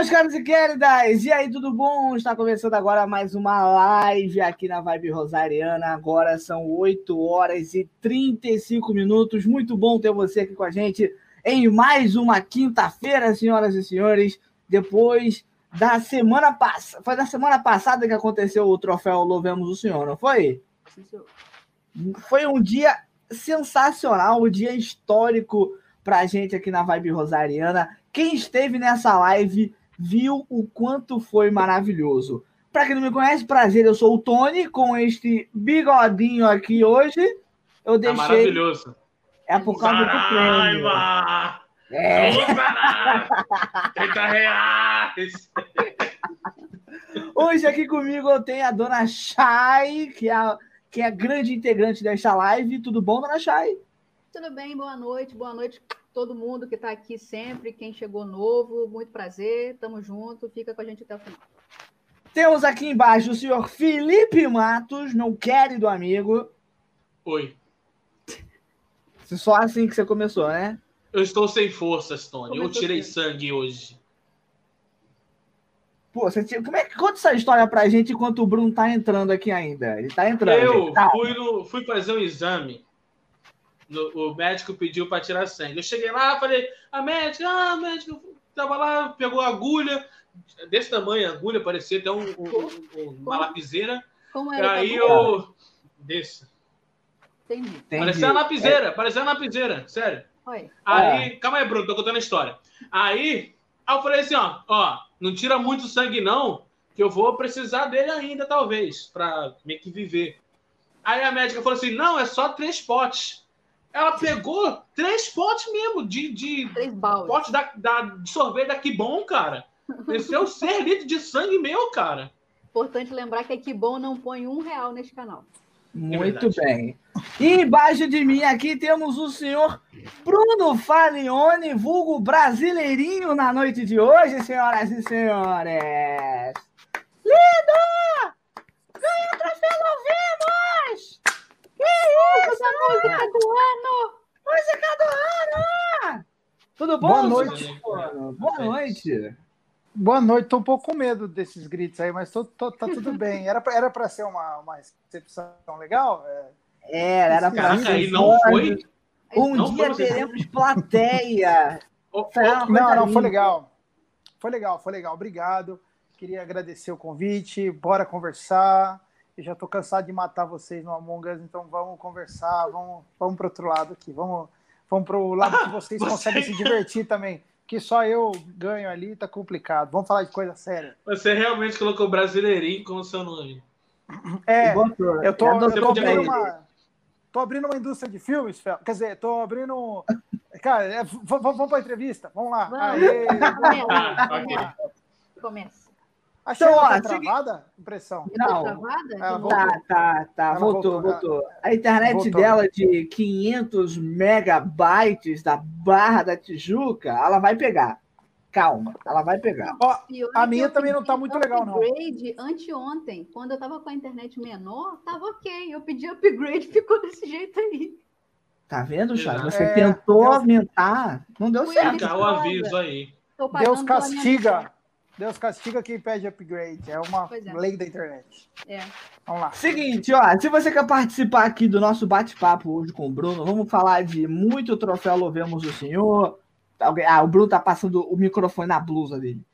meus caros e queridas! E aí, tudo bom? Está começando agora mais uma live aqui na Vibe Rosariana. Agora são 8 horas e 35 minutos. Muito bom ter você aqui com a gente em mais uma quinta-feira, senhoras e senhores. Depois da semana passada. Foi da semana passada que aconteceu o troféu Louvemos o Senhor, não foi? Foi um dia sensacional, um dia histórico pra gente aqui na Vibe Rosariana. Quem esteve nessa live viu o quanto foi maravilhoso. Para quem não me conhece, prazer, eu sou o Tony, com este bigodinho aqui hoje. Eu deixei. Tá maravilhoso. É por causa do prêmio. É. 30 reais! Hoje aqui comigo eu tenho a dona Chay, que é a, que é a grande integrante desta live. Tudo bom, dona Chay? Tudo bem, boa noite, boa noite todo mundo que está aqui sempre, quem chegou novo, muito prazer, tamo junto, fica com a gente até o final. Temos aqui embaixo o senhor Felipe Matos, meu querido amigo. Oi. Só assim que você começou, né? Eu estou sem forças, Tony. Começou Eu tirei assim. sangue hoje. Pô, você tinha... como é que conta essa história pra gente enquanto o Bruno tá entrando aqui ainda? Ele tá entrando. Eu fui, no... fui fazer um exame no, o médico pediu para tirar sangue. Eu cheguei lá, falei, a médica, ah, a médica tava lá, pegou a agulha, desse tamanho, a agulha, parecia até um, um, um, uma lapiseira. Como era? Aí eu. Desse. Entendi. Parecia uma lapiseira, é. parecia uma lapiseira, sério. Oi. Aí, é. calma aí, Bruno, tô contando a história. Aí, aí eu falei assim, ó, ó, não tira muito sangue não, que eu vou precisar dele ainda, talvez, para meio que viver. Aí a médica falou assim, não, é só três potes. Ela pegou três potes mesmo de, de três baldes. potes da, da, de sorvete da Que Bom, cara. Desceu 6 litros de sangue meu, cara. Importante lembrar que a Que Bom não põe um real neste canal. Muito é bem. E embaixo de mim aqui temos o senhor Bruno Falione, vulgo brasileirinho na noite de hoje, senhoras e senhores. Lindo! Ganha troféu Vemos! Que isso, a música do ano! Música do ano! Tudo bom? Boa noite. Mano? Boa noite. Boa noite, tô um pouco com medo desses gritos aí, mas tô, tô tá tudo bem. Era pra, era pra ser uma, uma recepção legal? É, era, era pra ser. aí não foi? Um não dia foi teremos plateia. não, não, foi legal. Foi legal, foi legal. Obrigado. Queria agradecer o convite. Bora conversar. Já estou cansado de matar vocês no Among Us, então vamos conversar, vamos, vamos para outro lado aqui, vamos, vamos para o lado que vocês Você... conseguem se divertir também. Que só eu ganho ali, tá complicado. Vamos falar de coisa séria. Você realmente colocou brasileirinho como seu nome. É, eu tô, eu tô, abrindo, uma, tô abrindo uma indústria de filmes, quer dizer, tô abrindo. Cara, é, vamos para a entrevista? Vamos lá. Vamos. Aê, vamos lá. Começa. Achei então, ela tá travada? Impressão. Não. Travada? Tá, tá, tá. Voltou, voltou, voltou. A internet voltou. dela de 500 megabytes da Barra da Tijuca, ela vai pegar. Calma, ela vai pegar. Ó, a minha também não tá muito legal, não. upgrade anteontem, quando eu tava com a internet menor, tava ok. Eu pedi upgrade ficou desse jeito aí. Tá vendo, Charles? Você é, tentou Deus... aumentar, não deu certo. Fica o aviso aí. Deus castiga Deus castiga quem pede upgrade. É uma é. lei da internet. É. Vamos lá. Seguinte, ó, se você quer participar aqui do nosso bate-papo hoje com o Bruno, vamos falar de muito troféu Louvemos o Senhor. Ah, o Bruno tá passando o microfone na blusa dele.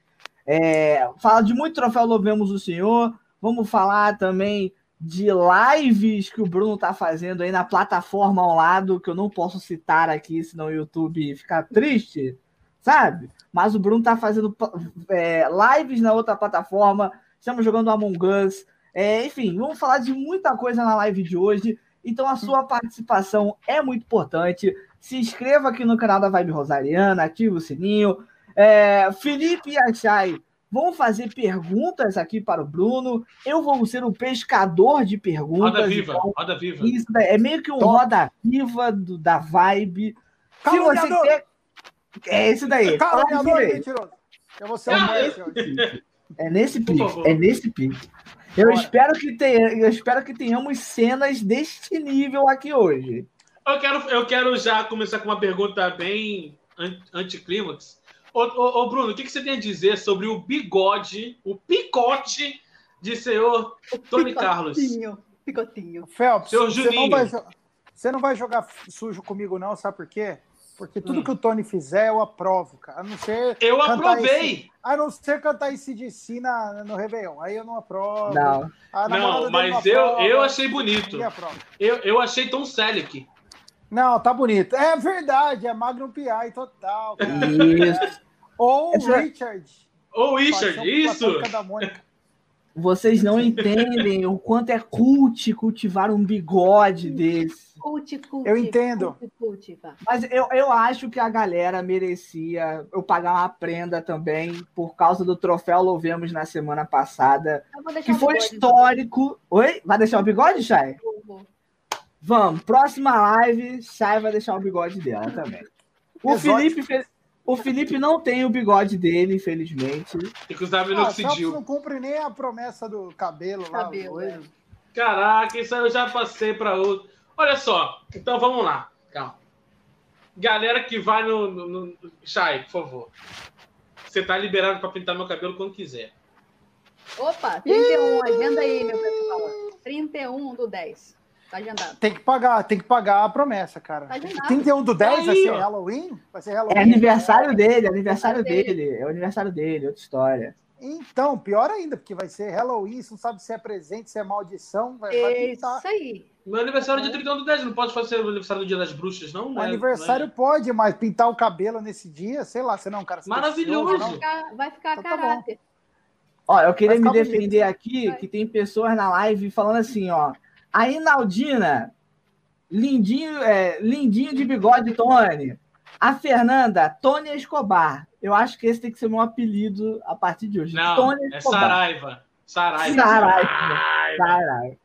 É, fala de muito troféu Louvemos o Senhor. Vamos falar também de lives que o Bruno tá fazendo aí na plataforma ao lado, que eu não posso citar aqui, senão o YouTube fica triste, sabe? Mas o Bruno tá fazendo é, lives na outra plataforma. Estamos jogando Among Us. É, enfim, vamos falar de muita coisa na live de hoje. Então a sua participação é muito importante. Se inscreva aqui no canal da Vibe Rosariana, ative o sininho. É, Felipe e Achai vão fazer perguntas aqui para o Bruno. Eu vou ser o pescador de perguntas. Roda viva, então, roda viva. Isso é meio que um Top. roda viva do, da Vibe. Se você quer é esse daí. Caluniador mentiroso. Eu vou ser um É nesse pique. É nesse pique. Eu espero, que tenha, eu espero que tenhamos cenas deste nível aqui hoje. Eu quero, eu quero já começar com uma pergunta bem anticlímax. Ô, ô, ô, Bruno, o que, que você tem a dizer sobre o bigode, o picote de senhor Tony Carlos? Picotinho. Phelps, você não, vai, você não vai jogar sujo comigo, não, sabe por quê? Porque tudo hum. que o Tony fizer, eu aprovo, cara. A não ser. Eu aprovei! Esse, a não ser cantar esse DC na, no Réveillon. Aí eu não aprovo. Não, não mas não eu, aprova, eu achei bonito. Eu, eu achei Tom Selleck. Não, tá bonito. É verdade, é Magnum P.I. total. Cara. Isso. Ou Essa... Richard. Ou Richard, isso! Vocês não entendem o quanto é cult cultivar um bigode desse. Cult, cult, eu entendo. Cult, cult, Mas eu, eu acho que a galera merecia eu pagar uma prenda também por causa do troféu Louvemos na semana passada. Que foi bigode, histórico. Então. Oi? Vai deixar o bigode, Chay? Vamos, próxima live, Chay vai deixar o bigode dela também. O Felipe fez. O Felipe não tem o bigode dele, infelizmente. Não ah, decidiu. não cumpre nem a promessa do cabelo, cabelo lá. É. Caraca, isso aí eu já passei para outro. Olha só, então vamos lá. Calma. Galera que vai no. no, no... Chay, por favor. Você tá liberado para pintar meu cabelo quando quiser. Opa, 31, agenda aí, meu pessoal. 31 do 10. Tá agendado. Tem que pagar, tem que pagar a promessa, cara. Tá agendado. 31 do 10 Aí, vai ser Halloween? Vai ser Halloween? É aniversário dele, aniversário dele. É o aniversário dele, outra história. Então, pior ainda, porque vai ser Halloween, você não sabe se é presente, se é maldição. Vai, vai Isso aí. Meu aniversário é dia 31 do 10, não pode fazer o aniversário do Dia das Bruxas, não? O aniversário não é... pode, mas pintar o cabelo nesse dia, sei lá, você não, cara. Maravilhoso. Vai ficar, vai ficar então, tá caráter. Tá ó, eu queria me defender bonito. aqui, vai. que tem pessoas na live falando assim, ó. A Inaldina, lindinho, é, lindinho de bigode, Tony. A Fernanda, Tony Escobar. Eu acho que esse tem que ser meu apelido a partir de hoje. Não, Tony é Saraiva. Saraiva. Saraiva. Saraiva.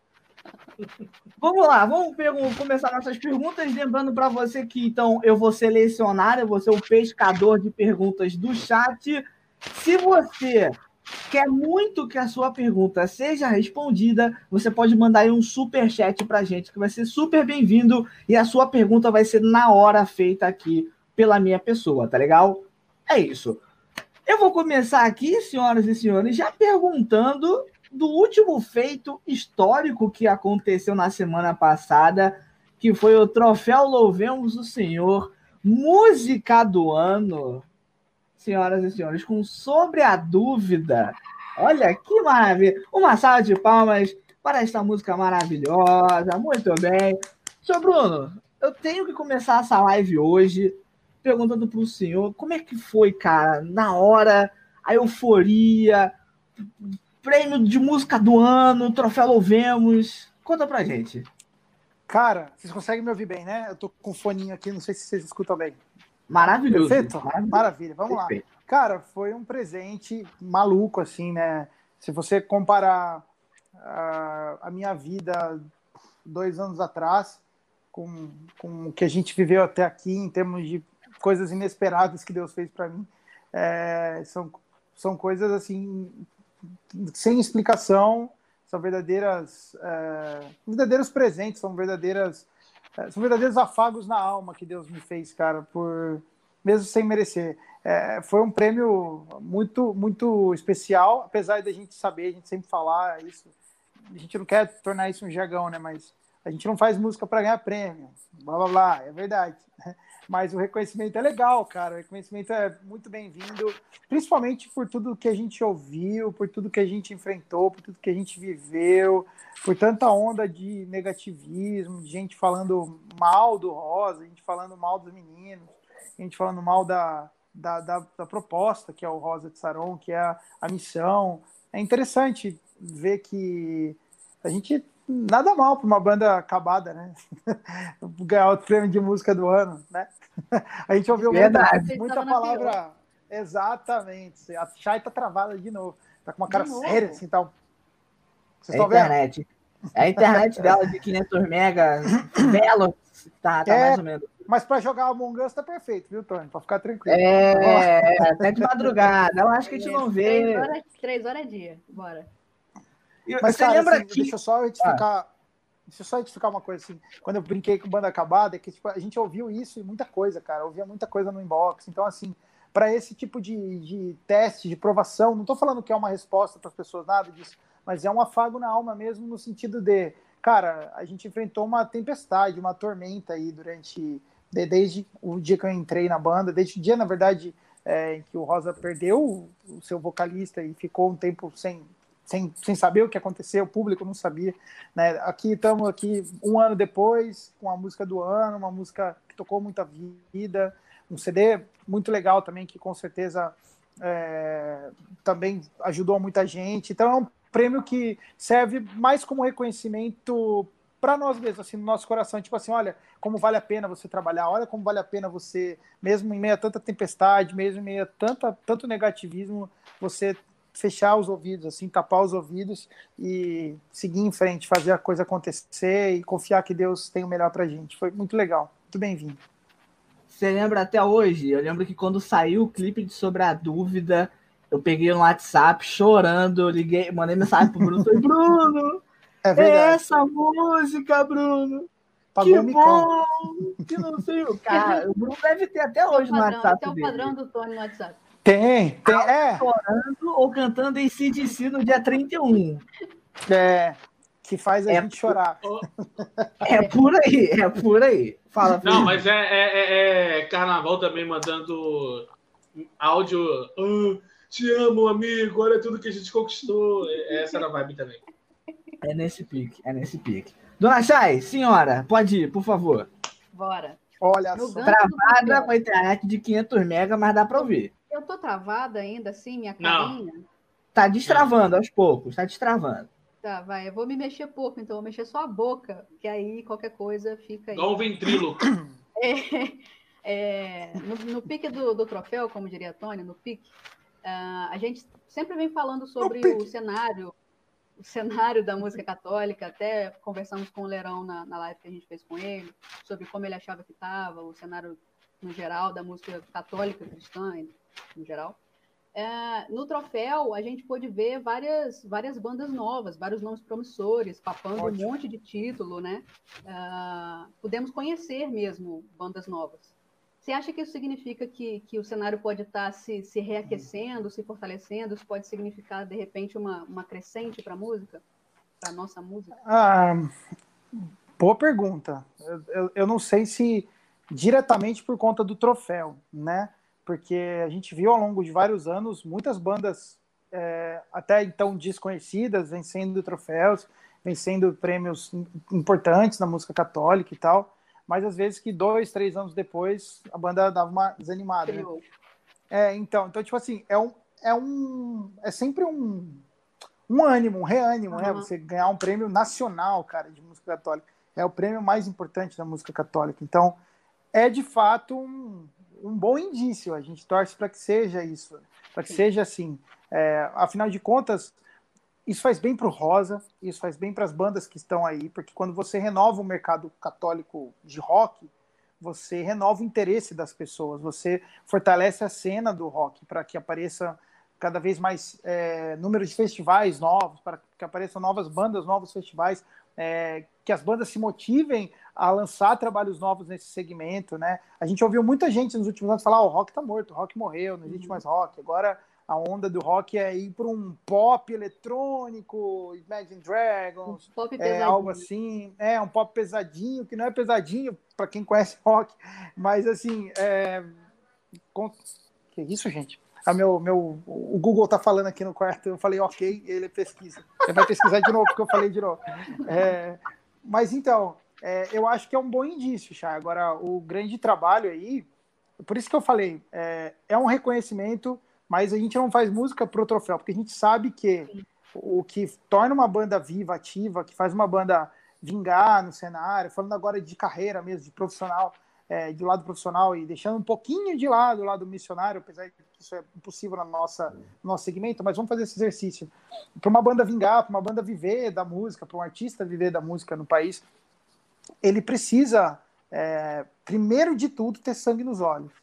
Vamos lá, vamos começar nossas perguntas. Lembrando para você que então eu vou selecionar, eu vou ser o pescador de perguntas do chat. Se você quer muito que a sua pergunta seja respondida, você pode mandar aí um super chat pra gente, que vai ser super bem-vindo e a sua pergunta vai ser na hora feita aqui pela minha pessoa, tá legal? É isso. Eu vou começar aqui, senhoras e senhores, já perguntando do último feito histórico que aconteceu na semana passada, que foi o troféu Louvemos o Senhor, música do ano senhoras e senhores, com Sobre a Dúvida. Olha que maravilha! Uma salva de palmas para esta música maravilhosa. Muito bem. Senhor Bruno, eu tenho que começar essa live hoje perguntando para o senhor como é que foi, cara, na hora, a euforia, prêmio de música do ano, troféu Louvemos. Conta pra gente. Cara, vocês conseguem me ouvir bem, né? Eu tô com foninho aqui, não sei se vocês escutam bem. Maravilhoso. Perfeito? Maravilha. Maravilha. Vamos Perfeito. lá. Cara, foi um presente maluco, assim, né? Se você comparar a, a minha vida dois anos atrás com, com o que a gente viveu até aqui, em termos de coisas inesperadas que Deus fez para mim, é, são, são coisas, assim, sem explicação, são verdadeiras, é, verdadeiros presentes, são verdadeiras são verdadeiros afagos na alma que Deus me fez, cara, por mesmo sem merecer. É, foi um prêmio muito, muito especial, apesar da gente saber, a gente sempre falar isso. A gente não quer tornar isso um jargão, né? Mas a gente não faz música para ganhar prêmio, blá blá blá, é verdade. Mas o reconhecimento é legal, cara. O reconhecimento é muito bem-vindo, principalmente por tudo que a gente ouviu, por tudo que a gente enfrentou, por tudo que a gente viveu, por tanta onda de negativismo, de gente falando mal do Rosa, gente falando mal dos meninos, gente falando mal da, da, da, da proposta que é o Rosa de Saron, que é a, a missão. É interessante ver que a gente nada mal para uma banda acabada, né? Ganhar o prêmio de música do ano, né? A gente ouviu Verdade. muita, muita palavra. Exatamente. A Chay tá travada de novo. Tá com uma cara séria, assim, tal. Vocês é a internet. Vendo? É a internet dela de 500 mega, belo, tá, tá é, mais ou menos. Mas para jogar Among Us tá perfeito, viu, Tony? Para ficar tranquilo. É, até de madrugada. Eu acho que a gente não vê. Três horas, três horas é dia. Bora. Mas você cara, lembra assim, que... Deixa eu só retificar. Ah. Deixa eu só retificar uma coisa assim. Quando eu brinquei com banda acabada, é que tipo, a gente ouviu isso e muita coisa, cara. Ouvia muita coisa no inbox. Então, assim, para esse tipo de, de teste, de provação. Não estou falando que é uma resposta para as pessoas, nada disso, mas é um afago na alma mesmo, no sentido de, cara, a gente enfrentou uma tempestade, uma tormenta aí durante. Desde o dia que eu entrei na banda, desde o dia, na verdade, é, em que o Rosa perdeu o seu vocalista e ficou um tempo sem, sem, sem saber o que aconteceu, o público não sabia. Né? Aqui estamos aqui um ano depois, com a música do ano, uma música que tocou muita vida, um CD muito legal também, que com certeza é, também ajudou muita gente. Então é um prêmio que serve mais como reconhecimento para nós mesmos, assim, no nosso coração, tipo assim, olha como vale a pena você trabalhar, olha como vale a pena você, mesmo em meio a tanta tempestade, mesmo em meio a tanta, tanto negativismo, você fechar os ouvidos, assim, tapar os ouvidos e seguir em frente, fazer a coisa acontecer e confiar que Deus tem o melhor para gente. Foi muito legal, muito bem-vindo. Você lembra até hoje? Eu lembro que quando saiu o clipe de Sobre a Dúvida, eu peguei no WhatsApp chorando, liguei, mandei mensagem pro Bruno, falei, Bruno, é, é essa música, Bruno. Pagou que bom, que não sei o cara. O Bruno deve ter até hoje padrão, no WhatsApp. Tem o padrão do Tony no WhatsApp. Tem, tem, é. Chorando ou cantando em CDC no dia 31. É, que faz a é gente chorar. É por aí, é por aí. Fala. Não, mas é, é, é, é, Carnaval também mandando áudio. Oh, te amo, amigo. Olha tudo que a gente conquistou. É, essa era a vibe também. É nesse pique, é nesse pique. Dona Chay, senhora, pode ir, por favor. Bora. Olha só. Travada com a internet de 500 mega, mas dá para ouvir. Eu tô travada ainda, assim, minha carinha? Não. Tá destravando aos poucos, tá destravando. Tá, vai. Eu vou me mexer pouco, então vou mexer só a boca, que aí qualquer coisa fica aí. Igual um ventrilo. É, é, no, no, pique do, do, troféu, como diria a Tony, no pique, uh, a gente sempre vem falando sobre o cenário, o cenário da música católica, até conversamos com o Lerão na, na live que a gente fez com ele, sobre como ele achava que estava, o cenário no geral da música católica cristã, no geral. É, no troféu, a gente pôde ver várias, várias bandas novas, vários nomes promissores, papando Ótimo. um monte de título, né? Uh, pudemos conhecer mesmo bandas novas. Você acha que isso significa que, que o cenário pode estar se, se reaquecendo, se fortalecendo? Isso pode significar, de repente, uma, uma crescente para a música? Para a nossa música? Ah, boa pergunta. Eu, eu, eu não sei se diretamente por conta do troféu, né? Porque a gente viu ao longo de vários anos muitas bandas é, até então desconhecidas vencendo troféus, vencendo prêmios importantes na música católica e tal, mas às vezes que dois, três anos depois a banda dava uma desanimada. Né? É, então, então tipo assim é um é um é sempre um um ânimo, um reânimo, uhum. né? Você ganhar um prêmio nacional, cara, de música católica é o prêmio mais importante da música católica. Então é de fato um, um bom indício. A gente torce para que seja isso, para que seja assim. É, afinal de contas, isso faz bem para o Rosa, isso faz bem para as bandas que estão aí, porque quando você renova o mercado católico de rock, você renova o interesse das pessoas, você fortalece a cena do rock para que apareça cada vez mais é, número de festivais novos, para que apareçam novas bandas, novos festivais, é, que as bandas se motivem a lançar trabalhos novos nesse segmento, né? A gente ouviu muita gente nos últimos anos falar: oh, o rock tá morto, o rock morreu, não existe uhum. mais rock. Agora a onda do rock é ir para um pop eletrônico, Imagine Dragons, um pop é, algo assim, é um pop pesadinho, que não é pesadinho para quem conhece rock, mas assim, é... que isso, gente? A meu, meu, o Google tá falando aqui no quarto, eu falei ok, ele pesquisa. Ele vai pesquisar de novo, porque eu falei de novo. É, mas então, é, eu acho que é um bom indício, Chá. Agora, o grande trabalho aí, por isso que eu falei, é, é um reconhecimento, mas a gente não faz música pro troféu, porque a gente sabe que o que torna uma banda viva, ativa, que faz uma banda vingar no cenário, falando agora de carreira mesmo, de profissional, é, de lado profissional e deixando um pouquinho de lado o lado missionário, apesar de que isso é impossível na nossa, no nosso segmento, mas vamos fazer esse exercício. Para uma banda vingar, para uma banda viver da música, para um artista viver da música no país, ele precisa, é, primeiro de tudo, ter sangue nos olhos.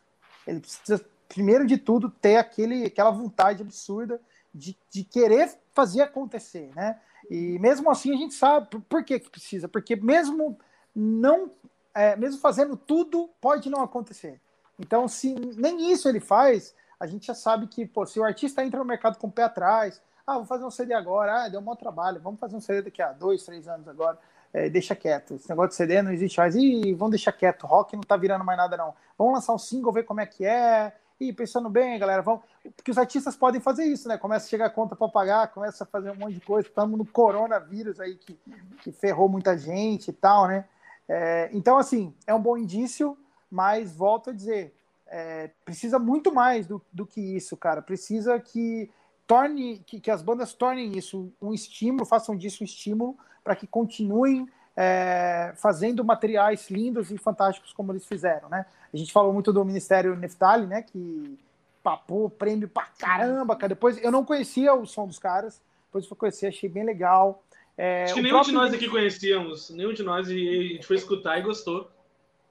Ele precisa, primeiro de tudo, ter aquele, aquela vontade absurda de, de querer fazer acontecer, né? E mesmo assim a gente sabe por, por que, que precisa, porque mesmo não, é, mesmo fazendo tudo, pode não acontecer. Então, se nem isso ele faz, a gente já sabe que, pô, se o artista entra no mercado com o pé atrás, ah, vou fazer um CD agora, ah, deu um bom trabalho, vamos fazer um CD daqui a dois, três anos agora, é, deixa quieto. Esse negócio de CD não existe mais. Ih, vamos deixar quieto, rock não tá virando mais nada, não. Vamos lançar um single, ver como é que é. E pensando bem, galera, vamos. Porque os artistas podem fazer isso, né? Começa a chegar a conta para pagar, começa a fazer um monte de coisa. Estamos no coronavírus aí que, que ferrou muita gente e tal, né? É, então, assim, é um bom indício, mas volto a dizer, é, precisa muito mais do, do que isso, cara. Precisa que torne que, que as bandas tornem isso um estímulo, façam disso um estímulo para que continuem é, fazendo materiais lindos e fantásticos como eles fizeram, né? A gente falou muito do Ministério Neftali, né? Que papou prêmio pra caramba, cara. Depois eu não conhecia o som dos caras, depois eu fui conhecer, achei bem legal. É, Acho que nenhum próprio... de nós aqui conhecíamos, nenhum de nós, e a gente foi escutar e gostou.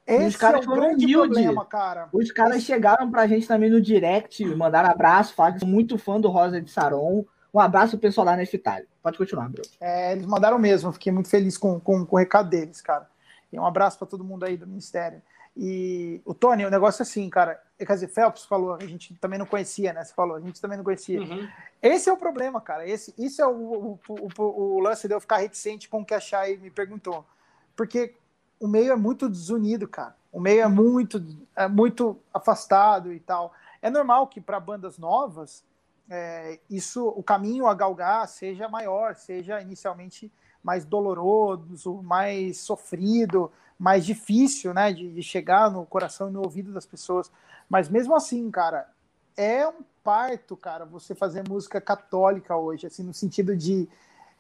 Esse os caras é foram humildes. cara. Os caras chegaram pra gente também no direct, mandaram abraço, falaram que são muito fã do Rosa de Saron. Um abraço pessoal lá na F-Itália. Pode continuar, Bruno. É, eles mandaram mesmo, fiquei muito feliz com, com, com o recado deles, cara. E um abraço para todo mundo aí do Ministério. E o Tony, o negócio é assim, cara. Quer dizer, Phelps falou, a gente também não conhecia, né? Você falou, a gente também não conhecia. Uhum. Esse é o problema, cara. Esse, isso é o, o, o, o lance de eu ficar reticente com o que a Chay me perguntou. Porque o meio é muito desunido, cara. O meio é muito, é muito afastado e tal. É normal que para bandas novas é, isso, o caminho a galgar seja maior, seja inicialmente mais doloroso, mais sofrido, mais difícil, né, de, de chegar no coração e no ouvido das pessoas. Mas mesmo assim, cara, é um parto, cara, você fazer música católica hoje, assim, no sentido de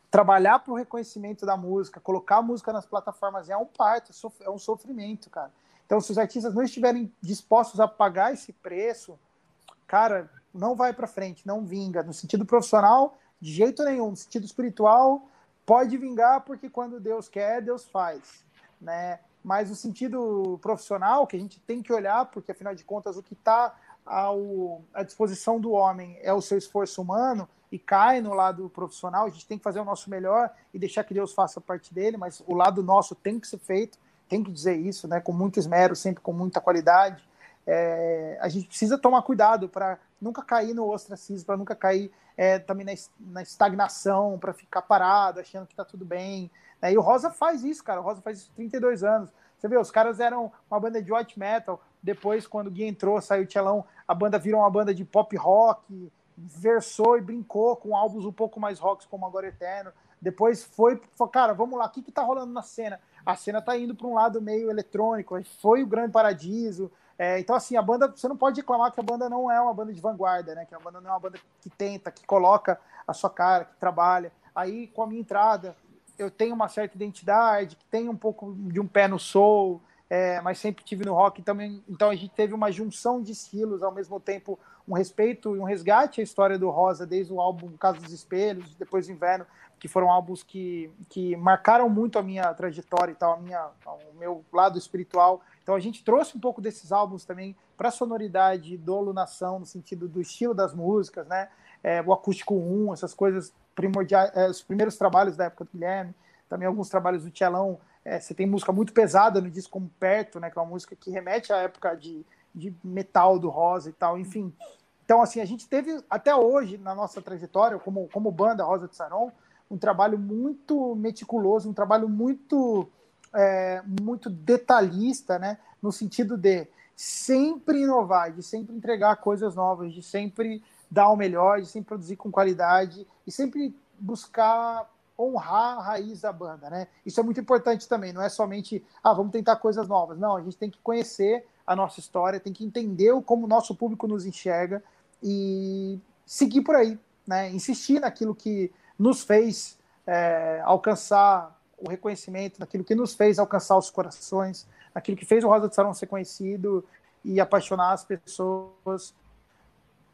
trabalhar para o reconhecimento da música, colocar a música nas plataformas é um parto, é um sofrimento, cara. Então, se os artistas não estiverem dispostos a pagar esse preço, cara, não vai para frente, não vinga. No sentido profissional, de jeito nenhum. No sentido espiritual, pode vingar porque quando Deus quer, Deus faz, né? Mas no sentido profissional, que a gente tem que olhar, porque afinal de contas o que está à disposição do homem é o seu esforço humano e cai no lado profissional, a gente tem que fazer o nosso melhor e deixar que Deus faça parte dele, mas o lado nosso tem que ser feito, tem que dizer isso, né? Com muito esmero, sempre com muita qualidade. É, a gente precisa tomar cuidado para nunca cair no ostracismo, para nunca cair é, também na, na estagnação, para ficar parado, achando que está tudo bem. Né? E o Rosa faz isso, cara. O Rosa faz isso 32 anos. Você vê, os caras eram uma banda de white metal. Depois, quando o Gui entrou, saiu o Tchelão, a banda virou uma banda de pop rock, versou e brincou com álbuns um pouco mais rocks, como Agora Eterno. Depois foi, foi cara, vamos lá, o que, que tá rolando na cena? A cena tá indo para um lado meio eletrônico, foi o Grande Paradiso, é, então, assim, a banda, você não pode reclamar que a banda não é uma banda de vanguarda, né? Que a banda não é uma banda que tenta, que coloca a sua cara, que trabalha. Aí, com a minha entrada, eu tenho uma certa identidade, que tem um pouco de um pé no soul, é, mas sempre tive no rock também. Então, a gente teve uma junção de estilos, ao mesmo tempo, um respeito e um resgate à história do Rosa, desde o álbum Casa dos Espelhos, depois do Inverno, que foram álbuns que, que marcaram muito a minha trajetória e tal, a minha, o meu lado espiritual então a gente trouxe um pouco desses álbuns também para a sonoridade do Lunação, no sentido do estilo das músicas, né? É, o acústico 1, essas coisas primordiais, é, os primeiros trabalhos da época do Guilherme, também alguns trabalhos do Tchelão. É, você tem música muito pesada no disco como Perto, né? Que é uma música que remete à época de, de metal do Rosa e tal, enfim. Então, assim, a gente teve até hoje na nossa trajetória, como, como banda Rosa de Saron, um trabalho muito meticuloso, um trabalho muito é, muito detalhista, né? No sentido de sempre inovar, de sempre entregar coisas novas, de sempre dar o melhor, de sempre produzir com qualidade e sempre buscar honrar a raiz da banda, né? Isso é muito importante também, não é somente, ah, vamos tentar coisas novas. Não, a gente tem que conhecer a nossa história, tem que entender como o nosso público nos enxerga e seguir por aí, né? Insistir naquilo que nos fez é, alcançar o reconhecimento naquilo que nos fez alcançar os corações, naquilo que fez o Rosa de Sarão ser conhecido e apaixonar as pessoas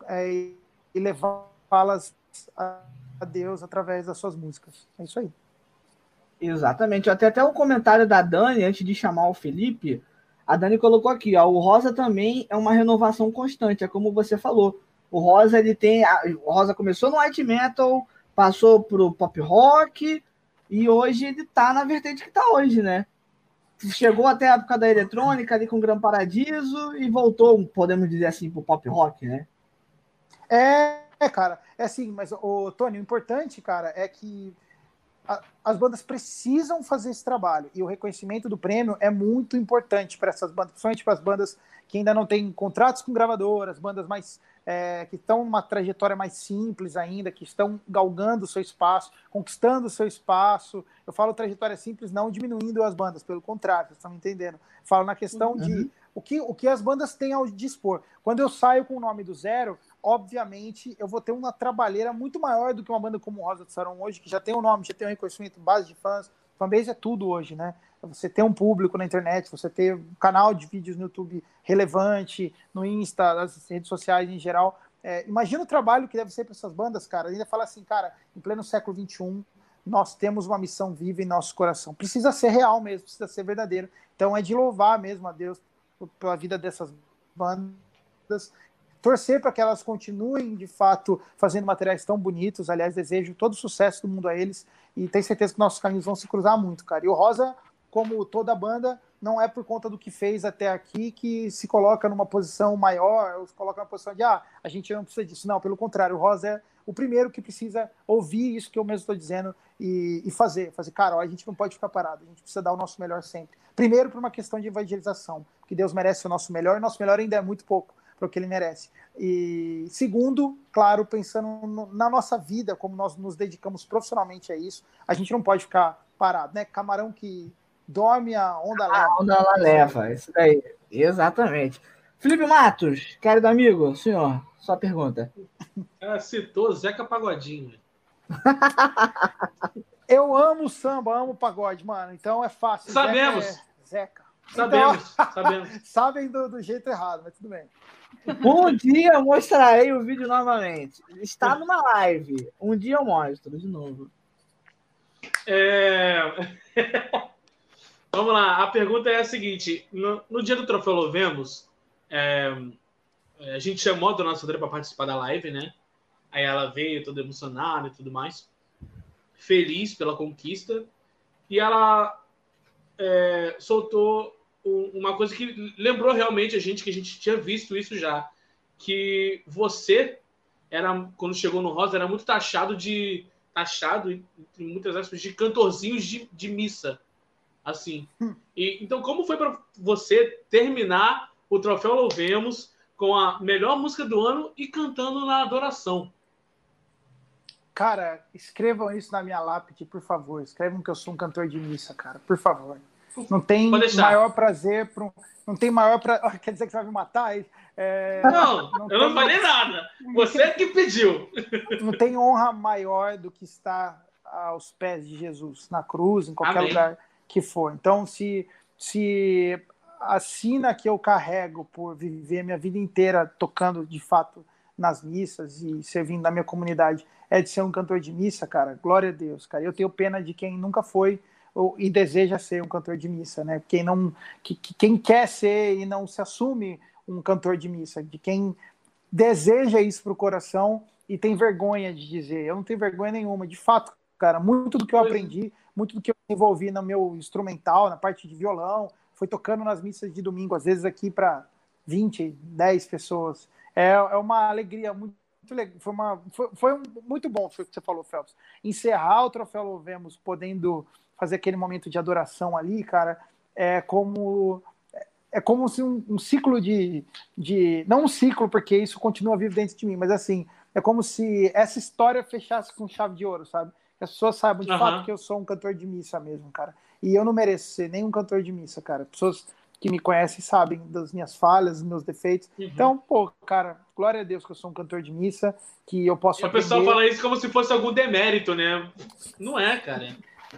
é, e levá-las a Deus através das suas músicas. É isso aí. Exatamente. Até até um comentário da Dani antes de chamar o Felipe. A Dani colocou aqui, ó, o Rosa também é uma renovação constante, é como você falou. O Rosa ele tem, a, o Rosa começou no white metal, passou pro pop rock, e hoje ele tá na vertente que tá hoje, né? Chegou até a época da eletrônica ali com o Gran Paradiso e voltou, podemos dizer assim, pro pop rock, né? É, é, cara, é assim, mas o Tony, o importante, cara, é que a, as bandas precisam fazer esse trabalho e o reconhecimento do prêmio é muito importante para essas bandas, principalmente para as bandas que ainda não têm contratos com gravadoras, bandas mais é, que estão numa trajetória mais simples ainda, que estão galgando o seu espaço, conquistando o seu espaço. Eu falo trajetória simples, não diminuindo as bandas, pelo contrário, vocês estão me entendendo. Falo na questão uhum. de o que, o que as bandas têm ao dispor. Quando eu saio com o nome do zero, obviamente eu vou ter uma trabalheira muito maior do que uma banda como Rosa de Saron hoje, que já tem um nome, já tem um reconhecimento, base de fãs. Fanbase é tudo hoje, né? Você ter um público na internet, você ter um canal de vídeos no YouTube relevante, no Insta, nas redes sociais em geral. É, imagina o trabalho que deve ser para essas bandas, cara. Ainda fala assim, cara, em pleno século XXI, nós temos uma missão viva em nosso coração. Precisa ser real mesmo, precisa ser verdadeiro. Então é de louvar mesmo a Deus pela vida dessas bandas. Torcer para que elas continuem, de fato, fazendo materiais tão bonitos. Aliás, desejo todo sucesso do mundo a eles e tenho certeza que nossos caminhos vão se cruzar muito, cara. E o Rosa, como toda banda, não é por conta do que fez até aqui que se coloca numa posição maior, ou se coloca numa posição de, ah, a gente não precisa disso. Não, pelo contrário, o Rosa é o primeiro que precisa ouvir isso que eu mesmo estou dizendo e, e, fazer. Fazer, cara, ó, a gente não pode ficar parado, a gente precisa dar o nosso melhor sempre. Primeiro, por uma questão de evangelização, que Deus merece o nosso melhor, e nosso melhor ainda é muito pouco para o que ele merece. E segundo, claro, pensando no, na nossa vida, como nós nos dedicamos profissionalmente a isso, a gente não pode ficar parado, né? Camarão que dorme, a onda leva. A onda ela leva, isso daí, exatamente. Felipe Matos, querido amigo, senhor, sua pergunta. Ela citou Zeca Pagodinho. Eu amo samba, amo pagode, mano. Então é fácil. Sabemos. Zeca. É Zeca. Sabemos, então, sabemos. Sabem do, do, jeito errado, mas tudo bem. Um dia eu mostrarei o vídeo novamente. Está numa live. Um dia eu mostro de novo. É... Vamos lá. A pergunta é a seguinte: no, no dia do Troféu Lovemos, é, a gente chamou a dona Sandra para participar da live, né? Aí ela veio toda emocionada e tudo mais, feliz pela conquista, e ela é, soltou uma coisa que lembrou realmente a gente que a gente tinha visto isso já, que você era quando chegou no Rosa era muito taxado de taxado entre muitas aspas de cantorzinhos de, de missa, assim. Hum. E então como foi para você terminar o troféu Louvemos com a melhor música do ano e cantando na adoração? Cara, escrevam isso na minha lápide, por favor. Escrevam que eu sou um cantor de missa, cara, por favor. Não tem maior prazer para um... Não tem maior pra... Quer dizer que você vai me matar? É... Não, não, eu tem... não falei nada. Você que pediu. Não tem honra maior do que estar aos pés de Jesus, na cruz, em qualquer Amém. lugar que for. Então, se, se a sina que eu carrego por viver minha vida inteira tocando de fato nas missas e servindo na minha comunidade é de ser um cantor de missa, cara, glória a Deus, cara. Eu tenho pena de quem nunca foi ou, e deseja ser um cantor de missa, né? Quem não, que, que, quem quer ser e não se assume um cantor de missa, de quem deseja isso para o coração e tem vergonha de dizer. Eu não tenho vergonha nenhuma, de fato, cara. Muito do que eu aprendi, muito do que eu desenvolvi no meu instrumental, na parte de violão, foi tocando nas missas de domingo, às vezes aqui para 20, 10 pessoas. É, é uma alegria muito legal. Foi, uma, foi, foi um, muito bom o que você falou, Phelps. Encerrar o Troféu Louvemos podendo fazer aquele momento de adoração ali, cara, é como é como se um, um, ciclo de, de. Não um ciclo, porque isso continua vivo dentro de mim, mas assim, é como se essa história fechasse com chave de ouro, sabe? Que as pessoas saibam de uhum. fato que eu sou um cantor de missa mesmo, cara. E eu não mereço ser nenhum cantor de missa, cara. Pessoas que me conhecem sabem das minhas falhas, dos meus defeitos. Uhum. Então, pô, cara, glória a Deus que eu sou um cantor de missa, que eu posso. E o pessoal fala isso como se fosse algum demérito, né? Não é, cara.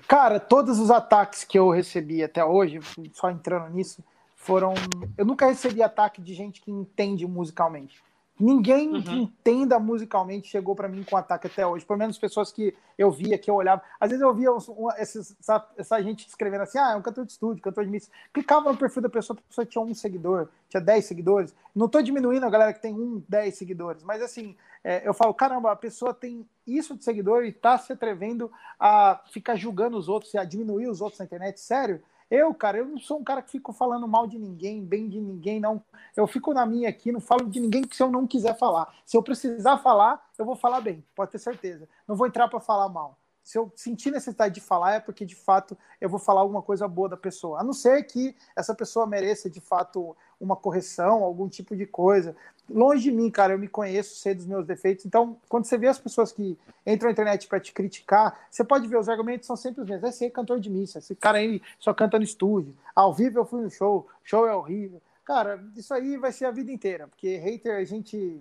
Cara, todos os ataques que eu recebi até hoje, só entrando nisso, foram. Eu nunca recebi ataque de gente que entende musicalmente. Ninguém uhum. que entenda musicalmente chegou para mim com ataque até hoje. Pelo menos pessoas que eu via, que eu olhava. Às vezes eu via esses, essa, essa, gente escrevendo assim: ah, é um cantor de estúdio, cantor de mix. Clicava no perfil da pessoa, a pessoa tinha um seguidor, tinha dez seguidores. Não estou diminuindo a galera que tem um, dez seguidores, mas assim, é, eu falo: caramba, a pessoa tem isso de seguidor e está se atrevendo a ficar julgando os outros, a diminuir os outros na internet. Sério? Eu, cara, eu não sou um cara que fico falando mal de ninguém, bem de ninguém, não. Eu fico na minha aqui, não falo de ninguém que se eu não quiser falar. Se eu precisar falar, eu vou falar bem, pode ter certeza. Não vou entrar para falar mal. Se eu sentir necessidade de falar, é porque de fato eu vou falar alguma coisa boa da pessoa. A não ser que essa pessoa mereça de fato uma correção, algum tipo de coisa. Longe de mim, cara, eu me conheço, sei dos meus defeitos. Então, quando você vê as pessoas que entram na internet para te criticar, você pode ver, os argumentos são sempre os mesmos. Esse é cantor de missa, esse cara aí só canta no estúdio. Ao vivo eu fui no show, show é horrível. Cara, isso aí vai ser a vida inteira, porque hater a gente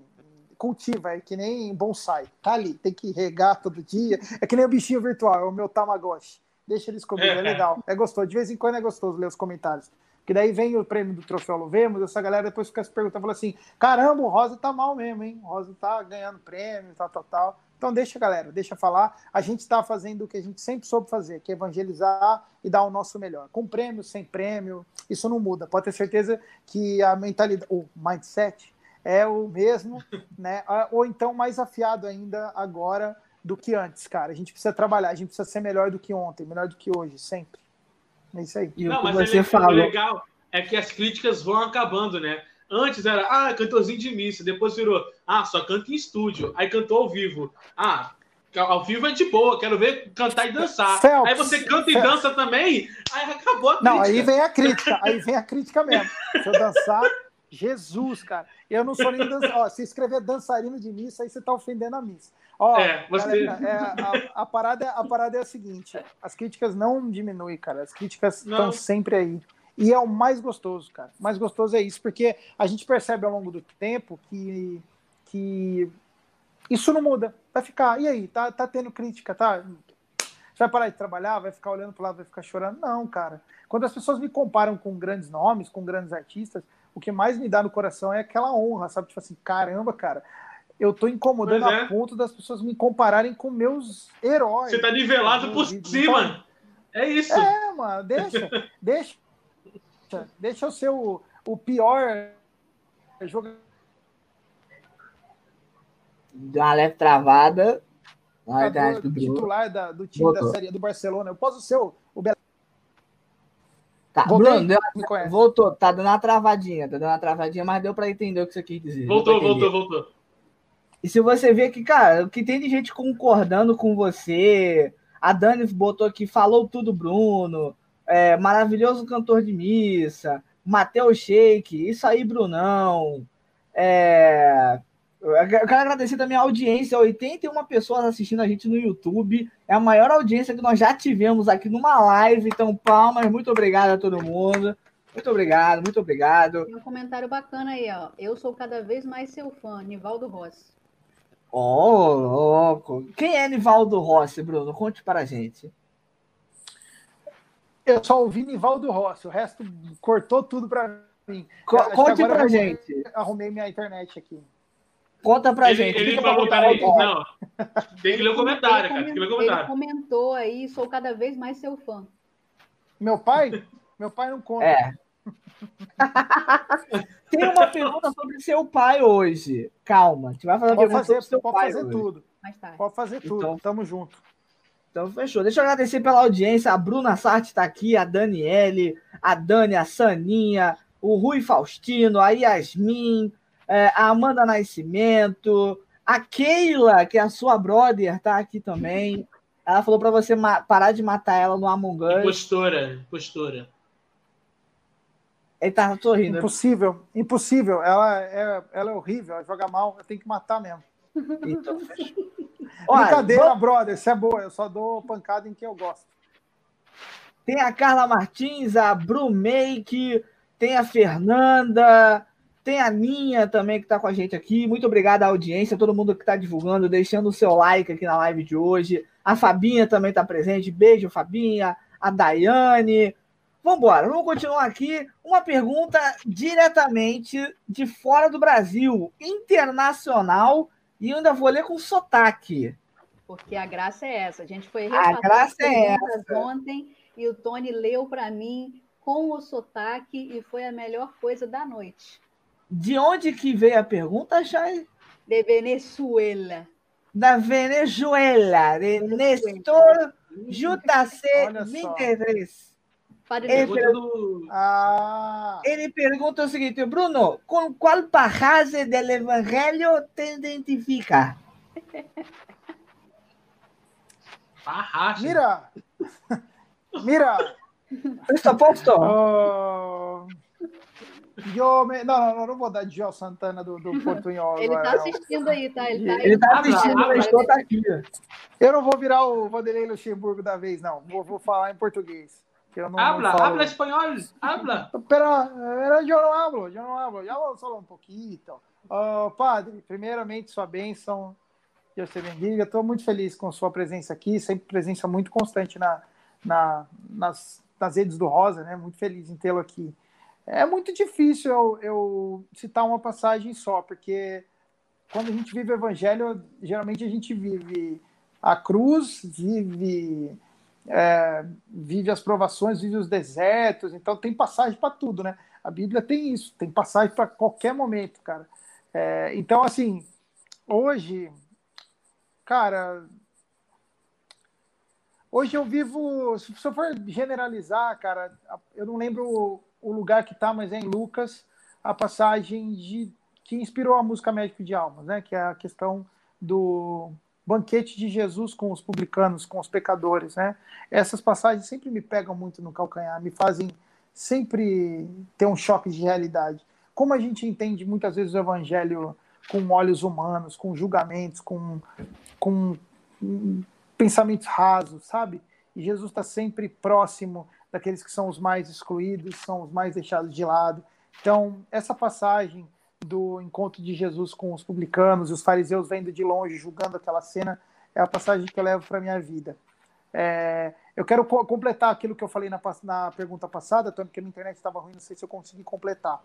cultiva, é que nem bonsai. Tá ali, tem que regar todo dia. É que nem o bichinho virtual, é o meu Tamagotchi. Deixa eles comigo, é legal, é gostoso. De vez em quando é gostoso ler os comentários. Que daí vem o prêmio do Troféu Lovemos, essa galera depois fica se perguntando, fala assim, caramba, o Rosa tá mal mesmo, hein? O Rosa tá ganhando prêmio, tal, tal, tal. Então deixa, galera, deixa falar. A gente está fazendo o que a gente sempre soube fazer, que é evangelizar e dar o nosso melhor. Com prêmio, sem prêmio, isso não muda. Pode ter certeza que a mentalidade, o mindset é o mesmo, né? Ou então mais afiado ainda agora do que antes, cara. A gente precisa trabalhar, a gente precisa ser melhor do que ontem, melhor do que hoje, sempre. É isso aí. Não, mas você é falou... legal é que as críticas vão acabando, né? Antes era, ah, cantorzinho de missa. Depois virou, ah, só canta em estúdio. Aí cantou ao vivo. Ah, ao vivo é de boa, quero ver cantar e dançar. Phelps, aí você canta e dança também, aí acabou a crítica. Não, aí vem a crítica, aí vem a crítica mesmo. Se eu dançar, Jesus, cara. Eu não sou nem dançarino. Se escrever dançarino de missa, aí você tá ofendendo a missa. Ó, é, você... Galera, é, a, a, parada, a parada é a seguinte: as críticas não diminuem, cara. As críticas estão sempre aí. E é o mais gostoso, cara. O mais gostoso é isso, porque a gente percebe ao longo do tempo que, que isso não muda. Vai ficar. E aí? Tá, tá tendo crítica, tá? Você vai parar de trabalhar, vai ficar olhando para lado, vai ficar chorando? Não, cara. Quando as pessoas me comparam com grandes nomes, com grandes artistas, o que mais me dá no coração é aquela honra, sabe? Tipo assim, caramba, cara, eu tô incomodando é. a ponto das pessoas me compararem com meus heróis. Você tá nivelado por cima. Então, é isso. É, mano, deixa, deixa. Deixa eu ser o, o pior jogador. Deu uma leve travada. do titular da, do time Voltou. da série do Barcelona. Eu posso ser o, o Tá, Voltei, Bruno, deu, voltou, tá dando uma travadinha, tá dando uma travadinha, mas deu para entender o que você quis dizer. Voltou, voltou, voltou. E se você vê que, cara, o que tem de gente concordando com você, a Dani botou aqui, falou tudo, Bruno, é, maravilhoso cantor de missa, Matheus Sheik, isso aí, Brunão. É, eu quero agradecer também a audiência, 81 pessoas assistindo a gente no YouTube. É a maior audiência que nós já tivemos aqui numa live. Então, palmas, muito obrigado a todo mundo. Muito obrigado, muito obrigado. Tem um comentário bacana aí, ó. Eu sou cada vez mais seu fã, Nivaldo Rossi. Oh, louco. Quem é Nivaldo Rossi, Bruno? Conte para a gente. Eu só ouvi Nivaldo Rossi, o resto cortou tudo para mim. Co conte para a gente. Arrumei minha internet aqui. Conta pra ele, gente. Ele vai botar aí. Não. Tem que ler o comentário, cara. Tem que ler o comentário. Ele comentou aí, sou cada vez mais seu fã. Meu pai? Meu pai não conta. É. Tem uma pergunta sobre seu pai hoje. Calma, a gente vai fazer uma pode pergunta fazer, sobre seu pode pai fazer hoje. tudo. Pode fazer tudo. Então, Tamo junto. Então, fechou. Deixa eu agradecer pela audiência. A Bruna Sartre está aqui, a Daniele, a Dani, a Saninha, o Rui Faustino, a Yasmin, é, a Amanda Nascimento, a Keila, que é a sua brother, tá aqui também. Ela falou para você parar de matar ela no Among Us. Impostora, impostora. Ele tá sorrindo. Impossível, impossível. Ela é, ela é horrível, ela joga mal, eu tenho que matar mesmo. Então, Brincadeira, brother, isso é boa, eu só dou pancada em quem eu gosto. Tem a Carla Martins, a Bru Make, tem a Fernanda, tem a Ninha também que está com a gente aqui. Muito obrigado à audiência, todo mundo que está divulgando, deixando o seu like aqui na live de hoje. A Fabinha também está presente. Beijo, Fabinha. A Daiane. Vamos embora, vamos continuar aqui. Uma pergunta diretamente de fora do Brasil, internacional, e ainda vou ler com sotaque. Porque a graça é essa. A gente foi a graça é essa. ontem e o Tony leu para mim com o sotaque e foi a melhor coisa da noite. De onde que veio a pergunta, Chay? De Venezuela. Da Venezuela, de Nestor JC23. Ele, pergunta do... ah. ele pergunta o seguinte, Bruno, com qual passagem do Evangelho te identifica? Parracha. Mira! Mira! Está posto? Oh, eu me... não, não, não vou dar de Gio Santana do, do Portunhol. Ele está assistindo aí, tá? Ele está ele tá assistindo, ah, estou tá aqui. Eu não vou virar o Vanderlei Luxemburgo da vez, não. Vou, vou falar em português. Eu não, habla, não habla espanhol, habla. Pero, eu não hablo, eu não hablo. Já vou falar um pouquinho. Uh, padre, primeiramente, sua bênção. Deus te bendiga. Estou muito feliz com sua presença aqui, sempre presença muito constante na, na, nas, nas redes do Rosa, né? Muito feliz em tê-lo aqui. É muito difícil eu, eu, citar uma passagem só, porque quando a gente vive o evangelho, geralmente a gente vive a cruz, vive, é, vive as provações, vive os desertos, então tem passagem para tudo, né? A Bíblia tem isso, tem passagem para qualquer momento, cara. É, então, assim, hoje Cara, hoje eu vivo. Se eu for generalizar, cara, eu não lembro o lugar que tá, mas é em Lucas, a passagem de que inspirou a música Médico de Almas, né? Que é a questão do banquete de Jesus com os publicanos, com os pecadores, né? Essas passagens sempre me pegam muito no calcanhar, me fazem sempre ter um choque de realidade. Como a gente entende muitas vezes o evangelho com olhos humanos, com julgamentos, com com pensamentos rasos, sabe? E Jesus está sempre próximo daqueles que são os mais excluídos, são os mais deixados de lado. Então, essa passagem do encontro de Jesus com os publicanos e os fariseus vendo de longe, julgando aquela cena, é a passagem que eu levo para a minha vida. É, eu quero co completar aquilo que eu falei na, na pergunta passada, tanto que a minha internet estava ruim, não sei se eu consegui completar.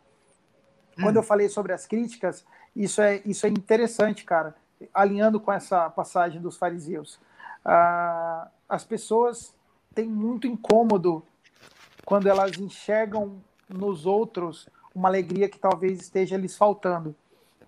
Quando hum. eu falei sobre as críticas, isso é, isso é interessante, cara alinhando com essa passagem dos fariseus. Ah, as pessoas têm muito incômodo quando elas enxergam nos outros uma alegria que talvez esteja lhes faltando.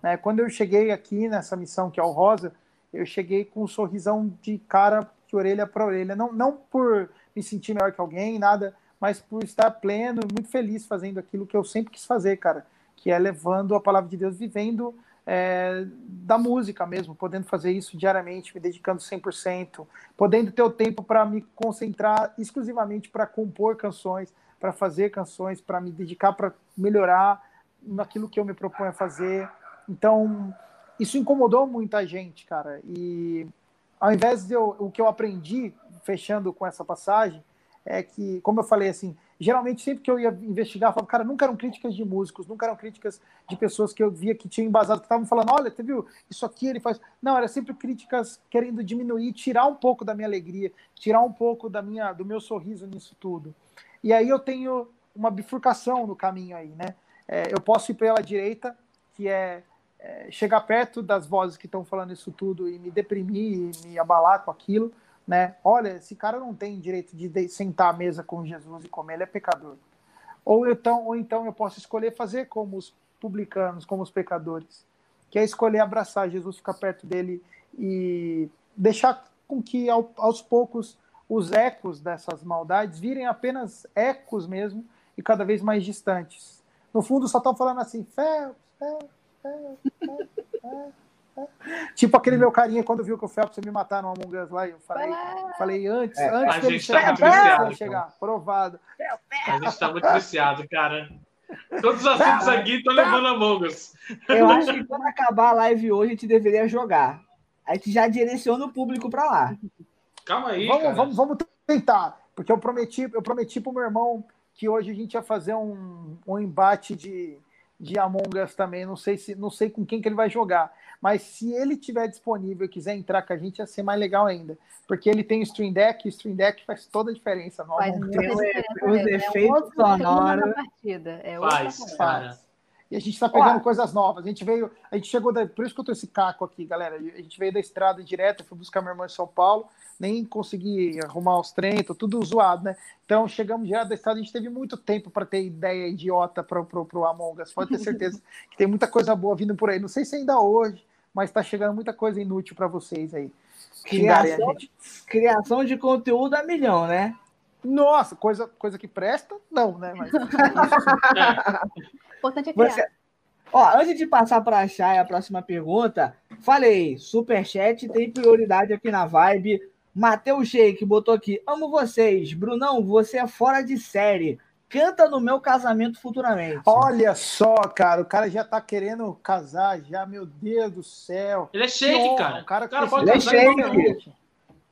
Né? Quando eu cheguei aqui nessa missão que é o Rosa, eu cheguei com um sorrisão de cara, de orelha para orelha, não, não por me sentir melhor que alguém, nada, mas por estar pleno, muito feliz fazendo aquilo que eu sempre quis fazer, cara, que é levando a palavra de Deus, vivendo é, da música mesmo, podendo fazer isso diariamente, me dedicando 100%, podendo ter o tempo para me concentrar exclusivamente para compor canções, para fazer canções, para me dedicar para melhorar naquilo que eu me proponho a fazer. Então, isso incomodou muita gente, cara. E ao invés de eu, o que eu aprendi, fechando com essa passagem, é que, como eu falei assim, geralmente sempre que eu ia investigar, eu falava, cara, nunca eram críticas de músicos, nunca eram críticas de pessoas que eu via que tinham embasado, que estavam falando, olha, você viu, isso aqui ele faz. Não, era sempre críticas querendo diminuir, tirar um pouco da minha alegria, tirar um pouco da minha, do meu sorriso nisso tudo. E aí eu tenho uma bifurcação no caminho aí, né? É, eu posso ir pela direita, que é, é chegar perto das vozes que estão falando isso tudo e me deprimir, e me abalar com aquilo, né? Olha, esse cara não tem direito de sentar à mesa com Jesus e comer, ele é pecador. Ou então, ou então eu posso escolher fazer como os publicanos, como os pecadores, que é escolher abraçar Jesus, ficar perto dele e deixar com que aos poucos os ecos dessas maldades virem apenas ecos mesmo e cada vez mais distantes. No fundo, só estão falando assim: fé, Tipo aquele meu carinha quando viu que o Phelps ia me matar no Among Us lá. Eu falei, falei antes, é, antes dele chegar, tá chegar, provado. A gente tá muito viciado, cara. Todos os assuntos aqui estão levando Among Us. Eu acho que quando acabar a live hoje, a gente deveria jogar. A gente já direciona o público para lá. Calma aí. Vamos, vamos, vamos tentar. Porque eu prometi, eu prometi pro meu irmão que hoje a gente ia fazer um, um embate de, de Among Us também. Não sei se não sei com quem que ele vai jogar. Mas se ele tiver disponível e quiser entrar com a gente, ia ser mais legal ainda. Porque ele tem o Stream Deck, e o Stream Deck faz toda a diferença. Faz os é efeitos sonoros. É faz, cara. E a gente está pegando coisas novas. A gente veio, a gente chegou, da, por isso que eu tô esse caco aqui, galera. A gente veio da estrada direto, fui buscar minha irmã em São Paulo, nem consegui arrumar os trem, tô tudo zoado, né? Então chegamos direto da estrada, a gente teve muito tempo para ter ideia idiota para pro, pro Among Us. Pode ter certeza que tem muita coisa boa vindo por aí. Não sei se ainda hoje, mas está chegando muita coisa inútil para vocês aí. Criação, criação de conteúdo a milhão, né? Nossa, coisa, coisa que presta, não, né? Mas... importante é criar. Você... Ó, antes de passar para achar a próxima pergunta, falei, superchat tem prioridade aqui na vibe. Matheus Sheik botou aqui, amo vocês. Brunão, você é fora de série. Canta no meu casamento futuramente. Olha só, cara, o cara já tá querendo casar, já, meu Deus do céu. Ele é shake, cara. O cara, cara pode ele é shake.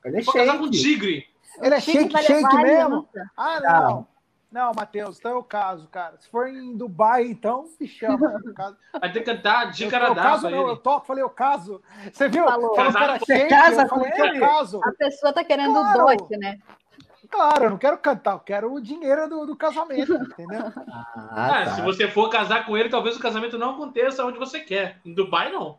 Ele é shake. casar com tigre. Ele é shake, shake mesmo? Ah, não. Não, Matheus, então é o caso, cara. Se for em Dubai, então me chama. Vai ter que cantar de cara caso, não, eu toco, falei o caso. Você viu? Falou. Falou cara shake, casa eu falei é o caso. A pessoa tá querendo claro. doce, né? Claro, eu não quero cantar, eu quero o dinheiro do, do casamento, entendeu? Ah, tá. Se você for casar com ele, talvez o casamento não aconteça onde você quer. Em Dubai, não.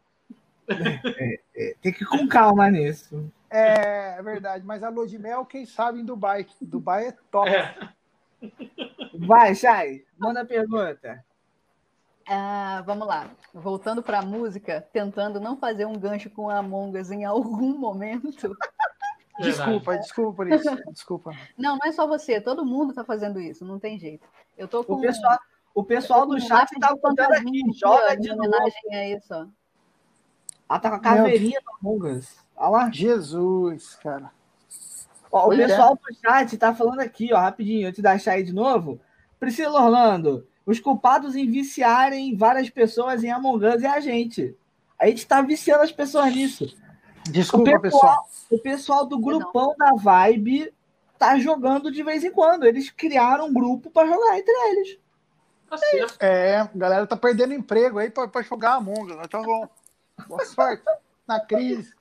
É, é, tem que ir com calma nisso. É, é, verdade, mas a lua de mel, quem sabe em Dubai. Dubai é top. É. Vai, Chay, manda a pergunta. Ah, vamos lá. Voltando para a música, tentando não fazer um gancho com a Among Us em algum momento. Desculpa, desculpa por isso. Desculpa. Não, não é só você, todo mundo está fazendo isso, não tem jeito. Eu tô com o pessoal, o pessoal do chat está contando aqui, joga de homenagem a isso. Ó. Ah, tá com a caveirinha do Among Us. Olha lá. Jesus, cara. Ó, o pessoal é. do chat tá falando aqui, ó, rapidinho, antes da achar aí de novo. Priscila Orlando, os culpados em viciarem várias pessoas em Among Us é a gente. A gente tá viciando as pessoas nisso. Desculpa, o pessoal, pessoal. O pessoal do grupão da Vibe tá jogando de vez em quando. Eles criaram um grupo para jogar entre eles. É, a galera tá perdendo emprego aí para jogar Among Us. Então, bom. Boa sorte na crise.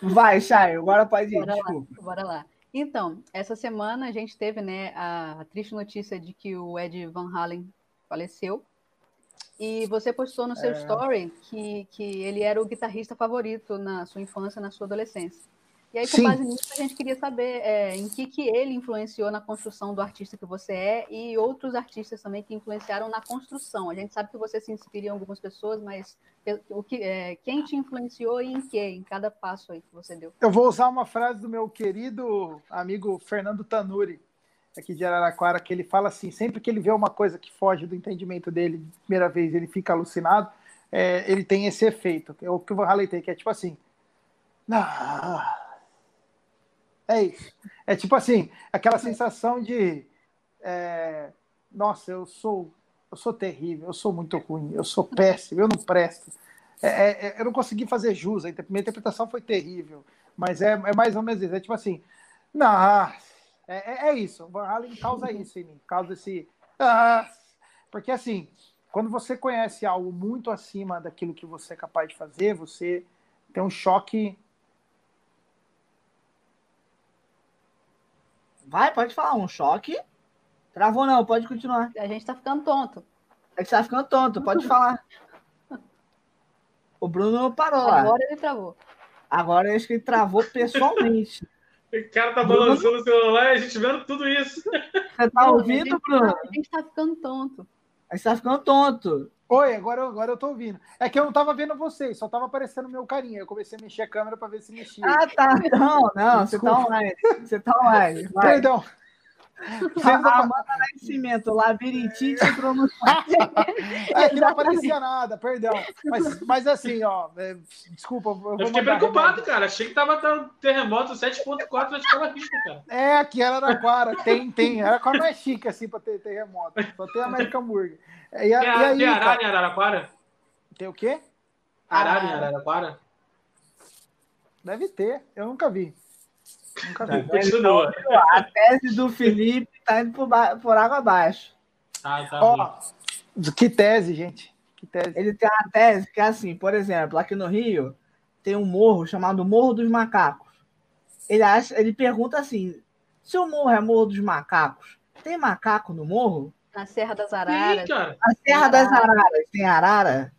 Vai, Chay, agora pode ir. Bora lá, bora lá. Então, essa semana a gente teve né, a triste notícia de que o Ed Van Halen faleceu. E você postou no seu é... story que, que ele era o guitarrista favorito na sua infância, na sua adolescência. E aí, com Sim. base nisso, a gente queria saber é, em que, que ele influenciou na construção do artista que você é e outros artistas também que influenciaram na construção. A gente sabe que você se inspira em algumas pessoas, mas o que, é, quem te influenciou e em que, em cada passo aí que você deu? Eu vou usar uma frase do meu querido amigo Fernando Tanuri, aqui de Araraquara, que ele fala assim: sempre que ele vê uma coisa que foge do entendimento dele, primeira vez, ele fica alucinado. É, ele tem esse efeito, é o que Halen tem, que é tipo assim. Ah, é isso. É tipo assim, aquela sensação de é, nossa, eu sou eu sou terrível, eu sou muito ruim, eu sou péssimo, eu não presto. É, é, é eu não consegui fazer jus, a minha interpretação foi terrível, mas é, é mais ou menos isso. É tipo assim, não, é, é isso. O Van Halen causa isso em mim, causa esse. Ah, porque assim, quando você conhece algo muito acima daquilo que você é capaz de fazer, você tem um choque Vai, pode falar, um choque. Travou não, pode continuar. A gente tá ficando tonto. A gente tá ficando tonto, pode falar. O Bruno parou lá. Agora ele travou. Agora eu acho que ele travou pessoalmente. o cara tá balançando o celular e a gente vendo tudo isso. Você tá ouvindo, Bruno? A gente tá ficando tonto. A gente tá ficando tonto. Oi, agora, agora eu tô ouvindo. É que eu não tava vendo vocês, só tava aparecendo meu carinha. Eu comecei a mexer a câmera para ver se mexia. Ah, tá. Não, não, você tá online. Você tá online. Vai. Perdão. Amanda Nascimento, labirintite pronunciar. é que não aparecia nada, perdão. Mas, mas assim, ó, é, desculpa. Eu, eu fiquei preocupado, remédio. cara. Achei que tava tendo terremoto 7.4 na escola rica, cara. É, aqui era Araraquara, tem, tem. Araraquara não é chique assim pra ter terremoto. Só tem American Burger. E, a, tem, e aí, tem arara em Araraquara? Tem o quê? Arara em Araraquara? Deve ter, eu nunca vi. Nunca vi. Continua. A tese do Felipe tá indo por, por água abaixo. Ah, tá Ó, que tese, gente. Que tese. Ele tem uma tese que é assim, por exemplo, aqui no Rio tem um morro chamado Morro dos Macacos. Ele, acha, ele pergunta assim: se o morro é Morro dos Macacos, tem macaco no morro? Na Serra das Araras. Sim, Na Serra das Araras tem arara?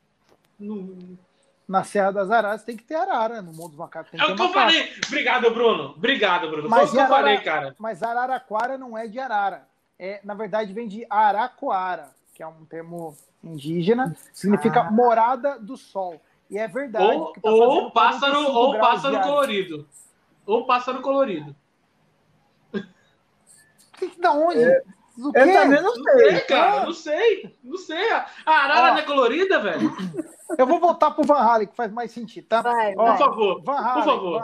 Na Serra das Araras tem que ter arara. No mundo dos macacos tem que é o que eu falei. Obrigado, Bruno. Obrigado, Bruno. Mas Foi o que eu falei, cara. Mas Araraquara não é de arara. É, na verdade, vem de Aracoara, que é um termo indígena, significa ah. morada do sol. E é verdade. Ou, tá ou pássaro, ou pássaro colorido. Ou pássaro colorido. Da onde? É. Do eu também não sei. Não sei, cara, não sei. Não sei. A arara não é colorida, velho? Eu vou voltar pro Van Halen, que faz mais sentido, tá? Vai, Ó, por favor. Van Halen, por favor.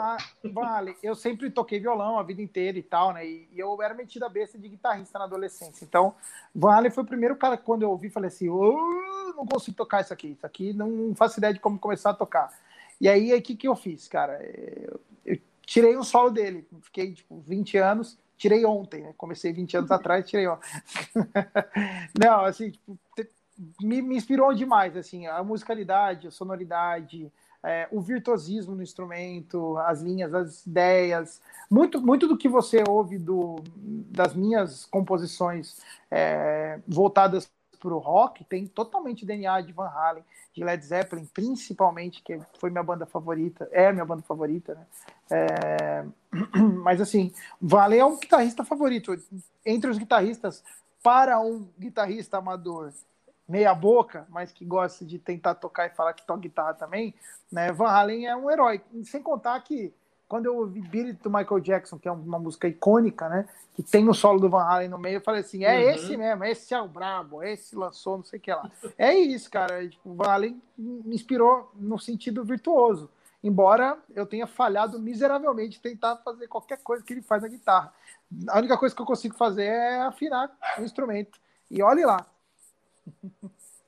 Van, Halen, eu sempre toquei violão a vida inteira e tal, né? E, e eu era metida besta de guitarrista na adolescência. Então, Van Halen foi o primeiro cara que quando eu ouvi, falei assim: oh, não consigo tocar isso aqui. Isso aqui não faço ideia de como começar a tocar. E aí, o que, que eu fiz, cara? Eu, eu tirei um solo dele. Fiquei, tipo, 20 anos tirei ontem, né? Comecei 20 anos atrás, tirei ontem. Não, assim, tipo, me, me, inspirou demais, assim, a musicalidade, a sonoridade, é, o virtuosismo no instrumento, as linhas, as ideias, muito, muito do que você ouve do, das minhas composições é, voltadas para o rock tem totalmente DNA de Van Halen, de Led Zeppelin, principalmente, que foi minha banda favorita, é minha banda favorita, né? É... Mas assim, Vale é um guitarrista favorito. Entre os guitarristas, para um guitarrista amador meia boca, mas que gosta de tentar tocar e falar que toca guitarra também, né? Van Halen é um herói. Sem contar que quando eu ouvi Beat do Michael Jackson, que é uma música icônica, né? Que tem o solo do Van Halen no meio, eu falei assim: é uhum. esse mesmo, esse é o brabo, esse lançou, não sei o que lá. É isso, cara. Tipo, Van Halen me inspirou no sentido virtuoso. Embora eu tenha falhado miseravelmente tentar fazer qualquer coisa que ele faz na guitarra. A única coisa que eu consigo fazer é afinar o instrumento. E olhe lá.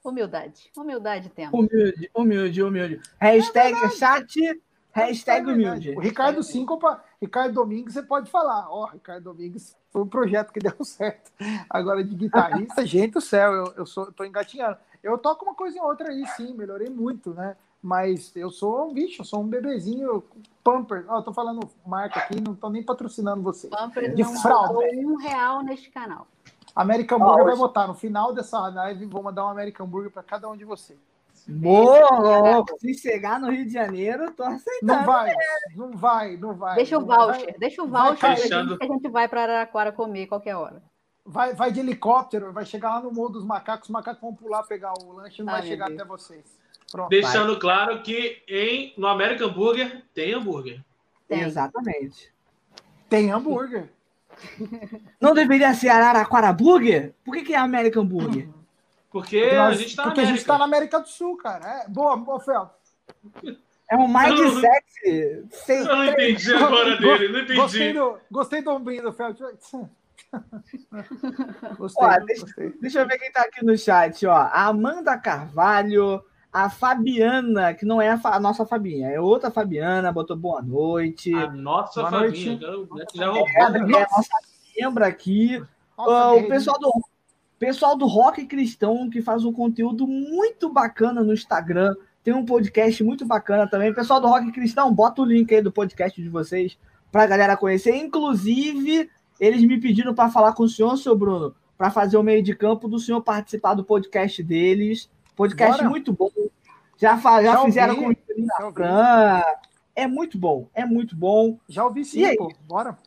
Humildade. Humildade temos. Humilde, humilde, humilde. Hashtag é chat Hashtag humilde. O Ricardo Síncopa, Ricardo Domingues, você pode falar. Ó, oh, Ricardo Domingues foi um projeto que deu certo. Agora, de guitarrista, gente do céu, eu, eu sou, tô engatinhando. Eu toco uma coisa em outra aí, sim, melhorei muito, né? Mas eu sou um bicho, eu sou um bebezinho Pamper. Ó, oh, tô falando marca aqui, não tô nem patrocinando você. Pamper de não fralda. um real neste canal. American Burger oh, vai botar no final dessa live, vou mandar um American Burger para cada um de vocês. Boa! Se chegar no Rio de Janeiro, tô aceitando. Não vai, não vai, não vai. Deixa o voucher, vai, deixa o voucher que a gente vai para Araraquara comer qualquer hora. Vai, vai de helicóptero, vai chegar lá no Morro dos Macacos, os macacos vão pular pegar o lanche e não Ai, vai chegar Deus. até vocês. Pronto, Deixando vai. claro que em, no American Burger tem hambúrguer. Tem. Exatamente. Tem hambúrguer. Não deveria ser Araraquara Burger? Por que, que é American Burger? Porque, porque nós, a gente está Porque a gente está na América do Sul, cara. É, boa, boa, Fel. É um mindset. Sem... Eu não entendi agora dele, não entendi. Gostei do, gostei do ombrinho do Fel. Gostei, ó, deixa, gostei. deixa eu ver quem está aqui no chat. Ó. A Amanda Carvalho, a Fabiana, que não é a, a, nossa Fabinha, é outra Fabiana, botou boa noite. A nossa boa Fabinha, noite. já é, é, é, nossa membro aqui. Nossa, uh, o pessoal do Pessoal do Rock Cristão, que faz um conteúdo muito bacana no Instagram. Tem um podcast muito bacana também. Pessoal do Rock Cristão, bota o link aí do podcast de vocês para a galera conhecer. Inclusive, eles me pediram para falar com o senhor, seu Bruno, para fazer o meio de campo do senhor participar do podcast deles. Podcast Bora. muito bom. Já, já, já fizeram ouvi, com o Instagram. É muito bom, é muito bom. Já ouvi sim, pô. Bora.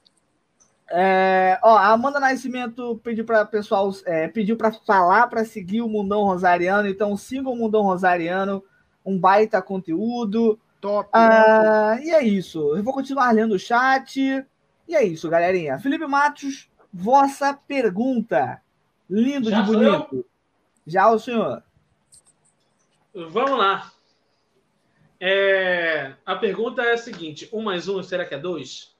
É, ó, a Amanda Nascimento pediu para pessoal é, pediu para falar para seguir o Mundão Rosariano, então sigam o Mundão Rosariano, um baita conteúdo. Top. Ah, e é isso. Eu vou continuar lendo o chat. E é isso, galerinha. Felipe Matos, vossa pergunta. Lindo Já de bonito. Eu? Já o senhor. Vamos lá. É, a pergunta é a seguinte: um mais um, será que é dois?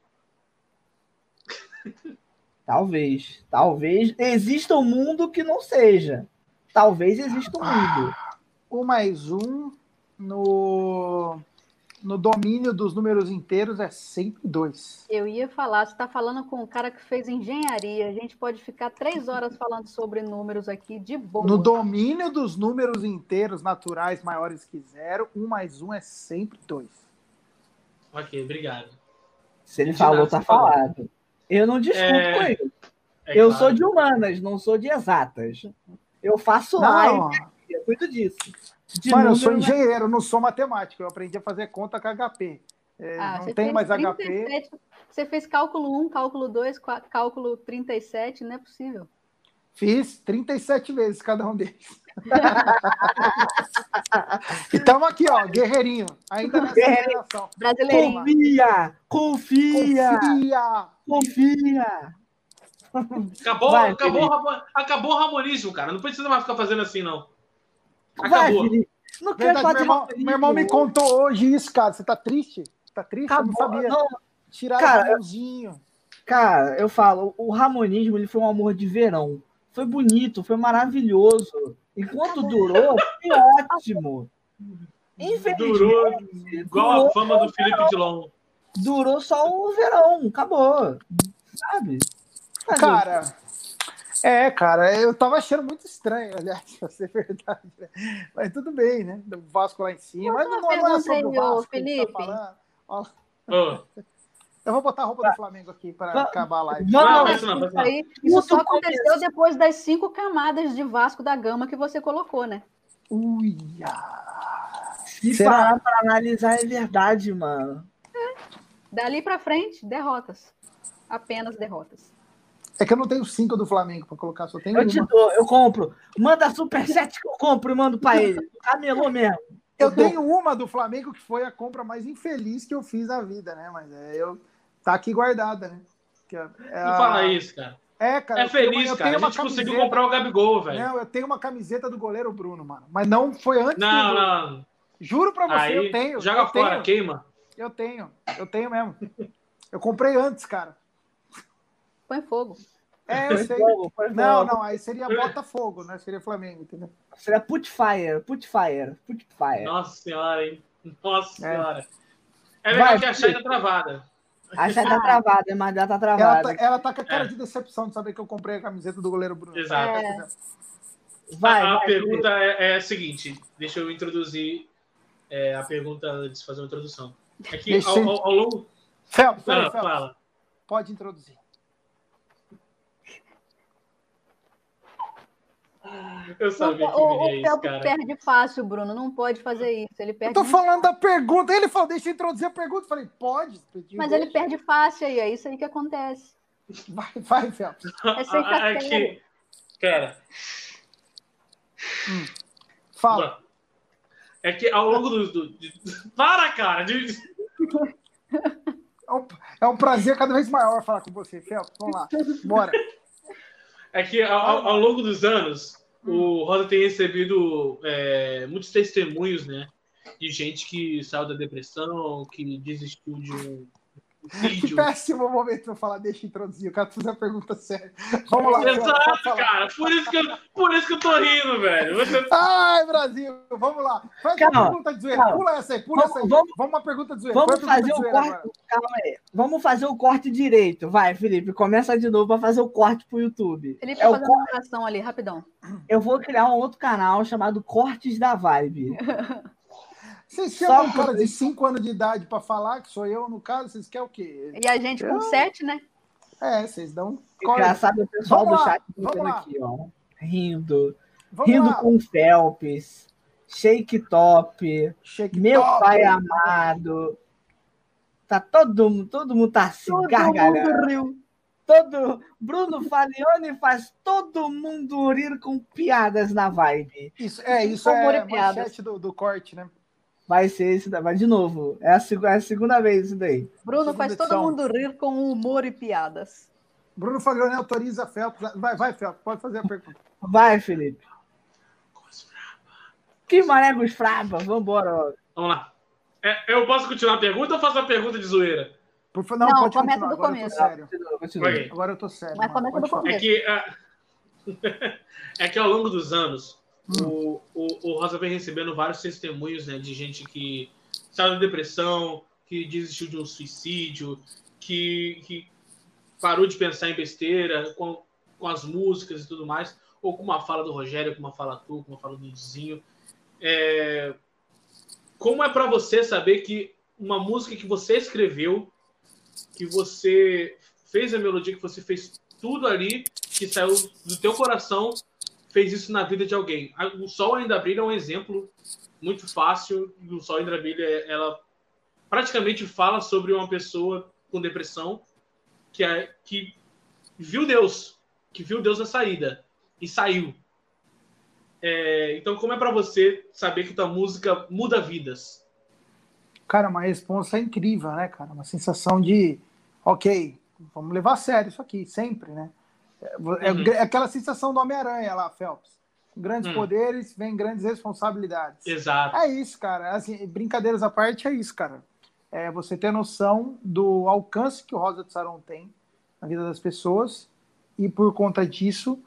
Talvez. Talvez exista um mundo que não seja. Talvez exista um mundo. Um mais um no, no domínio dos números inteiros é sempre dois. Eu ia falar, você está falando com um cara que fez engenharia. A gente pode ficar três horas falando sobre números aqui de boa. No domínio dos números inteiros naturais maiores que zero, um mais um é sempre dois. Ok, obrigado. Se ele falou, tá falado. Eu não discuto é... com ele. É eu claro. sou de humanas, não sou de exatas. Eu faço não. live, eu cuido disso. De Mano, eu sou né? engenheiro, não sou matemático. Eu aprendi a fazer conta com HP. É, ah, não tem mais 37, HP. Você fez cálculo 1, cálculo 2, cálculo 37, não é possível. Fiz 37 vezes cada um deles. e estamos aqui, ó, guerreirinho. Ainda nessa geração. Brasileirinho. Confia! Confia! Confia! Confia! Acabou, Vai, acabou, acabou o ramonismo, cara. Não precisa mais ficar fazendo assim, não. Acabou. Vai, não quero fazer meu irmão, meu irmão me contou hoje isso, cara. Você tá triste? Tá triste? Acabou, eu não sabia. Não. Tiraram cara, o ramonzinho. Cara, eu falo, o ramonismo ele foi um amor de verão. Foi bonito, foi maravilhoso. Enquanto durou, foi ótimo. Durou igual durou, a fama do Felipe Dilon. Durou só o verão, acabou. Sabe? Cara, é, cara, eu tava achando muito estranho, aliás, pra ser verdade. Né? Mas tudo bem, né? O Vasco lá em cima. Mas não, não é sobre o Vasco tá Felipe. Tá oh. Eu vou botar a roupa do Flamengo aqui para acabar a live. Não, não, isso, não, isso, aí, isso só aconteceu depois das cinco camadas de Vasco da Gama que você colocou, né? Uia! Se Será? parar para analisar, é verdade, mano. É. Dali para frente, derrotas. Apenas derrotas. É que eu não tenho cinco do Flamengo para colocar, só tenho eu uma. Te dou, eu compro. Manda superchat que eu compro e mando para ele. Camelô mesmo. Eu, tenho uma do Flamengo que foi a compra mais infeliz que eu fiz na vida, né? Mas é, eu tá aqui guardada, né? É, é não a... fala isso, cara. É, cara. É feliz, tenho, cara. a gente conseguiu comprar o Gabigol, velho. Não, eu tenho uma camiseta do goleiro Bruno, mano. Mas não foi antes. Não, do... não. Juro pra você, Aí, eu tenho. Joga eu fora, tenho. queima. Eu tenho, eu tenho mesmo. Eu comprei antes, cara. Põe fogo. É, eu sei. Fogo, não, não, aí seria Botafogo, né? Seria Flamengo, entendeu? Seria Putfire, Putfire, Putfire. Nossa senhora, hein? Nossa é. senhora. É melhor Vai, que a China travada. A China tá travada, mas ela tá travada. Ela tá, ela tá com a cara é. de decepção de saber que eu comprei a camiseta do goleiro Bruno. Exato. É. Vai, a, vai, pergunta é, é, a seguinte: deixa eu introduzir é, a pergunta antes de fazer uma introdução. É que ao, ao, ao longo. Felps, fala, fala. Pode introduzir. Eu sabia que o, isso, o cara. perde fácil, Bruno. Não pode fazer isso. Ele perde eu tô falando fácil. da pergunta. Ele falou, deixa eu introduzir a pergunta. Eu falei, pode. Mas ele perde fácil aí. É isso aí que acontece. Vai, vai, Felps. É sem Aqui, cara. Hum. Fala. É que ao longo do. do de... Para, cara! De... É é um prazer cada vez maior falar com você, Felps. Vamos lá. Bora. É que ao, ao longo dos anos, o Rosa tem recebido é, muitos testemunhos, né? De gente que saiu da depressão, que desistiu de um, que péssimo momento pra falar, deixa eu introduzir. O cara fazer a pergunta séria. Vamos lá. Exato, cara. Por isso, que eu, por isso que eu tô rindo, velho. Você... Ai, Brasil. Vamos lá. Faz calma, uma pergunta de zoeira. Calma. Pula essa aí, pula vamos, essa aí. Vamos, vamos uma pergunta de zoeira. Vamos fazer o corte. Agora. Calma aí. Vamos fazer o corte direito. Vai, Felipe. Começa de novo pra fazer o corte pro YouTube. Felipe, é fazer uma oração ali, rapidão. Eu vou criar um outro canal chamado Cortes da Vibe. Vocês chamam um cara de 5 anos de idade para falar, que sou eu, no caso, vocês querem o quê? E a gente com 7, né? É, vocês dão. Engraçado o pessoal vamos do chat botando aqui, ó. Rindo. Vamos rindo lá. com Phelps. Shake Top. Shake meu top. pai amado. Tá todo mundo, todo mundo tá assim, todo gargalhando. Todo Bruno Falione faz todo mundo rir com piadas na vibe. Isso é, isso é a manchete do, do corte, né? Vai ser esse, vai de novo. É a, é a segunda vez isso daí. Bruno faz edição. todo mundo rir com humor e piadas. Bruno Fagrone autoriza a Felps. Vai, vai, Felps, pode fazer a pergunta. Vai, Felipe. Que marégos fraba, vambora. Vamos lá. É, eu posso continuar a pergunta ou faço a pergunta de zoeira? Por, não, não pode começa do Agora começo. Eu sério. Okay. Agora eu tô sério. Mas começa do começo. É que, uh... é que ao longo dos anos, o, o, o Rosa vem recebendo vários testemunhos né, de gente que saiu da depressão, que desistiu de um suicídio, que, que parou de pensar em besteira com, com as músicas e tudo mais, ou com uma fala do Rogério, com uma fala tu, com uma fala do Dizinho. É... Como é para você saber que uma música que você escreveu, que você fez a melodia, que você fez tudo ali, que saiu do teu coração, fez isso na vida de alguém. O Sol Ainda Brilha é um exemplo muito fácil. O Sol Ainda Brilha, ela praticamente fala sobre uma pessoa com depressão que, é, que viu Deus, que viu Deus na saída e saiu. É, então, como é para você saber que tua música muda vidas? Cara, uma resposta incrível, né, cara? Uma sensação de, ok, vamos levar a sério isso aqui, sempre, né? É, uhum. é aquela sensação do Homem-Aranha lá, Phelps. Grandes hum. poderes, vem grandes responsabilidades. Exato. É isso, cara. Assim, brincadeiras à parte, é isso, cara. É você ter noção do alcance que o Rosa de Saron tem na vida das pessoas e por conta disso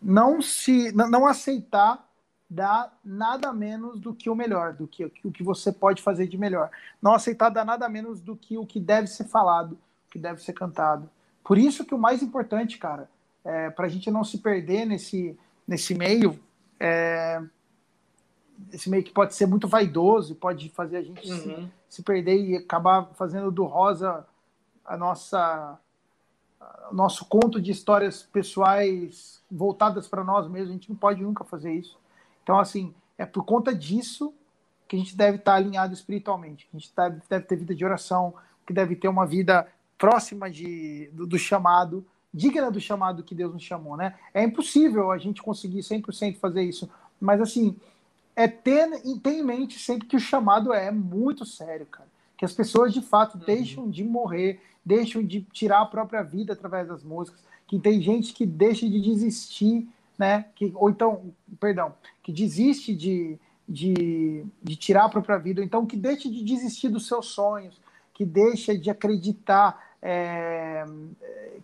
não se não aceitar dar nada menos do que o melhor, do que o que você pode fazer de melhor. Não aceitar dar nada menos do que o que deve ser falado, o que deve ser cantado. Por isso que o mais importante, cara, é, para a gente não se perder nesse, nesse meio, é, esse meio que pode ser muito vaidoso, pode fazer a gente uhum. se, se perder e acabar fazendo do rosa a nossa o nosso conto de histórias pessoais voltadas para nós mesmos, a gente não pode nunca fazer isso. Então, assim, é por conta disso que a gente deve estar alinhado espiritualmente, que a gente deve ter vida de oração, que deve ter uma vida próxima de, do, do chamado, digna do chamado que Deus nos chamou, né? É impossível a gente conseguir 100% fazer isso, mas assim, é ter, ter em mente sempre que o chamado é muito sério, cara. Que as pessoas de fato uhum. deixam de morrer, deixam de tirar a própria vida através das músicas, que tem gente que deixa de desistir, né? Que, ou então, perdão, que desiste de, de, de tirar a própria vida, ou então que deixa de desistir dos seus sonhos, que deixa de acreditar é,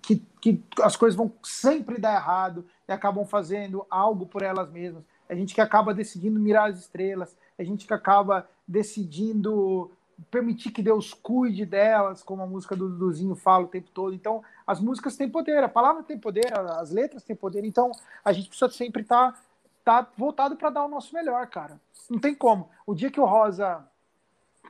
que, que as coisas vão sempre dar errado e acabam fazendo algo por elas mesmas. A gente que acaba decidindo mirar as estrelas, a gente que acaba decidindo permitir que Deus cuide delas, como a música do Duduzinho fala o tempo todo. Então, as músicas têm poder, a palavra tem poder, as letras têm poder. Então, a gente precisa sempre estar tá, tá voltado para dar o nosso melhor, cara. Não tem como. O dia que o Rosa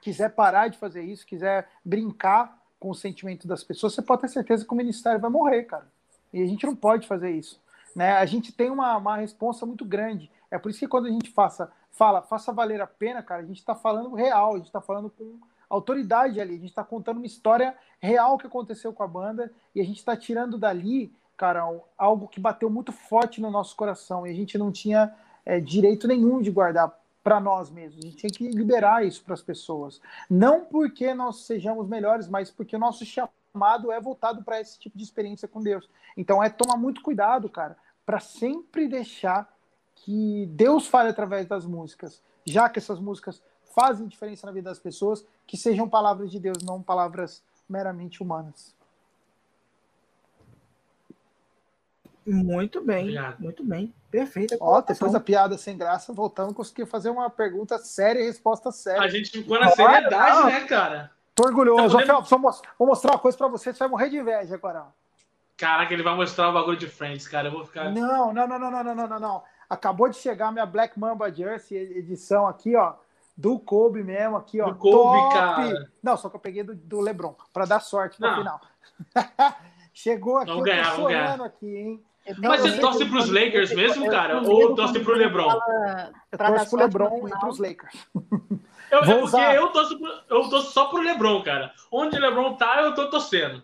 quiser parar de fazer isso, quiser brincar com o sentimento das pessoas, você pode ter certeza que o ministério vai morrer, cara. E a gente não pode fazer isso. Né? A gente tem uma, uma resposta muito grande. É por isso que quando a gente faça fala, faça valer a pena, cara, a gente está falando real, a gente está falando com autoridade ali, a gente está contando uma história real que aconteceu com a banda e a gente está tirando dali, cara, algo que bateu muito forte no nosso coração e a gente não tinha é, direito nenhum de guardar para nós mesmos. A gente tinha que liberar isso para as pessoas. Não porque nós sejamos melhores, mas porque o nosso chamado é voltado para esse tipo de experiência com Deus. Então é tomar muito cuidado, cara, para sempre deixar que Deus fale através das músicas, já que essas músicas fazem diferença na vida das pessoas, que sejam palavras de Deus, não palavras meramente humanas. Muito bem, Obrigado. muito bem. Perfeito. Ó, depois da piada sem graça, voltamos, consegui fazer uma pergunta séria e resposta séria. A gente ficou na seriedade, né, cara? Tô orgulhoso. Tá vou mostrar uma coisa pra você, você vai morrer de inveja agora. Caraca, ele vai mostrar o bagulho de Friends, cara. Eu vou ficar. Não, não, não, não, não, não, não, não. Acabou de chegar minha Black Mamba Jersey edição aqui, ó. Do Kobe mesmo, aqui, ó. Do Kobe, top. cara. Não, só que eu peguei do, do LeBron, para dar sorte no final. Chegou aqui, vamos ganhar, vamos ganhar. aqui, hein? Mas você torce para os Lakers mesmo, cara? Ou torce para o LeBron? Eu torço para o LeBron e para os Lakers. Eu, é porque eu torço, eu torço só pro LeBron, cara. Onde o LeBron tá, eu tô torcendo.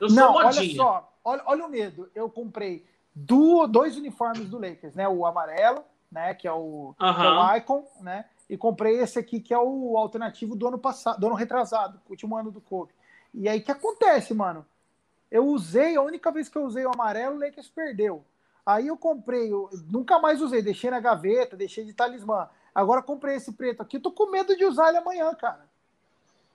Eu sou Não, modinha. olha só. Olha, olha o medo. Eu comprei do, dois uniformes do Lakers, né? O amarelo, né? Que é o, que é o Icon, né? E comprei esse aqui que é o alternativo do ano passado, do ano retrasado, último ano do Kobe. E aí o que acontece, mano? Eu usei, a única vez que eu usei o amarelo, o Lakers perdeu. Aí eu comprei, eu nunca mais usei, deixei na gaveta, deixei de talismã. Agora comprei esse preto aqui, tô com medo de usar ele amanhã, cara.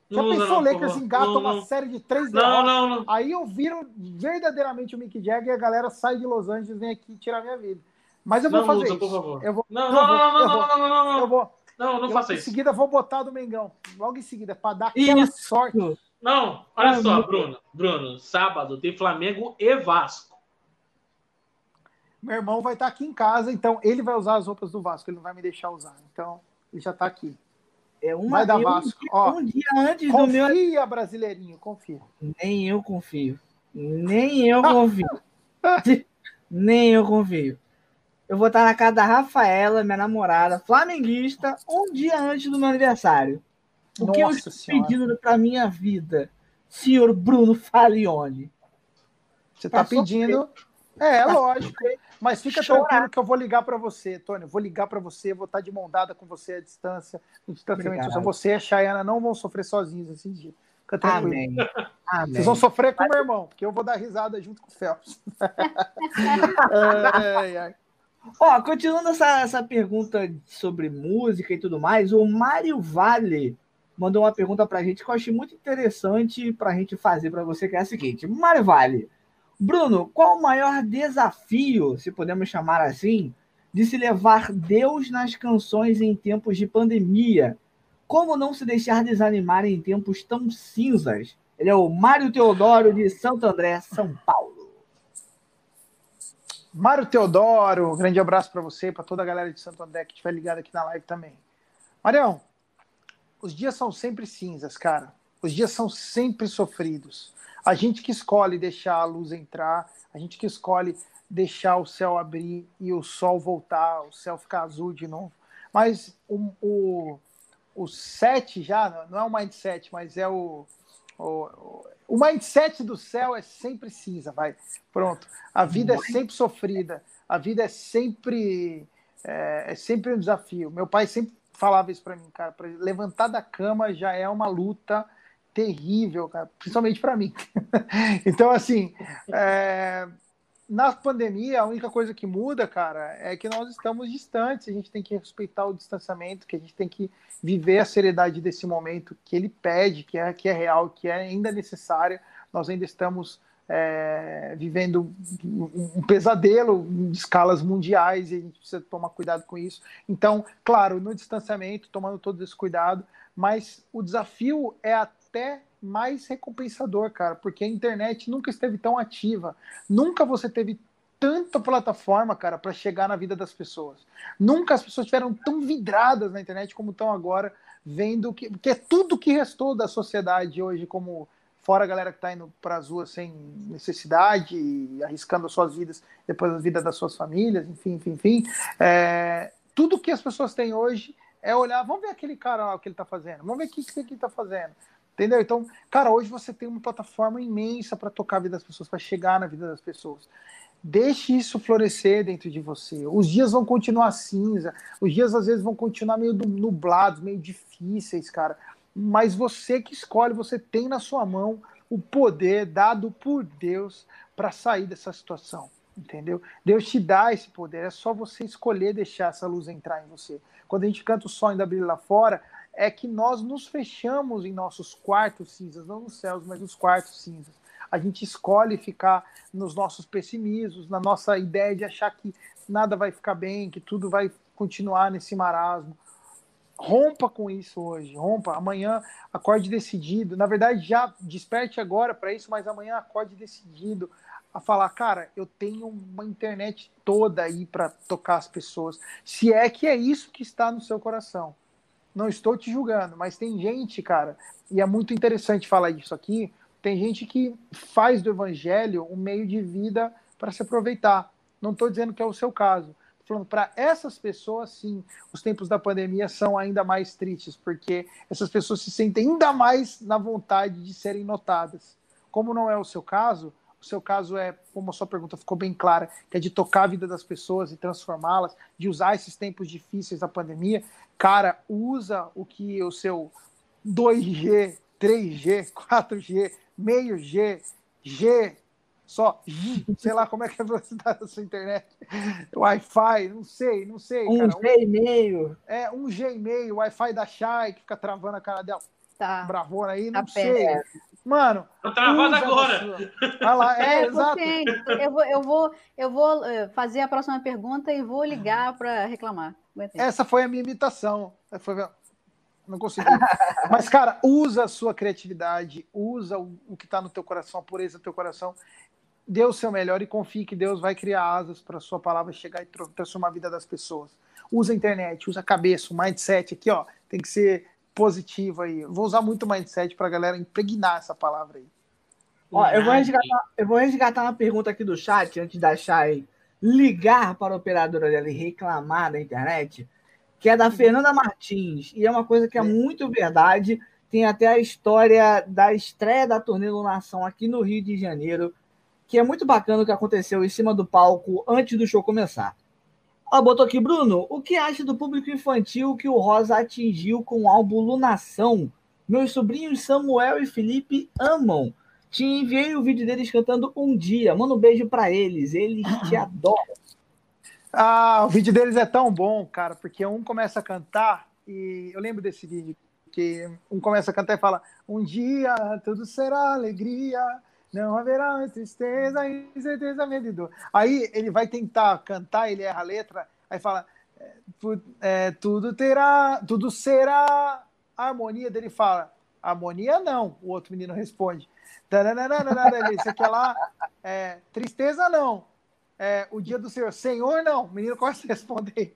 Já não, pensou o Lakers engata uma não. série de três derrotas? Não, não, Aí eu viro verdadeiramente o Mick Jagger e a galera sai de Los Angeles vem aqui tirar minha vida. Mas eu vou fazer isso. Eu vou, não, não, não, não, não, não, não, não, Eu vou. Não, não faça isso. Em seguida vou botar do Mengão. Logo em seguida, para dar aquela isso. sorte. Não, olha só, Bruno. Bruno, sábado tem Flamengo e Vasco. Meu irmão vai estar aqui em casa, então ele vai usar as roupas do Vasco, ele não vai me deixar usar. Então, ele já está aqui. É uma, Vai dar Vasco. Um, Ó, um dia antes confia, do meu. Confia, brasileirinho, confia. Nem eu confio. Nem eu confio. Nem eu confio. Eu vou estar na casa da Rafaela, minha namorada, flamenguista, um dia antes do meu aniversário. O Nossa que eu estou pedindo para minha vida, senhor Bruno Falione? Você está pedindo. É, é lógico. Mas fica Chorar. tranquilo que eu vou ligar para você, Tony. Vou ligar para você, vou estar de mão dada com você à distância, distanciamento. Você e a Chayana não vão sofrer sozinhos esse dia. Fica tranquilo. Amém. Amém. Vocês vão sofrer com o meu irmão, porque eu vou dar risada junto com o Phelps. ai, ai. Ó, continuando essa, essa pergunta sobre música e tudo mais, o Mário Vale mandou uma pergunta pra gente que eu achei muito interessante pra gente fazer para você, que é a seguinte. Mário Vale, Bruno, qual o maior desafio, se podemos chamar assim, de se levar Deus nas canções em tempos de pandemia? Como não se deixar desanimar em tempos tão cinzas? Ele é o Mário Teodoro de Santo André, São Paulo. Mário Teodoro, um grande abraço para você para toda a galera de Santo André que estiver ligada aqui na live também. Marião, os dias são sempre cinzas, cara. Os dias são sempre sofridos. A gente que escolhe deixar a luz entrar, a gente que escolhe deixar o céu abrir e o sol voltar, o céu ficar azul de novo. Mas o, o, o set já, não é o mindset, mas é o, o, o mindset do céu é sempre cinza, vai. Pronto. A vida é sempre sofrida. A vida é sempre é, é sempre um desafio. Meu pai sempre falava isso para mim, cara. Pra levantar da cama já é uma luta terrível, cara, principalmente para mim. então, assim, é, na pandemia, a única coisa que muda, cara, é que nós estamos distantes, a gente tem que respeitar o distanciamento, que a gente tem que viver a seriedade desse momento que ele pede, que é, que é real, que é ainda necessária. Nós ainda estamos é, vivendo um pesadelo de escalas mundiais e a gente precisa tomar cuidado com isso. Então, claro, no distanciamento, tomando todo esse cuidado, mas o desafio é até mais recompensador, cara, porque a internet nunca esteve tão ativa. Nunca você teve tanta plataforma, cara, para chegar na vida das pessoas. Nunca as pessoas estiveram tão vidradas na internet como estão agora, vendo que, que é tudo que restou da sociedade hoje, como fora a galera que está indo para as ruas sem necessidade, arriscando as suas vidas, depois a vida das suas famílias, enfim, enfim, enfim. É, tudo que as pessoas têm hoje é olhar, vamos ver aquele cara lá, o que ele está fazendo, vamos ver o que, que ele está fazendo. Entendeu? Então, cara, hoje você tem uma plataforma imensa para tocar a vida das pessoas, para chegar na vida das pessoas. Deixe isso florescer dentro de você. Os dias vão continuar cinza, os dias às vezes vão continuar meio nublados, meio difíceis, cara. Mas você que escolhe, você tem na sua mão o poder dado por Deus para sair dessa situação, entendeu? Deus te dá esse poder, é só você escolher deixar essa luz entrar em você. Quando a gente canta o sol ainda brilha lá fora, é que nós nos fechamos em nossos quartos cinzas, não nos céus, mas nos quartos cinzas. A gente escolhe ficar nos nossos pessimismos, na nossa ideia de achar que nada vai ficar bem, que tudo vai continuar nesse marasmo. Rompa com isso hoje, rompa. Amanhã acorde decidido. Na verdade, já desperte agora para isso, mas amanhã acorde decidido a falar, cara, eu tenho uma internet toda aí para tocar as pessoas. Se é que é isso que está no seu coração não estou te julgando, mas tem gente, cara, e é muito interessante falar isso aqui. Tem gente que faz do evangelho um meio de vida para se aproveitar. Não estou dizendo que é o seu caso. Falando para essas pessoas, sim, os tempos da pandemia são ainda mais tristes, porque essas pessoas se sentem ainda mais na vontade de serem notadas. Como não é o seu caso, o seu caso é, como a sua pergunta ficou bem clara, que é de tocar a vida das pessoas e transformá-las, de usar esses tempos difíceis da pandemia. Cara, usa o que o seu 2G, 3G, 4G, meio G, G, só sei lá como é que é a velocidade da sua internet. Wi-Fi, não sei, não sei. Um cara. G e meio. É, um G e meio, Wi-Fi da Shai, que fica travando a cara dela. Tá. Bravona aí, tá não sei. Mano. Tô travado agora. Olha lá, é, é exato. Eu vou, eu, vou, eu vou eh, fazer a próxima pergunta e vou ligar para reclamar. Essa foi a minha imitação. Foi... Não consegui. Mas, cara, usa a sua criatividade, usa o, o que está no teu coração, a pureza do teu coração. Dê o seu melhor e confie que Deus vai criar asas para a sua palavra chegar e transformar a vida das pessoas. Usa a internet, usa a cabeça, o mindset aqui, ó. Tem que ser positivo aí. Vou usar muito mindset para a galera impregnar essa palavra aí. Ó, eu vou, resgatar, eu vou resgatar uma pergunta aqui do chat, antes da Chay ligar para a operadora dela e reclamar da internet, que é da. Fernanda Martins. E é uma coisa que é muito verdade. Tem até a história da estreia da turnê Lunação aqui no Rio de Janeiro, que é muito bacana o que aconteceu em cima do palco antes do show começar. Ó, botou aqui, Bruno, o que acha do público infantil que o Rosa atingiu com o álbum Lunação Meus sobrinhos Samuel e Felipe amam. Te enviei o vídeo deles cantando um dia. Manda um beijo para eles. Eles te adoram. Ah, o vídeo deles é tão bom, cara, porque um começa a cantar e eu lembro desse vídeo que um começa a cantar e fala: Um dia tudo será alegria, não haverá tristeza, incerteza, medo e dor. Aí ele vai tentar cantar, ele erra a letra, aí fala: é, é Tudo terá, tudo será harmonia. Dele fala: Harmonia não. O outro menino responde: aqui é lá, é, tristeza não é, o dia do Senhor. Senhor, não. O menino a responder.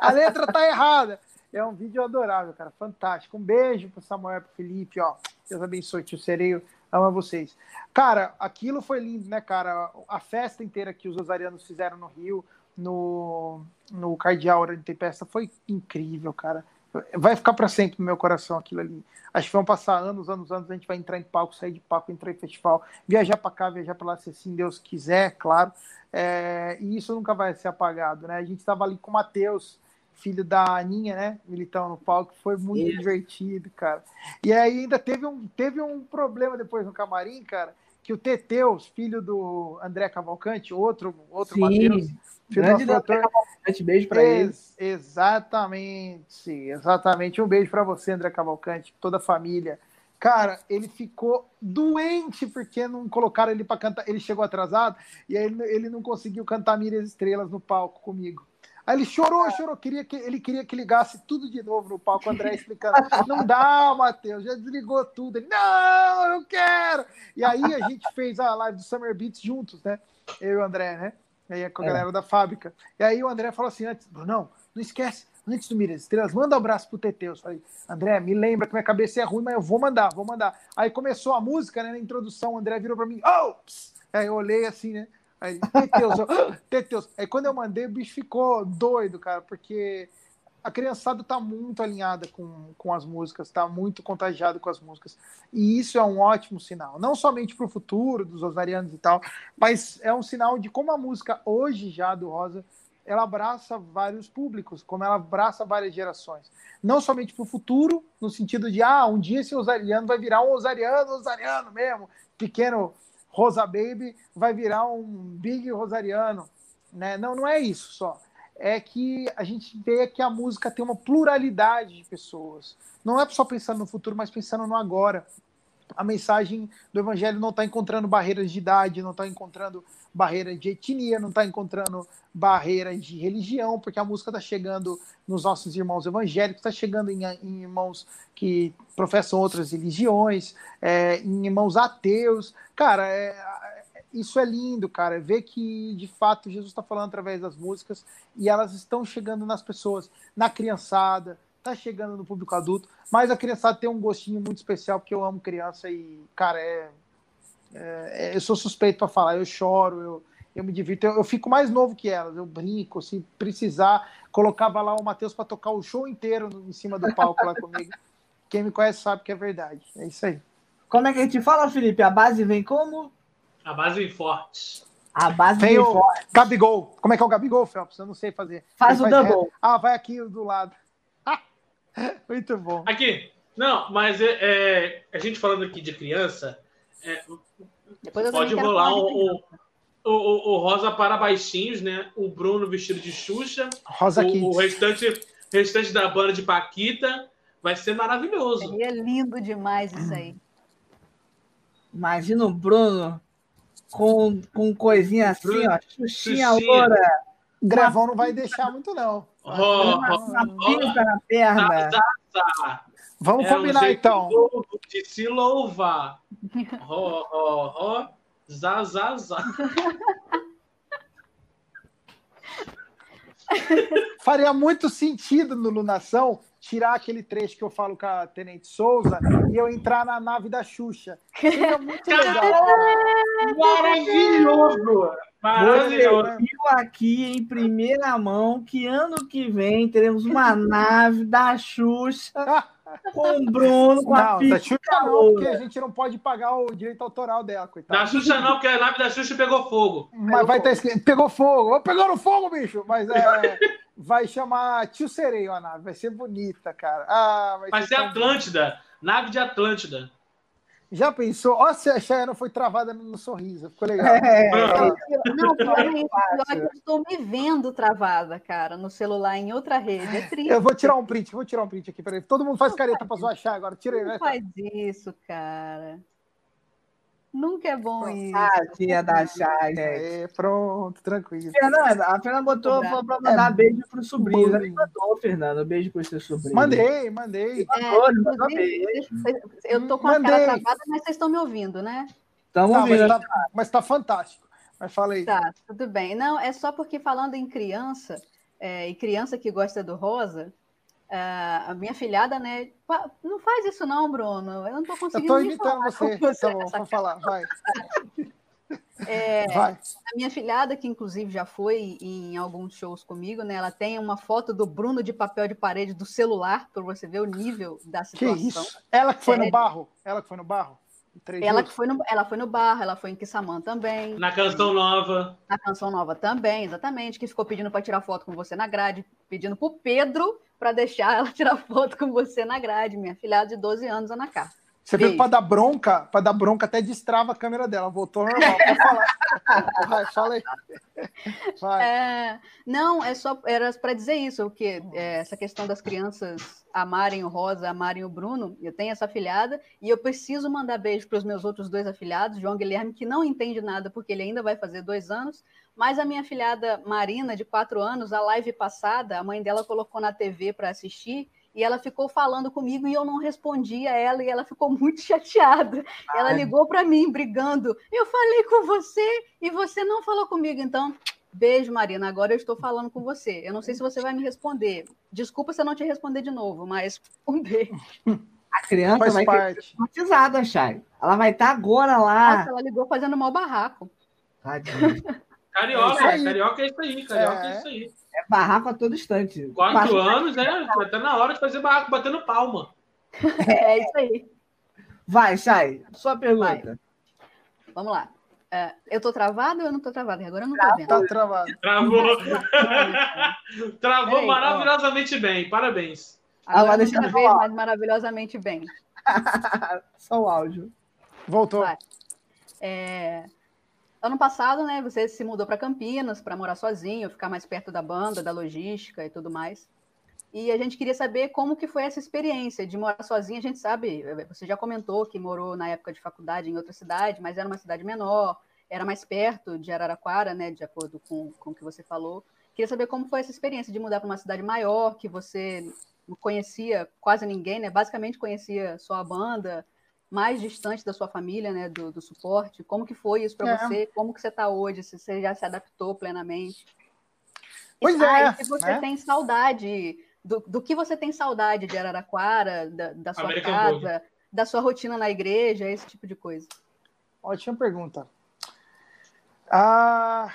a letra tá errada. É um vídeo adorável, cara. Fantástico. Um beijo pro Samuel, pro Felipe, ó. Deus abençoe, tio Sereio. Ama vocês. Cara, aquilo foi lindo, né, cara? A festa inteira que os osarianos fizeram no Rio, no, no Cardeal Hora de Tempesta, foi incrível, cara. Vai ficar para sempre no meu coração aquilo ali. Acho que vão passar anos, anos, anos. A gente vai entrar em palco, sair de palco, entrar em festival, viajar para cá, viajar para lá, se assim Deus quiser, claro. É, e isso nunca vai ser apagado, né? A gente estava ali com o Matheus, filho da Aninha, né? Militão no palco, foi muito Isso. divertido, cara. E aí ainda teve um, teve um problema depois no camarim, cara, que o Teteus, filho do André Cavalcante, outro, outro Matheus, Grande Cavalcante, beijo para ele. Exatamente, exatamente. Um beijo para você, André Cavalcante, toda a família. Cara, ele ficou doente porque não colocaram ele para cantar. Ele chegou atrasado e aí ele, ele não conseguiu cantar Miriam Estrelas no palco comigo. Aí ele chorou, chorou, queria que, ele queria que ligasse tudo de novo no palco. O André explicando: não dá, Matheus, já desligou tudo. Ele, não, eu quero. E aí a gente fez a live do Summer Beats juntos, né? Eu e o André, né? aí com a é. galera da fábrica. E aí o André falou assim antes, não, não esquece, antes do Mira Estrelas, manda um abraço pro Teteus. Falei, André, me lembra que minha cabeça é ruim, mas eu vou mandar, vou mandar. Aí começou a música, né, na introdução, o André virou para mim, oh! Aí eu olhei assim, né, aí, Teteus, Teteus. Aí quando eu mandei, o bicho ficou doido, cara, porque a criançada está muito alinhada com, com as músicas, está muito contagiada com as músicas. E isso é um ótimo sinal. Não somente para o futuro dos osarianos e tal, mas é um sinal de como a música hoje já do Rosa ela abraça vários públicos, como ela abraça várias gerações. Não somente para o futuro, no sentido de, ah, um dia esse osariano vai virar um osariano, osariano mesmo, pequeno Rosa Baby vai virar um Big Rosariano. Né? Não, não é isso só é que a gente vê que a música tem uma pluralidade de pessoas. Não é só pensando no futuro, mas pensando no agora. A mensagem do evangelho não está encontrando barreiras de idade, não está encontrando barreiras de etnia, não está encontrando barreiras de religião, porque a música está chegando nos nossos irmãos evangélicos, está chegando em, em, irmãos que professam outras religiões, é, em irmãos ateus. Cara, é, isso é lindo, cara. Ver que de fato Jesus está falando através das músicas e elas estão chegando nas pessoas, na criançada, tá chegando no público adulto. Mas a criançada tem um gostinho muito especial porque eu amo criança e, cara, é, é, é eu sou suspeito para falar. Eu choro, eu, eu me divirto. Eu, eu, fico mais novo que elas. Eu brinco, se precisar, colocava lá o Matheus para tocar o show inteiro em cima do palco lá comigo. Quem me conhece sabe que é verdade. É isso aí. Como é que a gente fala, Felipe? A base vem como? A base vem forte. A base vem forte. Gabigol. Como é que é o Gabigol, Phelps? Eu não sei fazer. Faz Ele o faz double. É... Ah, vai aqui do lado. Muito bom. Aqui. Não, mas é, é, a gente falando aqui de criança, é, pode rolar o, o, o, o, Rosa para baixinhos, né? O Bruno vestido de Xuxa. Rosa o, o restante, restante da banda de Paquita. Vai ser maravilhoso. É lindo demais isso aí. Imagina o Bruno com, com coisinha assim, ó. Xuxinha loura. Grevão não vai deixar muito, não. Oh, uma oh, na perna. Vamos é combinar, um então. De se louvar. Ó, ó, ó. Zá, zá, zá. Faria muito sentido no Lunação tirar aquele trecho que eu falo com a Tenente Souza e eu entrar na nave da Xuxa. Seria muito legal. Maravilhoso! Maravilhoso! Você viu aqui em primeira mão que ano que vem teremos uma nave da Xuxa com o Bruno, com a Não, da Xuxa não, porque a gente não pode pagar o direito autoral dela, coitado. Da Xuxa não, porque a nave da Xuxa pegou fogo. Mas vai estar escrito, pegou fogo. Pegou no fogo, bicho! Mas é... vai chamar Tio Sereio a nave. Vai ser bonita, cara. Ah, vai, vai ser, ser Atlântida. Nave de Atlântida. Já pensou? Ó, se a Cheyenne foi travada no sorriso, ficou legal. É, não, foi eu estou me vendo travada, cara, no celular em outra rede. É triste. Eu vou tirar um print, vou tirar um print aqui, peraí. Todo mundo faz careta para zoar agora. Tira aí, né? Não faz isso, cara. Nunca é bom isso. Ah, tia da Chay, é, pronto, tranquilo. Fernanda, a Fernanda botou falou pra mandar é, beijo pro sobrinho. Ela mandou, Fernanda, beijo pro seu sobrinho. Mandei, mandei. É, mandou, beijo. Eu tô com a mandei. cara travada, mas vocês estão me ouvindo, né? Estamos tá, ouvindo. Mas tá, mas tá fantástico. Mas fala aí. Tá, tudo bem. Não, é só porque falando em criança, é, e criança que gosta do rosa, Uh, a minha filhada, né? Não faz isso não, Bruno. Eu não estou conseguindo. Eu tô imitando você. você. Tá bom, vou falar, vai. É, vai. A minha filhada, que inclusive já foi em alguns shows comigo, né? Ela tem uma foto do Bruno de papel de parede do celular, para você ver o nível da situação. Que isso? Ela que foi no barro? Ela que foi no barro? Ela que foi no, ela foi no bar, ela foi em Kissamã também. Na canção nova. Na canção nova também, exatamente. Que ficou pedindo para tirar foto com você na grade, pedindo pro Pedro para deixar ela tirar foto com você na grade, minha filhada de 12 anos, Ana Carla. Você veio para dar bronca, para dar bronca até destrava a câmera dela, voltou normal. Pode falar. Vai, fala aí. Vai. É, não, é só era para dizer isso, o que é, essa questão das crianças amarem o Rosa, amarem o Bruno. Eu tenho essa afilhada e eu preciso mandar beijo para os meus outros dois afilhados, João Guilherme, que não entende nada porque ele ainda vai fazer dois anos, mas a minha afilhada Marina, de quatro anos, a live passada, a mãe dela colocou na TV para assistir e ela ficou falando comigo e eu não respondi a ela e ela ficou muito chateada. Ela ligou para mim brigando. Eu falei com você e você não falou comigo, então Beijo, Marina. Agora eu estou falando com você. Eu não sei se você vai me responder. Desculpa se eu não te responder de novo, mas um beijo. A criança Faz vai parte. ser traumatizada, Chay. Ela vai estar agora lá. Nossa, ela ligou fazendo mal barraco. Tadinha. Carioca, é carioca é isso aí, carioca é, é isso aí. É barraco a todo instante. Quatro anos, né? Tá na hora de fazer barraco batendo palma. É, isso aí. Vai, Chay, sua pergunta. Vai. Vamos lá. Uh, eu tô travado ou eu não tô travado? Agora eu não tô vendo. Tá travado. Travou. Travou maravilhosamente ó. bem. Parabéns. Agora, Agora deixa eu ver mais maravilhosamente bem. Só o áudio. Voltou. É... Ano passado, né, você se mudou para Campinas para morar sozinho, ficar mais perto da banda, da logística e tudo mais. E a gente queria saber como que foi essa experiência de morar sozinho. A gente sabe, você já comentou que morou na época de faculdade em outra cidade, mas era uma cidade menor, era mais perto de Araraquara, né, de acordo com, com o que você falou. Queria saber como foi essa experiência de mudar para uma cidade maior, que você não conhecia quase ninguém, né? Basicamente conhecia só a banda, mais distante da sua família, né, do, do suporte. Como que foi isso para é. você? Como que você está hoje? Se você já se adaptou plenamente? Pois e, é. se você né? tem saudade do, do que você tem saudade de Araraquara, da, da sua American casa, da sua rotina na igreja, esse tipo de coisa. Ótima pergunta. Ah,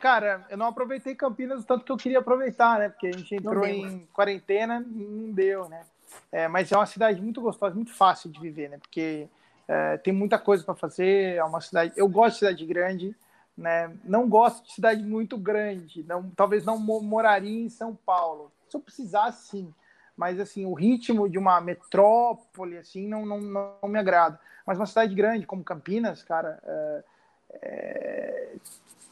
cara, eu não aproveitei Campinas o tanto que eu queria aproveitar, né? Porque a gente entrou em quarentena, não deu, né? É, mas é uma cidade muito gostosa, muito fácil de viver, né? Porque é, tem muita coisa para fazer. É uma cidade. Eu gosto de cidade grande, né? Não gosto de cidade muito grande. Não, talvez não moraria em São Paulo se eu precisar, sim. Mas, assim, o ritmo de uma metrópole, assim, não, não, não me agrada. Mas uma cidade grande como Campinas, cara, é, é,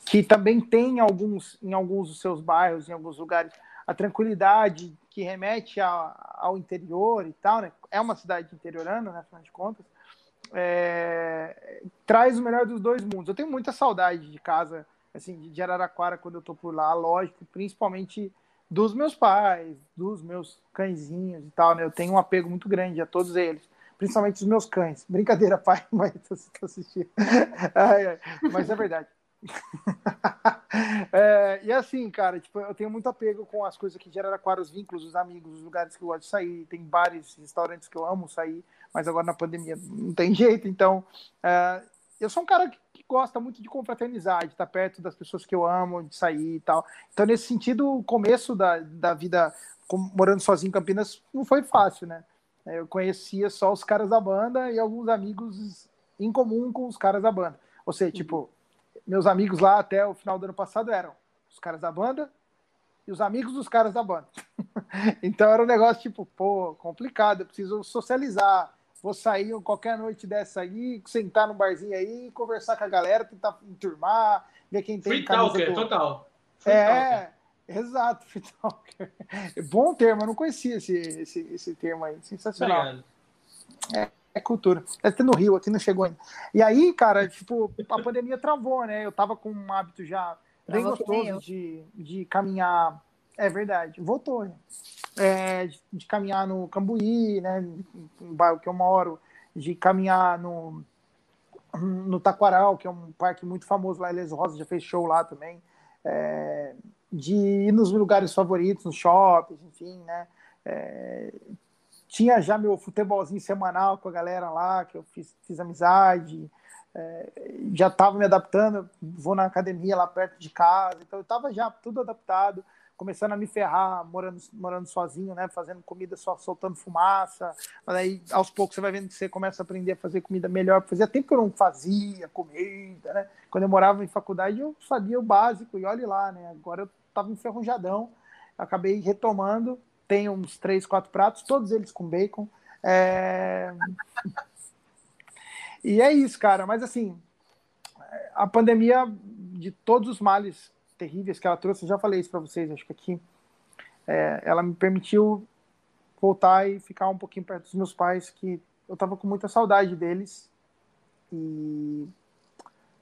que também tem alguns, em alguns dos seus bairros, em alguns lugares, a tranquilidade que remete a, ao interior e tal, né? É uma cidade interiorana, né, afinal de contas. É, traz o melhor dos dois mundos. Eu tenho muita saudade de casa, assim, de Araraquara quando eu tô por lá, lógico, principalmente dos meus pais, dos meus cãezinhos e tal, né? Eu tenho um apego muito grande a todos eles, principalmente os meus cães. Brincadeira, pai, mas você tá assistindo. Ai, ai. Mas é verdade. é, e assim, cara, tipo, eu tenho muito apego com as coisas que geram Araraquara, os vínculos, os amigos, os lugares que eu gosto de sair. Tem bares, restaurantes que eu amo sair, mas agora na pandemia não tem jeito. Então, é, eu sou um cara que gosta muito de confraternizar, de estar perto das pessoas que eu amo, de sair e tal. Então, nesse sentido, o começo da, da vida morando sozinho em Campinas não foi fácil, né? É, eu conhecia só os caras da banda e alguns amigos em comum com os caras da banda. Ou seja, tipo, meus amigos lá até o final do ano passado eram os caras da banda, e os amigos dos caras da banda. então era um negócio tipo, pô, complicado, eu preciso socializar. Vou sair qualquer noite dessa aí, sentar no barzinho aí, conversar com a galera, tentar enturmar, ver quem tem Free talker, do... total. Free é, talker. exato, free talker. Bom termo, eu não conhecia esse, esse, esse termo aí, sensacional. Obrigado. É, é cultura. Deve ter no Rio, aqui não chegou ainda. E aí, cara, tipo, a pandemia travou, né? Eu tava com um hábito já bem gostoso de, de caminhar. É verdade, voltou. Né? É, de, de, caminhar no Cambuí, né? No bairro que eu moro, de caminhar no, no Taquaral, que é um parque muito famoso lá, Elias Rosa já fez show lá também. É, de ir nos lugares favoritos, nos shoppings, enfim, né? É, tinha já meu futebolzinho semanal com a galera lá, que eu fiz, fiz amizade, é, já estava me adaptando, vou na academia lá perto de casa, então eu estava já tudo adaptado, começando a me ferrar, morando, morando sozinho, né, fazendo comida só soltando fumaça, aí aos poucos você vai vendo que você começa a aprender a fazer comida melhor, fazia tempo que eu não fazia comida, né, quando eu morava em faculdade eu sabia o básico, e olhe lá, né, agora eu estava enferrujadão, acabei retomando, tem uns três, quatro pratos, todos eles com bacon. É... e é isso, cara. Mas assim, a pandemia, de todos os males terríveis que ela trouxe, eu já falei isso para vocês, acho que aqui, é, ela me permitiu voltar e ficar um pouquinho perto dos meus pais, que eu tava com muita saudade deles. E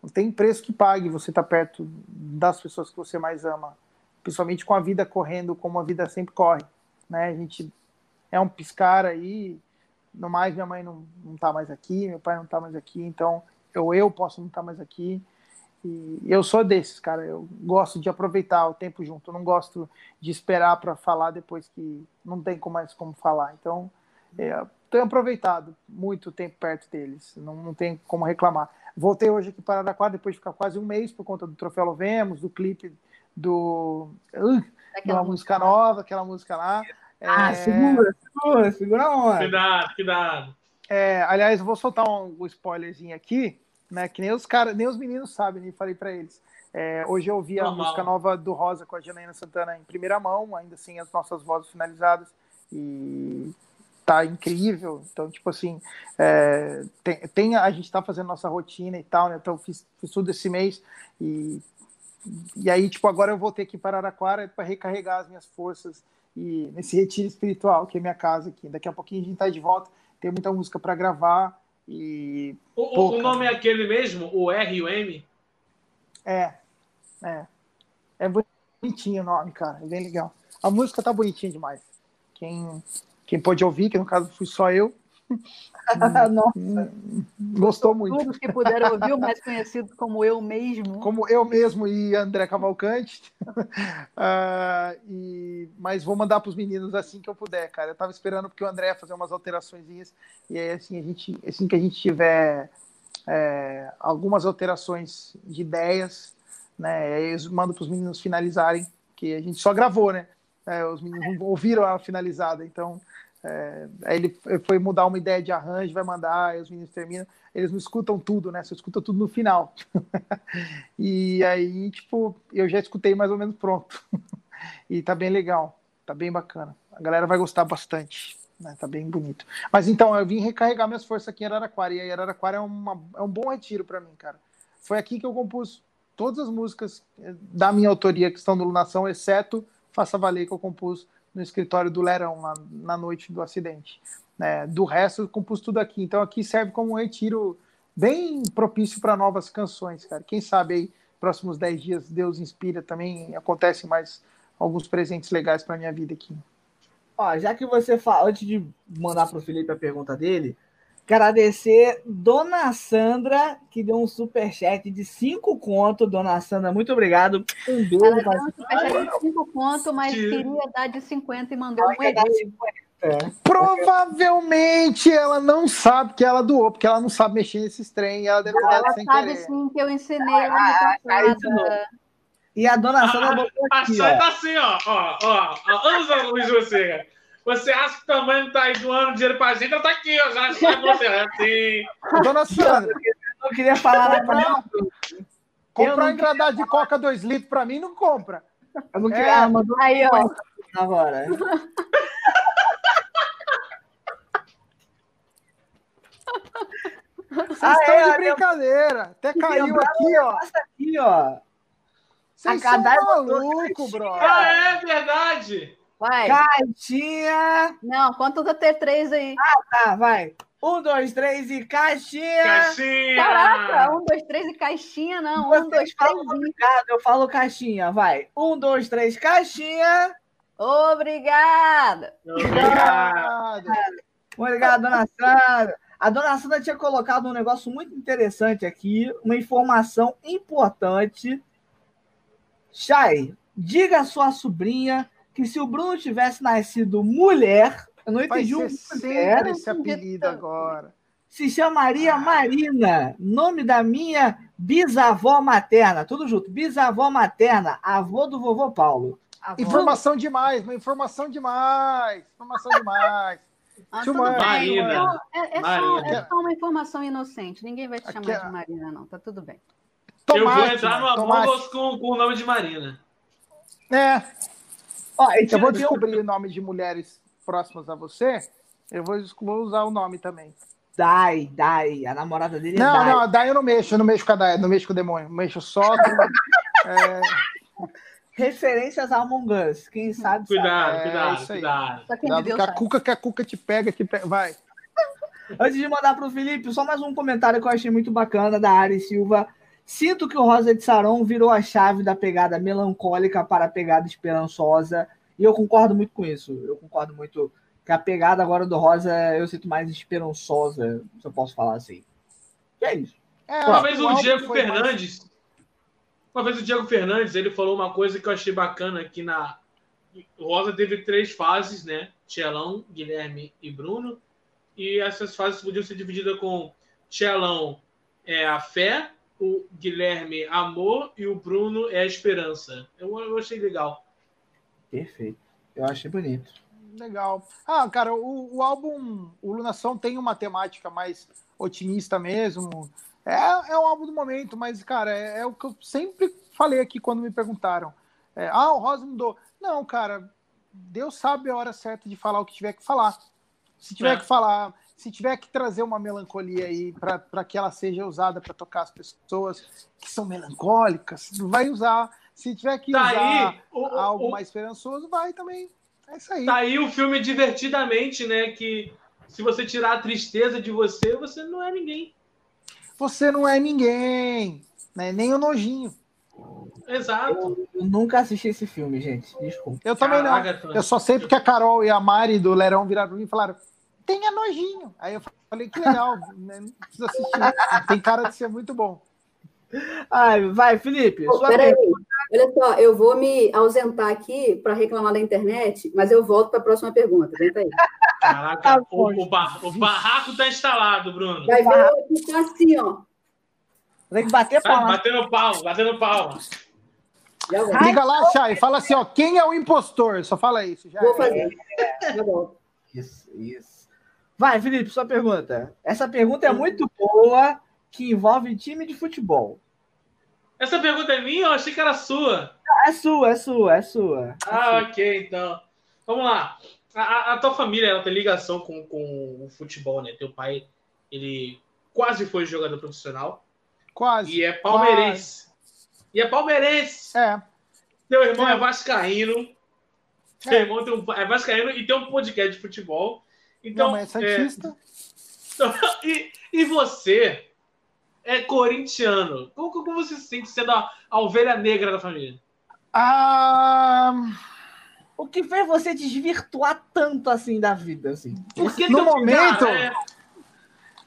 não tem preço que pague você estar tá perto das pessoas que você mais ama, principalmente com a vida correndo como a vida sempre corre né? A gente é um piscar aí, no mais minha mãe não, não tá mais aqui, meu pai não tá mais aqui, então eu, eu posso não estar tá mais aqui. E eu sou desses, cara. Eu gosto de aproveitar o tempo junto. Eu não gosto de esperar para falar depois que não tem mais como falar. Então, é, tenho aproveitado muito tempo perto deles. Não, não tem como reclamar. Voltei hoje aqui para Araraquara depois de ficar quase um mês por conta do Troféu Lovemos, do clipe do. Uh, uma música nova, aquela música lá. Ah, é... segura, segura, segura a onda. Cuidado, cuidado. É, aliás, eu vou soltar um, um spoilerzinho aqui, né? Que nem os caras, nem os meninos sabem, nem falei para eles. É, hoje eu ouvi a Normal. música nova do Rosa com a Janaína Santana em primeira mão, ainda assim as nossas vozes finalizadas. E tá incrível. Então, tipo assim, é, tem, tem, a gente tá fazendo nossa rotina e tal, né? Então, fiz, fiz tudo esse mês e e aí, tipo, agora eu voltei aqui para Araraquara para recarregar as minhas forças e nesse retiro espiritual, que é minha casa aqui. Daqui a pouquinho a gente tá de volta, tem muita música para gravar e... O, o, nome é aquele mesmo? O R e o M? É, é. É bonitinho o nome, cara, é bem legal. A música tá bonitinha demais. Quem, quem pode ouvir, que no caso fui só eu, Nossa. Gostou muito. Todos que puderam ouvir, o mais conhecido como eu mesmo. Como eu mesmo e André Cavalcante. uh, e... Mas vou mandar para os meninos assim que eu puder, cara. Eu estava esperando porque o André ia fazer umas alterações e aí assim, a gente, assim que a gente tiver é, algumas alterações de ideias, né? Eu mando para os meninos finalizarem, que a gente só gravou, né? É, os meninos ouviram a finalizada, então é, aí ele foi mudar uma ideia de arranjo, vai mandar, aí os meninos terminam. Eles não escutam tudo, né? Você escuta tudo no final. e aí, tipo, eu já escutei mais ou menos pronto. e tá bem legal, tá bem bacana. A galera vai gostar bastante, né? Tá bem bonito. Mas então, eu vim recarregar minhas forças aqui em Araraquara. E Araraquara é, uma, é um bom retiro para mim, cara. Foi aqui que eu compus todas as músicas da minha autoria que estão no Lunação, exceto Faça Valer, que eu compus no escritório do Lerão, na, na noite do acidente. É, do resto, eu compus tudo aqui. Então, aqui serve como um retiro bem propício para novas canções, cara. Quem sabe aí, próximos 10 dias, Deus inspira também, acontecem mais alguns presentes legais para minha vida aqui. Ó, já que você fala, antes de mandar para o Felipe a pergunta dele, Agradecer Dona Sandra, que deu um superchat de 5 conto. Dona Sandra, muito obrigado. Um beijo. Ela deu um superchat de 5 conto, mas que... queria dar de 50 e mandou ela um e é. Provavelmente ela não sabe que ela doou, porque ela não sabe mexer nesses trem. Ela deve ela sabe querer. sim que eu ensinei ela ah, ah, E a dona Sandra botou aqui, a ó. tá assim, ó. ó, ó, ó. Vamos, Luiz, você. Você acha que também não tá aí doando dinheiro pra gente? Ela tá aqui, ó. Já está você assim. Dona Sandra. Eu não queria falar comprar, comprar um engradado de coca 2 litros pra mim, não compra. É porque é. ela mandou aí, ó. agora. Vocês ah, estão é, de brincadeira. Até caiu aqui, ó. aqui, ó. Vocês são malucos, bro. Ah, é verdade. Vai. Caixinha. Não, conta do T3 aí. Ah, tá, vai. Um, dois, três e caixinha. Caixinha. Caraca, um, dois, três e caixinha, não. Você um, dois, três e... Eu falo caixinha, vai. Um, dois, três, caixinha. Obrigada. Obrigado. Obrigado, dona Sandra. A dona Sandra tinha colocado um negócio muito interessante aqui, uma informação importante. Chay, diga à sua sobrinha que se o Bruno tivesse nascido mulher, eu não entendi Vai ser um mulher, esse apelido agora. Se chamaria ah. Marina, nome da minha bisavó materna, tudo junto, bisavó materna, avô do vovô Paulo. Avô. Informação demais, uma informação demais, informação demais. Ah, Marina. É, é, Só, é, só, uma informação inocente. Ninguém vai te chamar de Marina, não. Tá tudo bem. Tomate, eu vou entrar no Among com, com o nome de Marina. É. Ó, eu vou descobrir o nome de mulheres próximas a você. Eu vou, vou usar o nome também. Dai, Dai, a namorada dele é não, Dai. Não, não, Dai eu não mexo, eu não mexo com a Dai, não mexo com o demônio, mexo só com... é... Referências a Among Us, quem sabe Cuidado, sabe. cuidado, é, cuidado. cuidado que a cuca, que a cuca te pega, te pega. vai. Antes de mandar para o Felipe, só mais um comentário que eu achei muito bacana da Ari Silva. Sinto que o Rosa de Saron virou a chave da pegada melancólica para a pegada esperançosa. E eu concordo muito com isso. Eu concordo muito que a pegada agora do Rosa eu sinto mais esperançosa, se eu posso falar assim. E é isso. É, uma vez o Diego Fernandes. Mais... Uma vez o Diego Fernandes ele falou uma coisa que eu achei bacana aqui na. O Rosa teve três fases, né? Tchelão, Guilherme e Bruno. E essas fases podiam ser divididas com Tchelão é a fé, o Guilherme amor e o Bruno é a esperança. Eu, eu achei legal. Perfeito. Eu achei bonito. Legal. Ah, cara, o, o álbum, o Lunação tem uma temática mais otimista mesmo. É, é um álbum do momento, mas, cara, é, é o que eu sempre falei aqui quando me perguntaram. É, ah, o Rosa mudou. Não, cara, Deus sabe a hora certa de falar o que tiver que falar. Se tiver é. que falar, se tiver que trazer uma melancolia aí para que ela seja usada para tocar as pessoas que são melancólicas, vai usar. Se tiver que tá usar aí, o, algo o, mais esperançoso, vai também. É isso aí. Tá aí o filme Divertidamente, né? Que se você tirar a tristeza de você, você não é ninguém. Você não é ninguém, né? nem o nojinho. Exato. Eu, nunca assisti esse filme, gente. Desculpa. Eu também Caraca, não. Eu só sei porque a Carol e a Mari do Lerão viraram pra mim e falaram: tenha nojinho. Aí eu falei: que legal, né? não precisa assistir. Tem cara de ser muito bom. Ai, vai, Felipe. Peraí. Olha só, eu vou me ausentar aqui para reclamar da internet, mas eu volto para a próxima pergunta. Vem aí. Caraca, tá o, o, bar, o, barraco está instalado, Bruno. Vai ver que tá assim, ó. Tem que bater palma. Batendo palma, batendo palma. Liga lá, Chay, fala assim, ó, quem é o impostor? Só fala isso. Já vou fazer. É. Isso, isso. Vai, Felipe, sua pergunta. Essa pergunta é muito boa que envolve time de futebol. Essa pergunta é minha? Eu achei que era sua. É sua, é sua, é sua. Ah, ok, então. Vamos lá. A, a, tua família ela tem ligação com, com o futebol, né? Teu pai, ele quase foi jogador profissional. Quase. E é palmeirense. Quase. E é palmeirense. É. Teu irmão é, é vascaíno. É. Teu irmão tem um, é vascaíno e tem um podcast de futebol. Então, Não, mas é santista. É... e, e você é corintiano. Como, como você se sente sendo a, a ovelha negra da família? Ah, o que fez você desvirtuar tanto assim da vida? Assim? Porque no momento. é...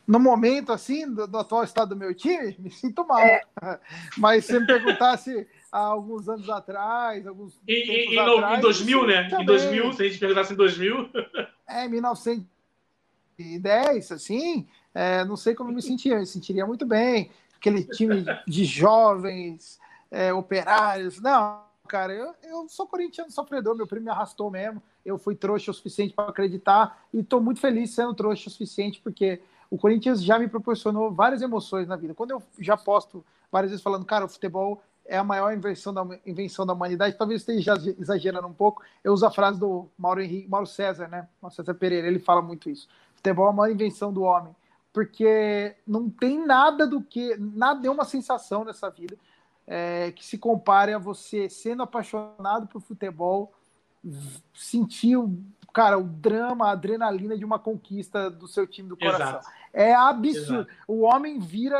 No momento, assim, do, do, atual estado do meu time, me sinto mal. É. Mas se me perguntasse há alguns anos atrás, alguns. E, e, atrás, em 2000, né? Também. Em 2000, se a gente perguntasse em 2000. É, 1910, assim, é, não sei como eu me sentia, eu me sentiria muito bem. Aquele time de jovens, é, operários. Não, cara, eu, eu sou corintiano sofredor, meu primo me arrastou mesmo. Eu fui trouxa o suficiente para acreditar e estou muito feliz sendo trouxa o suficiente, porque o Corinthians já me proporcionou várias emoções na vida. Quando eu já posto várias vezes falando, cara, o futebol é a maior invenção da, invenção da humanidade. Talvez esteja exagerando um pouco. Eu uso a frase do Mauro, Henrique, Mauro César, né? Mauro César Pereira, ele fala muito isso. Futebol é a maior invenção do homem. Porque não tem nada do que. Nada é uma sensação nessa vida é, que se compare a você sendo apaixonado por futebol, sentir o, cara, o drama, a adrenalina de uma conquista do seu time do coração. Exato. É absurdo. Exato. O homem vira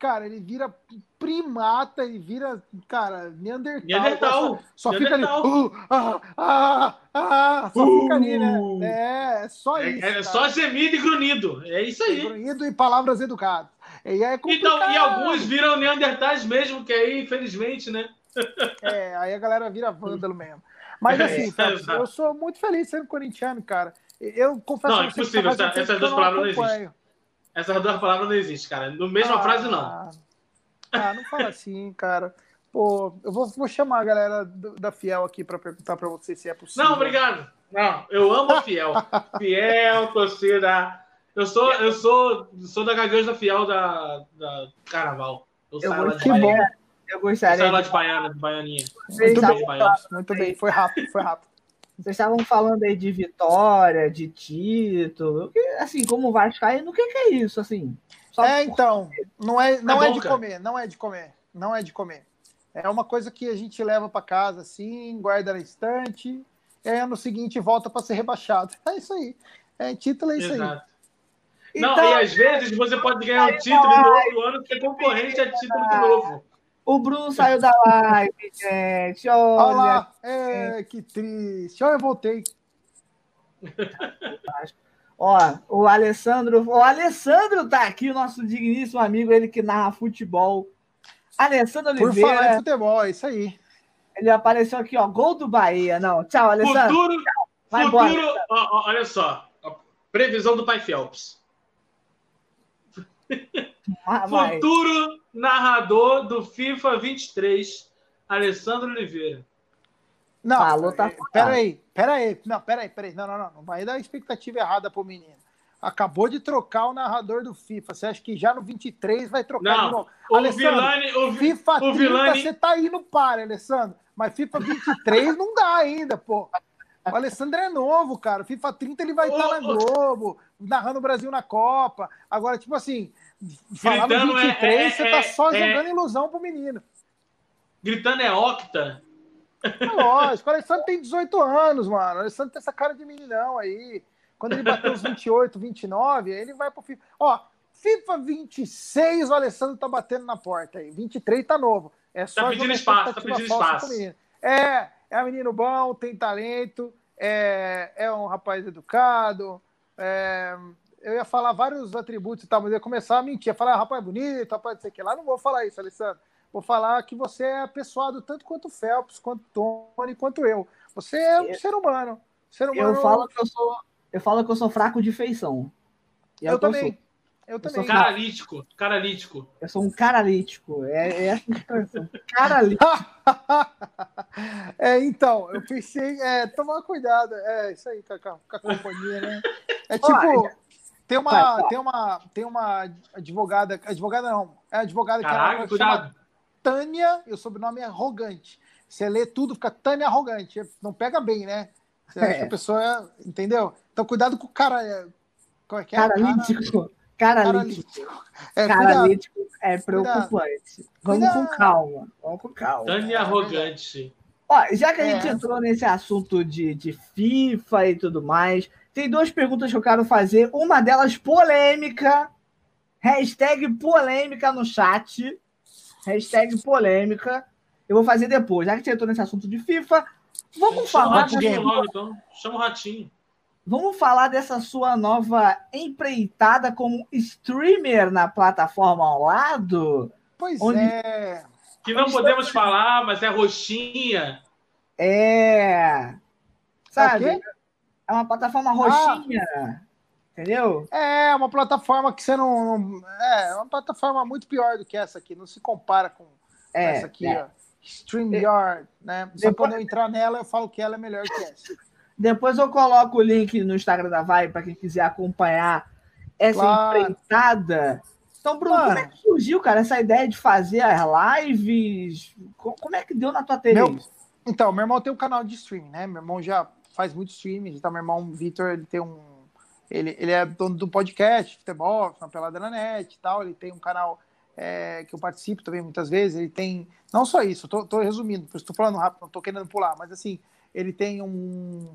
cara, ele vira primata, ele vira, cara, Neandertal. Neandertal. Só, só Neandertal. fica ali. Uh, ah, ah, ah, só uh, fica ali, né? É, é só é, isso. É, só gemido e grunhido. É isso aí. Grunhido e palavras educadas. E, é então, e alguns viram Neandertais mesmo, que aí, infelizmente, né? É, aí a galera vira vândalo mesmo. Mas é, assim, é, eu sou muito feliz sendo corintiano, cara. Eu confesso Não, impossível, essas duas palavras não existem. Essas duas palavras não existem, cara. No mesma ah, frase, não. Ah, não fala assim, cara. Pô, eu vou, vou chamar a galera do, da Fiel aqui para perguntar para você se é possível. Não, obrigado. Não, eu amo a Fiel. Fiel, torcida. Eu sou, eu sou, sou da garganta fiel da, da Carnaval. Eu, eu saio que bom. Eu gostaria. Eu saio lá de Baiana, de Baianinha. Muito bem, muito bem. Foi rápido, foi rápido. Vocês estavam falando aí de vitória, de título. Assim, como Vascaíno, o que, que é isso? Assim, é, então, não é, não é, é de comer, não é de comer, não é de comer. É uma coisa que a gente leva para casa assim, guarda na estante, e aí ano seguinte volta para ser rebaixado. É isso aí. É título, é isso Exato. aí. Não, então, e às vezes você pode ganhar o título no outro ano que é concorrente a título de novo. O Bruno saiu da live, gente. Olha, Olha lá. É, que triste. Olha, eu voltei. Ó, o Alessandro, o Alessandro tá aqui, o nosso digníssimo amigo, ele que narra futebol. Alessandro Oliveira. Por falar em futebol, é isso aí. Ele apareceu aqui, ó, gol do Bahia. Não, tchau, Alessandro. Futuro, tchau. Vai futuro, embora. Ó, ó, olha só, previsão do Pai Phelps. Ah, Futuro narrador do FIFA 23, Alessandro Oliveira. Não, Falou, tá peraí, peraí, não, peraí, peraí, não, não, não, não vai dar expectativa errada pro menino. Acabou de trocar o narrador do FIFA. Você acha que já no 23 vai trocar não, de novo? O Alessandro, Vilani, o, FIFA o 30 Vilani... você tá indo para, Alessandro. Mas FIFA 23 não dá ainda, pô. O Alessandro é novo, cara. FIFA 30 ele vai estar tá na Globo, narrando o Brasil na Copa. Agora, tipo assim, falar no 23, é, é, você tá só é, jogando ilusão pro menino. Gritando é octa. É lógico, o Alessandro tem 18 anos, mano. O Alessandro tem essa cara de meninão aí. Quando ele bater os 28, 29, aí ele vai pro FIFA. Ó, FIFA 26, o Alessandro tá batendo na porta aí. 23 tá novo. É só tá pedindo espaço, tá pedindo espaço. É, é um menino bom, tem talento, é, é um rapaz educado. É, eu ia falar vários atributos e tal, mas eu ia começar a mentir. Ia falar, ah, rapaz, é bonito, rapaz, não sei o que lá. Não vou falar isso, Alessandro. Vou falar que você é apessoado tanto quanto o Phelps, quanto o Tony, quanto eu. Você é um ser humano. Ser humano. Eu falo que eu sou, eu falo que eu sou fraco de feição. E eu, eu também. Eu, eu também. Caralítico. Caralítico. Eu sou um caralítico. É, é caralítico. é, então, eu pensei, é, tomar cuidado. É, isso aí, com a, com a companhia, né? É tipo. Olha, tem uma, tem uma, tem uma advogada, advogada não, é advogada Caraca, que ela Tânia, e o sobrenome é Arrogante. Você lê tudo, fica Tânia Arrogante. Não pega bem, né? Você acha que a é. pessoa é, entendeu? Então cuidado com o cara. É, como é que é? Caralítico. Caralítico. É, Caralítico é preocupante. Cuidado. Vamos cuidado. com calma. Vamos com calma. Tânia Arrogante. Ó, já que a gente é. entrou nesse assunto de, de FIFA e tudo mais, tem duas perguntas que eu quero fazer. Uma delas polêmica. Hashtag polêmica no chat. Hashtag polêmica. Eu vou fazer depois. Já que você entrou nesse assunto de FIFA, vamos Chama falar. Ratinho, dessa... então. Chama o ratinho. Vamos falar dessa sua nova empreitada como streamer na plataforma ao lado? Pois onde... é. Que não podemos falar, mas é roxinha. É. Sabe? É, é uma plataforma roxinha. Ah. Entendeu? É, uma plataforma que você não, É, uma plataforma muito pior do que essa aqui. Não se compara com é, essa aqui, é. ó. StreamYard, né? Só Depois... quando eu entrar nela, eu falo que ela é melhor que essa. Depois eu coloco o link no Instagram da Vai para quem quiser acompanhar essa claro. empreitada Então, Bruno, Mano, como é que surgiu, cara, essa ideia de fazer as lives? Como é que deu na tua TV meu, Então, meu irmão tem um canal de streaming, né? Meu irmão já faz muito streaming. Então, meu irmão Vitor, ele tem um. Ele, ele é dono do podcast, futebol, na Pelada na Net e tal. Ele tem um canal é, que eu participo também muitas vezes. Ele tem. Não só isso, tô, tô resumindo, estou falando rápido, não tô querendo pular, mas assim, ele tem um,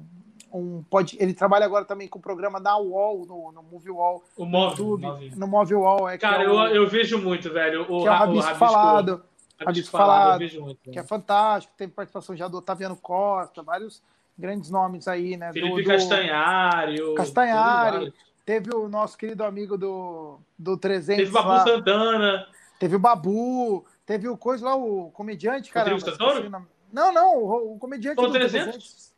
um pode, ele trabalha agora também com o programa da UOL, no, no Movie Wall. O Move, YouTube, no Movie Wall. É, Cara, é o, eu, eu vejo muito, velho. O, que é o Rabisco, o Falado. Rabisco, Falado, muito, que é fantástico. Teve participação já do Otaviano Costa, vários grandes nomes aí, né? Felipe do, Castanhari. Castanhari. Teve o nosso querido amigo do, do 300 Teve o Babu lá. Santana. Teve o Babu. Teve o coisa lá, o comediante, cara. Não, não, o, o comediante do 300. 300.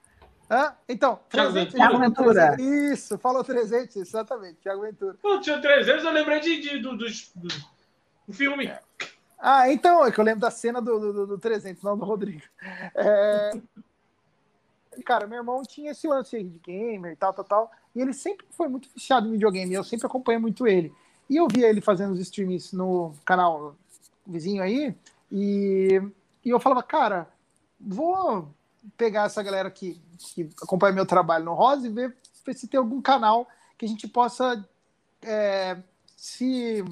Hã? Então, Thiago 300. Thiago Ventura. Isso, falou 300, exatamente, Thiago Ventura. Pô, tinha 300, eu lembrei de, de do, do, do, do filme. É. Ah, então, é que eu lembro da cena do, do, do 300, não do Rodrigo. É... Cara, meu irmão tinha esse lance aí de gamer e tal, tal, tal. E ele sempre foi muito viciado em videogame. Eu sempre acompanhei muito ele. E eu via ele fazendo os streams no canal vizinho aí. E, e eu falava, cara, vou pegar essa galera que, que acompanha meu trabalho no Rosa e ver, ver se tem algum canal que a gente possa é, se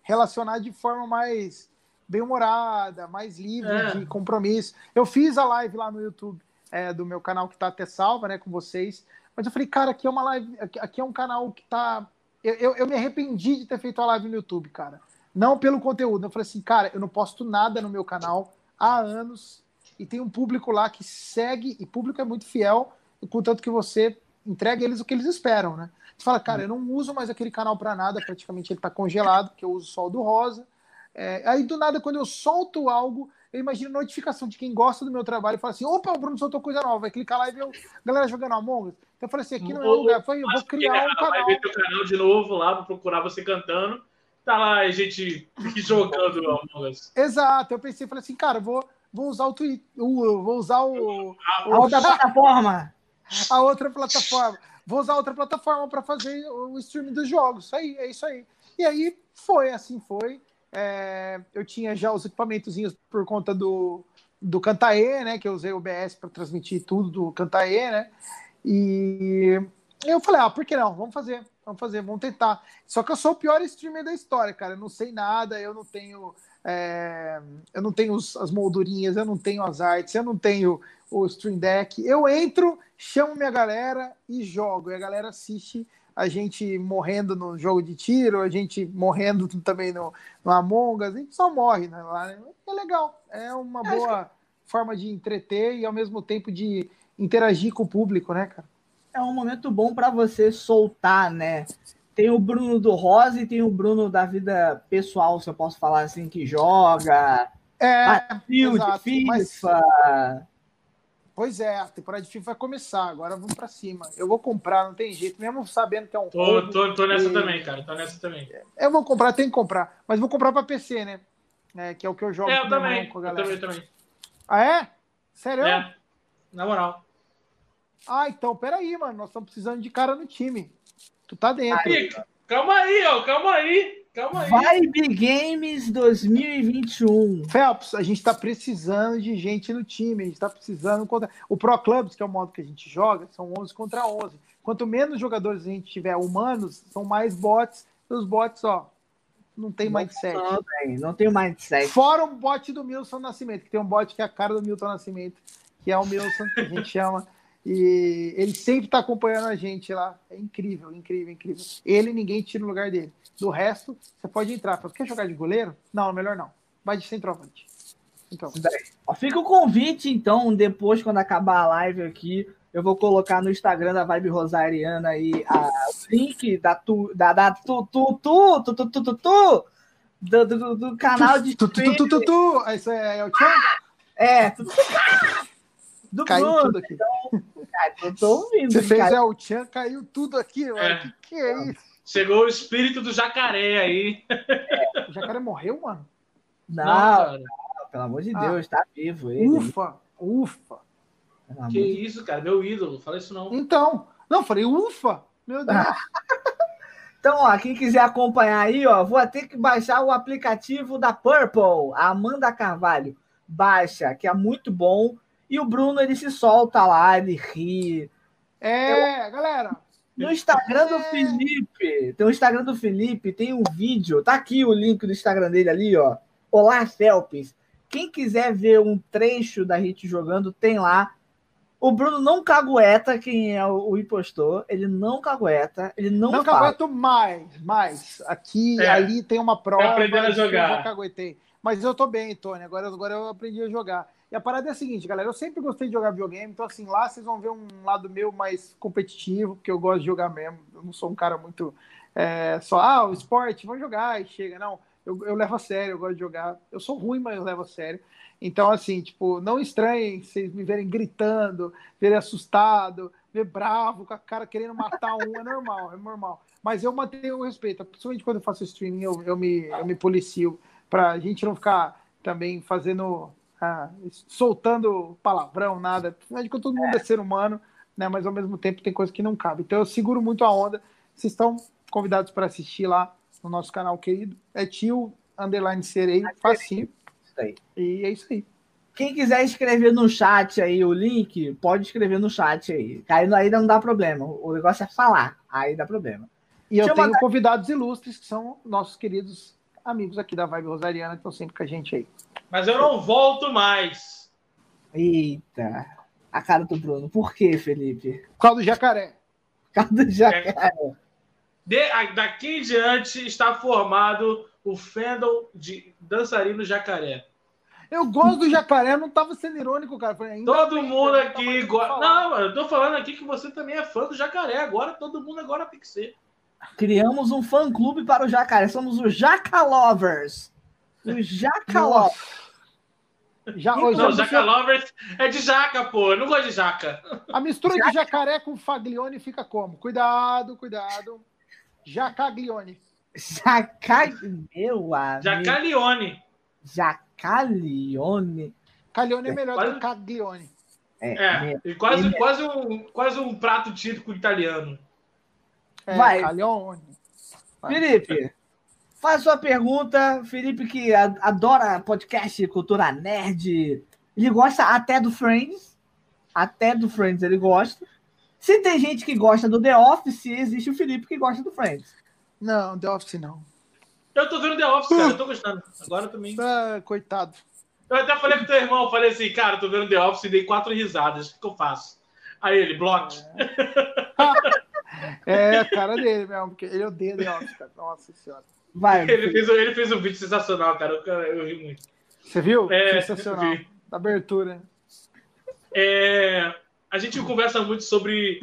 relacionar de forma mais bem-humorada, mais livre é. de compromisso. Eu fiz a live lá no YouTube é, do meu canal que está até salva, né, com vocês. Mas eu falei, cara, aqui é uma live, aqui é um canal que tá. Eu, eu, eu me arrependi de ter feito a live no YouTube, cara. Não pelo conteúdo. Eu falei assim, cara, eu não posto nada no meu canal há anos e tem um público lá que segue, e público é muito fiel, contanto que você entrega eles o que eles esperam, né? Você fala, cara, eu não uso mais aquele canal para nada, praticamente ele está congelado, porque eu uso só o do Rosa. É, aí do nada, quando eu solto algo, eu imagino notificação de quem gosta do meu trabalho e fala assim: opa, o Bruno soltou coisa nova, vai clicar lá e ver a galera jogando Among Us. Então eu falei assim: aqui não é o lugar, eu vou criar um canal. Vai ver teu canal de novo lá, vou procurar você cantando. Tá lá a gente jogando Among Us. Exato, eu pensei, falei assim, cara, vou vou usar o Twitter, vou usar o, a outra plataforma. A outra plataforma. Vou usar outra plataforma para fazer o streaming dos jogos. Isso aí, é isso aí. E aí foi, assim foi. É, eu tinha já os equipamentozinhos por conta do, do Cantaê, né? Que eu usei o OBS para transmitir tudo do Cantaê, né? E eu falei, ah, por que não? Vamos fazer, vamos fazer, vamos tentar. Só que eu sou o pior streamer da história, cara. Eu não sei nada, eu não tenho é, eu não tenho os, as moldurinhas, eu não tenho as artes, eu não tenho o Stream Deck. Eu entro, chamo minha galera e jogo. E a galera assiste a gente morrendo no jogo de tiro, a gente morrendo também no, no Among Us. A gente só morre né, lá. Né? É legal. É uma boa forma de entreter e ao mesmo tempo de interagir com o público, né, cara? É um momento bom para você soltar, né? tem o Bruno do Rosa e tem o Bruno da vida pessoal, se eu posso falar assim, que joga. É, exato, FIFA. Mas... Pois é, a temporada de FIFA vai começar, agora vamos para cima. Eu vou comprar, não tem jeito, mesmo sabendo que é um. Tô, tô, tô nessa e... também, cara, tô nessa também. Eu vou comprar, tem que comprar, mas vou comprar para PC, né? É, que é o que eu jogo é, eu também, com a galera. Eu também, também. Ah, é? Sério? É, na moral. Ah, então, peraí, mano, nós estamos precisando de cara no time. Tu tá dentro. Aí, calma aí, ó, calma aí. Calma aí. Vibe Games 2021. Phelps, a gente tá precisando de gente no time. A gente tá precisando contra. O Pro Clubs, que é o modo que a gente joga, são 11 contra 11. Quanto menos jogadores a gente tiver humanos, são mais bots. E os bots, ó, não tem não mindset. Não, tem, não tem mindset. Fora o bot do Milton Nascimento, que tem um bot que é a cara do Milton Nascimento, que é o Milton, que a gente chama. E ele sempre está acompanhando a gente lá. É incrível, incrível, incrível. Ele, ninguém tira o lugar dele. Do resto, você pode entrar. Quer jogar de goleiro? Não, melhor não. Vai de centroavante. Então. Fica o convite, então, depois, quando acabar a live aqui, eu vou colocar no Instagram da Vibe Rosariana aí a, o link da tu, da, da tu, tu, tu, tu, tu, tu, tu, tu do, do, do canal de tu, tu, tu, tu, tu, tu. Isso é o Tchan? É, do caiu Bruno. Então, cara, eu tô ouvindo. Você fez cara. El Chan, caiu tudo aqui, mano. É. Que que é isso? Chegou o espírito do jacaré aí. É. O jacaré morreu, mano? Não, não, não pelo amor de ah. Deus, tá vivo. Ele. Ufa, ufa. Que isso, cara, meu ídolo, fala isso não. Então, não, falei ufa, meu Deus. Então, ó, quem quiser acompanhar aí, ó, vou ter que baixar o aplicativo da Purple, a Amanda Carvalho. Baixa, que é muito bom. E o Bruno, ele se solta lá, ele ri. É, Eu... galera. No Instagram do é. Felipe, tem o Instagram do Felipe, tem um vídeo, tá aqui o link do Instagram dele ali, ó. Olá, Felps. Quem quiser ver um trecho da Hit jogando, tem lá. O Bruno não cagueta quem é o, impostor. Ele não cagueta. Ele não Não fala. cagueto mais, mais. Aqui, é. ali tem uma prova. Tá aprendendo a jogar. Eu caguetei. Mas eu tô bem, Tony. Agora, agora eu aprendi a jogar. E a parada é a seguinte, galera. Eu sempre gostei de jogar videogame. Então, assim, lá vocês vão ver um lado meu mais competitivo, porque eu gosto de jogar mesmo. Eu não sou um cara muito é, só, ah, o esporte, vamos jogar e chega. Não, eu, eu levo a sério, eu gosto de jogar. Eu sou ruim, mas eu levo a sério. Então, assim, tipo, não estranhem vocês me verem gritando, verem assustado, ver bravo, com a cara querendo matar um, é normal, é normal. Mas eu mantenho o respeito, principalmente quando eu faço streaming, eu, eu, me, eu me policio, pra gente não ficar também fazendo, ah, soltando palavrão, nada. Afinal de todo mundo é ser humano, né? Mas ao mesmo tempo tem coisa que não cabe. Então eu seguro muito a onda. Vocês estão convidados para assistir lá no nosso canal querido. É tio underline serei, facinho aí. E é isso aí. Quem quiser escrever no chat aí o link, pode escrever no chat aí. Caindo aí não dá problema. O negócio é falar, aí dá problema. E Deixa eu tenho mandar... convidados ilustres, que são nossos queridos amigos aqui da Vibe Rosariana, que estão sempre com a gente aí. Mas eu não volto mais. Eita. A cara do Bruno. Por quê, Felipe? Por causa do jacaré. Por causa do jacaré. É. De, daqui em diante está formado o fandom de dançarino jacaré. Eu gosto do jacaré, não estava sendo irônico, cara. Falei, todo mundo aqui gosta. Não, eu tô falando aqui que você também é fã do jacaré. Agora todo mundo agora tem que ser. Criamos um fã clube para o jacaré. Somos os Jacalovers. Os Jacalovers. Já, não, já Jaca Lovers é de jaca, pô. Eu não gosto de jaca. A mistura jaca. de jacaré com faglione fica como? Cuidado, cuidado. Jacaglione. Jaca... Meu amigo. Jacalione. Jacalione. Calione é melhor quase... do que Caglione. É, é e quase, é... quase, um, quase um prato típico italiano. É, Vai. Caglione. Felipe, faz sua pergunta. Felipe que adora podcast Cultura Nerd. Ele gosta até do Friends. Até do Friends ele gosta. Se tem gente que gosta do The Office, existe o Felipe que gosta do Friends. Não, The Office não. Eu tô vendo The Office, cara, eu tô gostando. Agora também. Ah, coitado. Eu até falei pro teu irmão, falei assim, cara, tô vendo The Office e dei quatro risadas. O que, eu faço? Aí ele, block. É, a cara dele mesmo, porque ele odeia The Office, cara. Nossa senhora. Vai. Ele fez, ele fez um vídeo sensacional, cara. Eu, eu ri muito. Você viu? É, sensacional. Abertura. É, a gente conversa muito sobre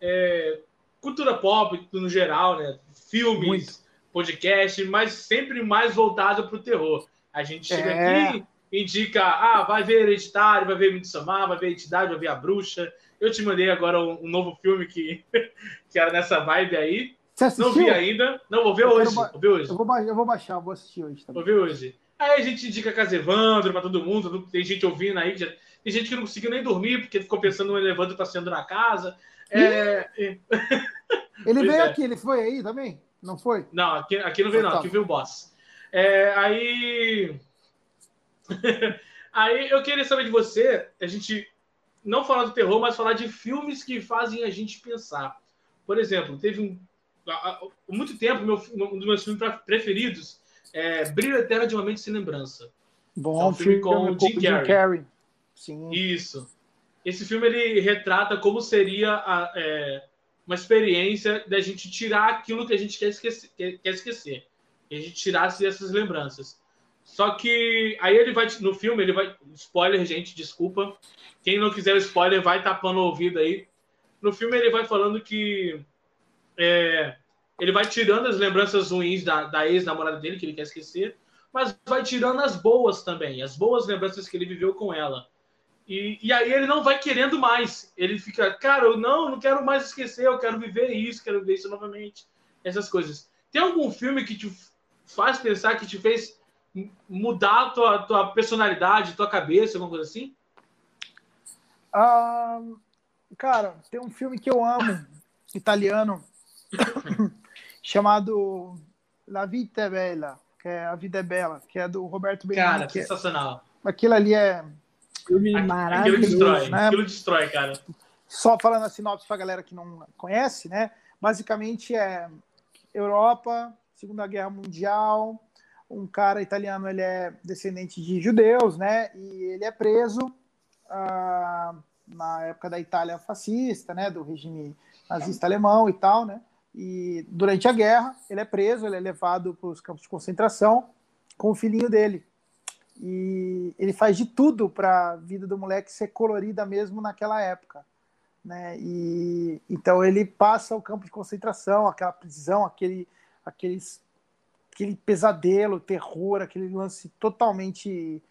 é, cultura pop no geral, né? Filmes, muito. podcast, mas sempre mais voltado para o terror. A gente chega é. aqui, indica, ah, vai ver Hereditário, vai ver Midsommar, vai ver a Entidade, vai ver A Bruxa. Eu te mandei agora um, um novo filme que, que era nessa vibe aí. Não vi ainda. Não, vou ver eu hoje. Vou ver hoje. Eu vou, eu vou baixar, vou assistir hoje também. Vou ver hoje. Aí a gente indica Casevandro para todo mundo. Tem gente ouvindo aí já tem gente que não conseguiu nem dormir porque ficou pensando no elevador passeando na casa. É... Ele veio é. aqui, ele foi aí também? Não foi? Não, aqui, aqui não veio, não. Aqui veio o boss. É, aí. aí eu queria saber de você, a gente não falar do terror, mas falar de filmes que fazem a gente pensar. Por exemplo, teve um. Há muito tempo, meu, um dos meus filmes preferidos é Brilho Eterno de uma Mente Sem Lembrança. Bom, é um filme com Jim Carrey. Jim Carrey. Sim. Isso. Esse filme ele retrata como seria a, é, uma experiência da gente tirar aquilo que a gente quer esquecer, quer, quer esquecer. Que a gente tirasse essas lembranças. Só que aí ele vai no filme, ele vai spoiler, gente, desculpa. Quem não quiser spoiler vai tapando o ouvido aí. No filme ele vai falando que é, ele vai tirando as lembranças ruins da, da ex-namorada dele que ele quer esquecer, mas vai tirando as boas também, as boas lembranças que ele viveu com ela. E, e aí ele não vai querendo mais. Ele fica, cara, eu não, não quero mais esquecer, eu quero viver isso, quero viver isso novamente. Essas coisas. Tem algum filme que te faz pensar, que te fez mudar a tua, tua personalidade, tua cabeça, alguma coisa assim? Uh, cara, tem um filme que eu amo, italiano, chamado La Vita é Bella, que é A Vida é Bela, que é do Roberto Benigni. Cara, é sensacional. É... Aquilo ali é. Filme maravilhoso. Aquilo destrói, né? aquilo destrói, cara. Só falando a sinopse pra galera que não conhece, né? Basicamente é Europa, Segunda Guerra Mundial, um cara italiano, ele é descendente de judeus, né? E ele é preso ah, na época da Itália fascista, né? Do regime nazista alemão e tal, né? E durante a guerra, ele é preso, ele é levado para os campos de concentração com o filhinho dele. E ele faz de tudo para a vida do moleque ser colorida mesmo naquela época. Né? E então ele passa o campo de concentração, aquela prisão, aquele, aqueles, aquele pesadelo, terror, aquele lance totalmente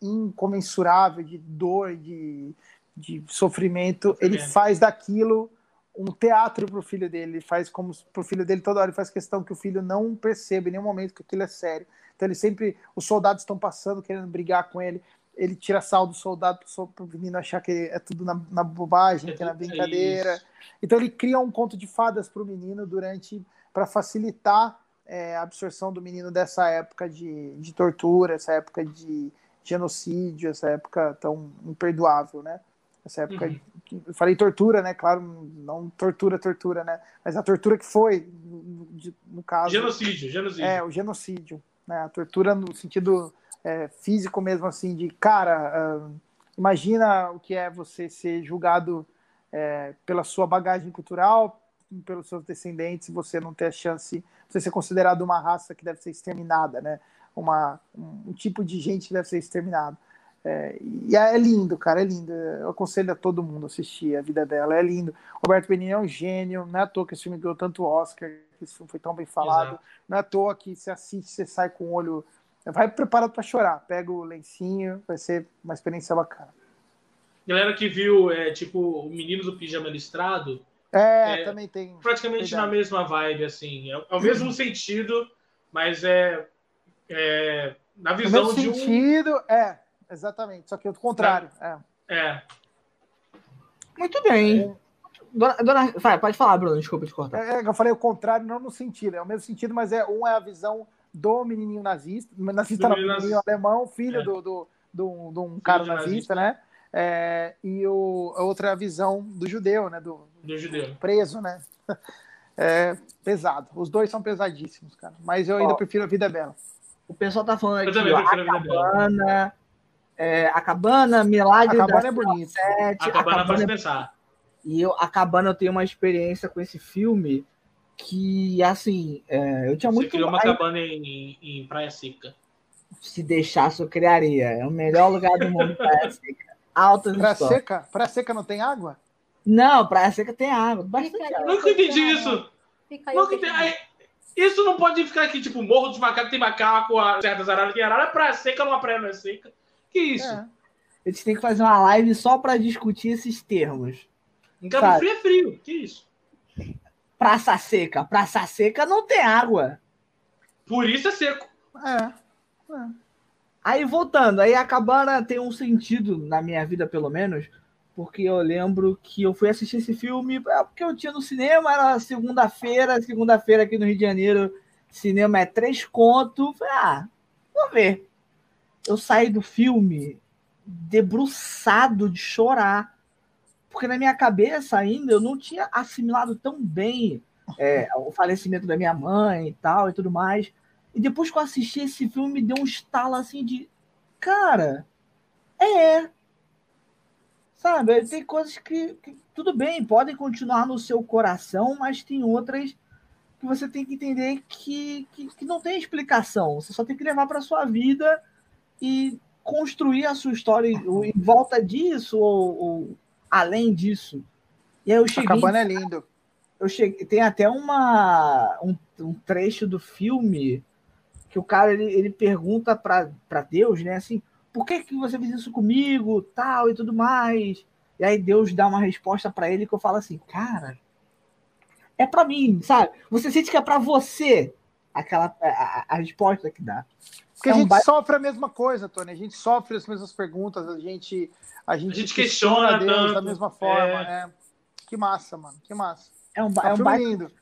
incomensurável de dor, de, de sofrimento. Ele faz daquilo um teatro para o filho dele. Ele faz como para o filho dele toda hora ele faz questão que o filho não perceba em nenhum momento que aquilo é sério. Então ele sempre, os soldados estão passando querendo brigar com ele. Ele tira sal do soldado para o menino achar que é tudo na, na bobagem, que é na brincadeira. É então ele cria um conto de fadas para o menino durante para facilitar é, a absorção do menino dessa época de, de tortura, essa época de genocídio, essa época tão imperdoável, né? Essa época, uhum. eu falei tortura, né? Claro, não tortura, tortura, né? Mas a tortura que foi, no, no caso. Genocídio, genocídio. É, o genocídio. Né? A tortura no sentido é, físico mesmo, assim, de cara, uh, imagina o que é você ser julgado é, pela sua bagagem cultural, pelos seus descendentes, você não ter a chance, você ser considerado uma raça que deve ser exterminada, né? Uma, um, um tipo de gente que deve ser exterminado. É, e é lindo, cara, é lindo. Eu aconselho a todo mundo assistir a vida dela, é lindo. Roberto Benigni é um gênio, não é à toa que esse filme ganhou tanto Oscar, que esse filme foi tão bem falado. Exato. Não é à toa que você assiste, você sai com o olho. Vai preparado para chorar, pega o lencinho, vai ser uma experiência bacana. Galera que viu, é, tipo, o Menino do Pijama Listrado. É, é também tem. Praticamente na mesma vibe, assim. É, é o mesmo sentido, mas é, é na visão no de um. sentido, é Exatamente, só que o contrário. É. é. Muito bem. É. Dona, dona, vai, pode falar, Bruno, desculpa te cortar. É, é, eu falei o contrário, não no sentido, é o mesmo sentido, mas é um é a visão do menininho nazista, nazista não, menininho alemão, filho é. do, do, do, do, um cara nazista, nazista, né? É, e o, a outra é a visão do judeu, né? Do, do judeu. Preso, né? É pesado. Os dois são pesadíssimos, cara. Mas eu ainda Ó, prefiro a vida bela. O pessoal tá falando aqui, ó, a cabana, é, a Cabana, Milagre a Cabana é bonito. Sete, a Cabana, a cabana é... pensar. E eu, a Cabana eu tenho uma experiência com esse filme que, assim, é, eu tinha Você muito... Você criou uma cabana em, em, Praia Seca. Se deixasse, eu criaria. É o melhor lugar do mundo, Praia Seca. Altas Praia Seca? Praia Seca não tem água? Não, Praia Seca tem água. Nunca entendi isso. Nunca entendi. Isso não pode ficar aqui, tipo, Morro dos Macacos tem macaco, certas araras tem arara, praia seca numa praia não é seca. Que isso? É. A gente tem que fazer uma live só para discutir esses termos. Em Cabo sabe? Frio é frio. Que isso? Praça Seca. Praça Seca não tem água. Por isso é seco. É. é. Aí voltando, aí a cabana tem um sentido na minha vida, pelo menos, porque eu lembro que eu fui assistir esse filme é porque eu tinha no cinema, era segunda-feira, segunda-feira aqui no Rio de Janeiro, cinema é três conto. Falei, ah, vou ver eu saí do filme debruçado de chorar. Porque na minha cabeça ainda eu não tinha assimilado tão bem é, o falecimento da minha mãe e tal e tudo mais. E depois que eu assisti esse filme, me deu um estalo assim de. Cara, é. Sabe, tem coisas que, que tudo bem, podem continuar no seu coração, mas tem outras que você tem que entender que, que, que não tem explicação. Você só tem que levar para sua vida e construir a sua história em volta disso ou, ou além disso. E aí eu cheguei. Acabando é lindo. Eu cheguei, tem até uma um, um trecho do filme que o cara ele, ele pergunta para Deus, né, assim, por que que você fez isso comigo, tal e tudo mais. E aí Deus dá uma resposta para ele que eu falo assim, cara, é para mim, sabe? Você sente que é para você aquela a, a, a resposta que dá. Porque é a gente sofre a mesma coisa, Tony. A gente sofre as mesmas perguntas, a gente, a gente, a gente questiona, Deus tanto. da mesma forma. É. Né? Que massa, mano. Que massa. É um, é, um baita,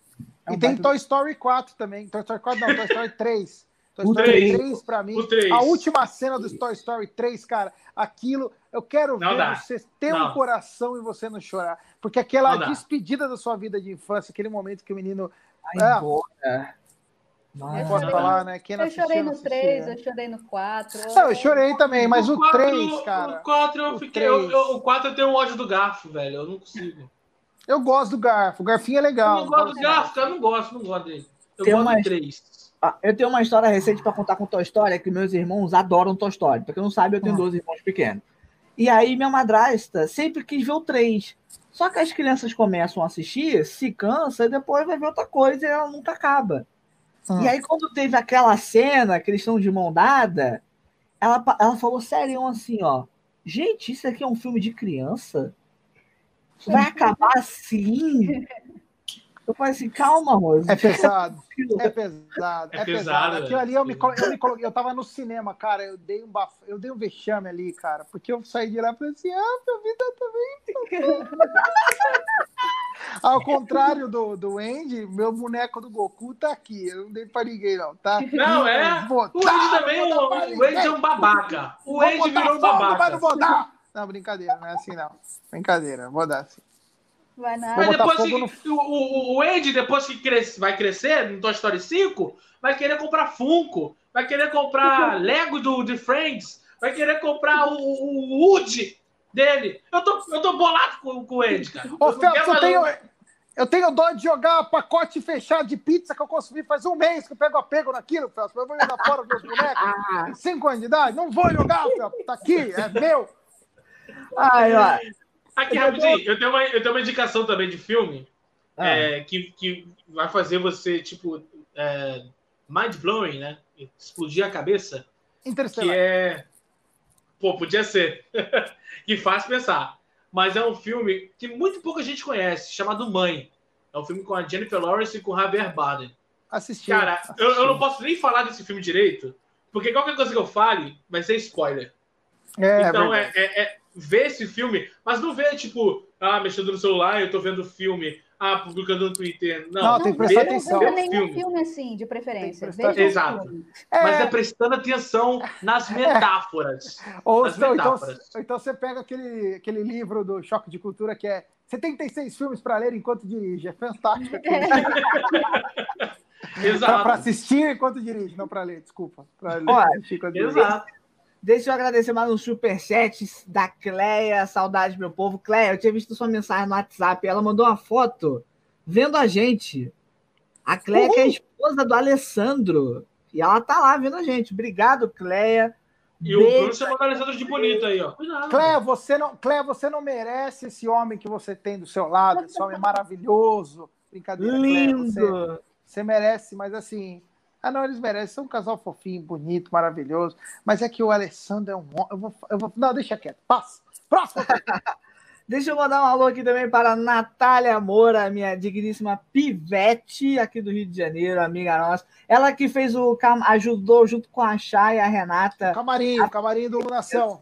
É um e tem. Toy Story 4 também. Toy Story 4 não, Toy Story 3. Toy o Story 3, 3 pra mim. A última cena do Toy Story 3, cara, aquilo, eu quero não ver dá. você ter não. um coração e você não chorar. Porque aquela despedida da sua vida de infância, aquele momento que o menino. Ai, é, Não pode falar, né? Quem eu chorei no 3, né? eu chorei no 4. Não, eu chorei também, mas o, o 4, 3, cara. O 4 eu fiquei. Eu, eu, o 4 eu tenho um ódio do garfo, velho. Eu não consigo. Eu gosto do garfo. O garfinho é legal. Eu não gosto do garfo, cara. Eu não gosto, não gosto dele. Eu Tem gosto uma... do 3. Ah, eu tenho uma história recente para contar com Toy Story, que meus irmãos adoram Toy Story. Pra quem não sabe, eu tenho ah. dois irmãos pequenos. E aí minha madrasta sempre quis ver o 3. Só que as crianças começam a assistir, se cansa e depois vai ver outra coisa e ela nunca acaba. Ah. E aí, quando teve aquela cena que eles estão de mão dada, ela, ela falou sério assim, ó. Gente, isso aqui é um filme de criança? Vai acabar assim? Eu falei assim, calma, Rosa. É pesado. É pesado. É, é pesado. Aquilo ali eu me, eu me coloquei, eu tava no cinema, cara. Eu dei um baf... eu dei um vexame ali, cara. Porque eu saí de lá e falei assim, ah, minha vida também. Ao contrário do, do Andy, meu boneco do Goku tá aqui. Eu não dei pra ninguém, não, tá? Não, é. Botar, o Andy também, o, o Andy é um babaca. O Andy virou um babaca. Mas não vou dar. Não, brincadeira, não é assim, não. Brincadeira, vou dar assim. Vai nada. Mas depois que, no... o, o Andy, depois que cresce, vai crescer no Toy Story 5, vai querer comprar Funko, vai querer comprar Lego do The Friends, vai querer comprar o, o Woody dele. Eu tô, eu tô bolado com, com o Andy, cara. Ô, Felps, eu tenho, eu tenho dó de jogar pacote fechado de pizza que eu consumi faz um mês que eu pego apego naquilo, Felps. Eu vou jogar fora dos bonecos. Cinco anos de idade? Não vou jogar, Felps. Tá aqui, é meu. Ai, ó. Aqui, rapidinho, eu tenho, uma, eu tenho uma indicação também de filme ah. é, que, que vai fazer você, tipo, é, mind-blowing, né? Explodir a cabeça. Interestelar. Que é. Pô, podia ser. que faz pensar. Mas é um filme que muito pouca gente conhece, chamado Mãe. É um filme com a Jennifer Lawrence e com o Javier Bardem. Assisti. Cara, assisti. Eu, eu não posso nem falar desse filme direito, porque qualquer coisa que eu fale vai ser spoiler. É, então é, é, é, ver esse filme, mas não ver, tipo, ah, mexendo no celular, eu tô vendo filme, ah, publicando no Twitter. Não, não tem que prestar atenção. Não nenhum filme. filme assim, de preferência. Exato. É... Mas é prestando atenção nas metáforas. Ou nas então, metáforas. Então, então você pega aquele, aquele livro do Choque de Cultura que é 76 filmes para ler enquanto dirige. É fantástico. Exato. Para assistir enquanto dirige, não para ler, desculpa. Pra ler, Olha, exato. Deixa eu agradecer mais um superchat da Cleia. Saudade, meu povo. Cleia, eu tinha visto sua mensagem no WhatsApp. Ela mandou uma foto vendo a gente. A Cleia, que é a esposa do Alessandro. E ela tá lá vendo a gente. Obrigado, Cleia. E Beijo. o Bruno chamou o Alessandro de bonito aí, ó. Cuidado. Cleia, você não, Cleia, você não merece esse homem que você tem do seu lado, esse homem maravilhoso. Brincadeira, Lindo. Cleia. Você, você merece, mas assim, ah, não, eles merecem. São um casal fofinho, bonito, maravilhoso. Mas é que o Alessandro é um. Eu vou, eu vou... Não, deixa quieto. Passa. Próximo. Deixa eu mandar um alô aqui também para Natália Moura, minha digníssima pivete aqui do Rio de Janeiro, amiga nossa. Ela que fez o. ajudou junto com a Chay e a Renata. Camarim, a... camarim do Lunação.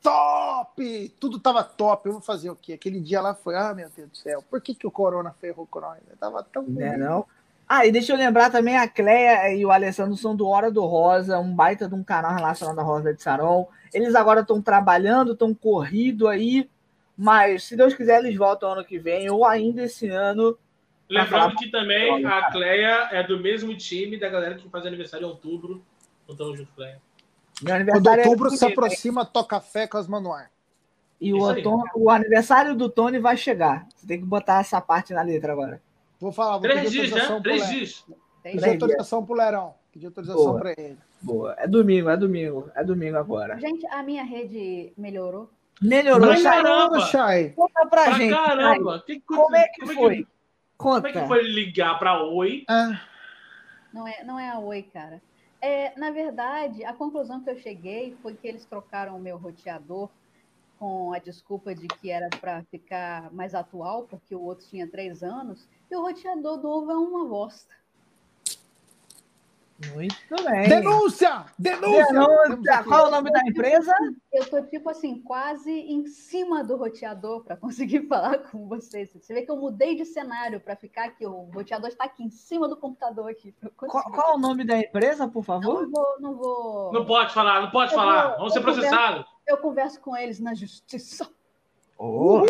Top! Tudo tava top. Eu vou fazer o quê? Aquele dia lá foi. Ah, meu Deus do céu. Por que, que o Corona ferrou o Corona? Tava tão. Não, é, não. Ah, e deixa eu lembrar também, a Cleia e o Alessandro são do Hora do Rosa, um baita de um canal relacionado à Rosa de Saron. Eles agora estão trabalhando, estão corrido aí, mas se Deus quiser, eles voltam ano que vem ou ainda esse ano. Lembrando que também a Cleia é do mesmo time da galera que faz aniversário em outubro. Então, junto, Cleia. Quando é outubro é se aproxima, toca fé com as manuais. E o, o aniversário do Tony vai chegar. Você tem que botar essa parte na letra agora. Vou falar, vou Três dias, né? Três dias. Pedir autorização pro Lerão. Pedir autorização para ele. Boa. É domingo, é domingo. É domingo agora. Gente, a minha rede melhorou. Melhorou, Mas caramba, Chay. Conta pra, pra gente. Caramba. Que, como é que como foi? Que, Conta. Como é que foi ligar para Oi? Ah. Não, é, não é a Oi, cara. É, na verdade, a conclusão que eu cheguei foi que eles trocaram o meu roteador com a desculpa de que era para ficar mais atual, porque o outro tinha três anos, e o roteador novo é uma bosta. Muito bem. Denúncia! Denúncia! Denúncia! Qual o nome da empresa? Eu tô, tipo assim, quase em cima do roteador para conseguir falar com vocês. Você vê que eu mudei de cenário para ficar aqui. O roteador está aqui em cima do computador aqui. Qual, qual, o nome da empresa, por favor? Não vou. Não, vou... não pode falar, não pode eu falar. Vou, Vamos ser processados. Eu converso com eles na justiça. Oh,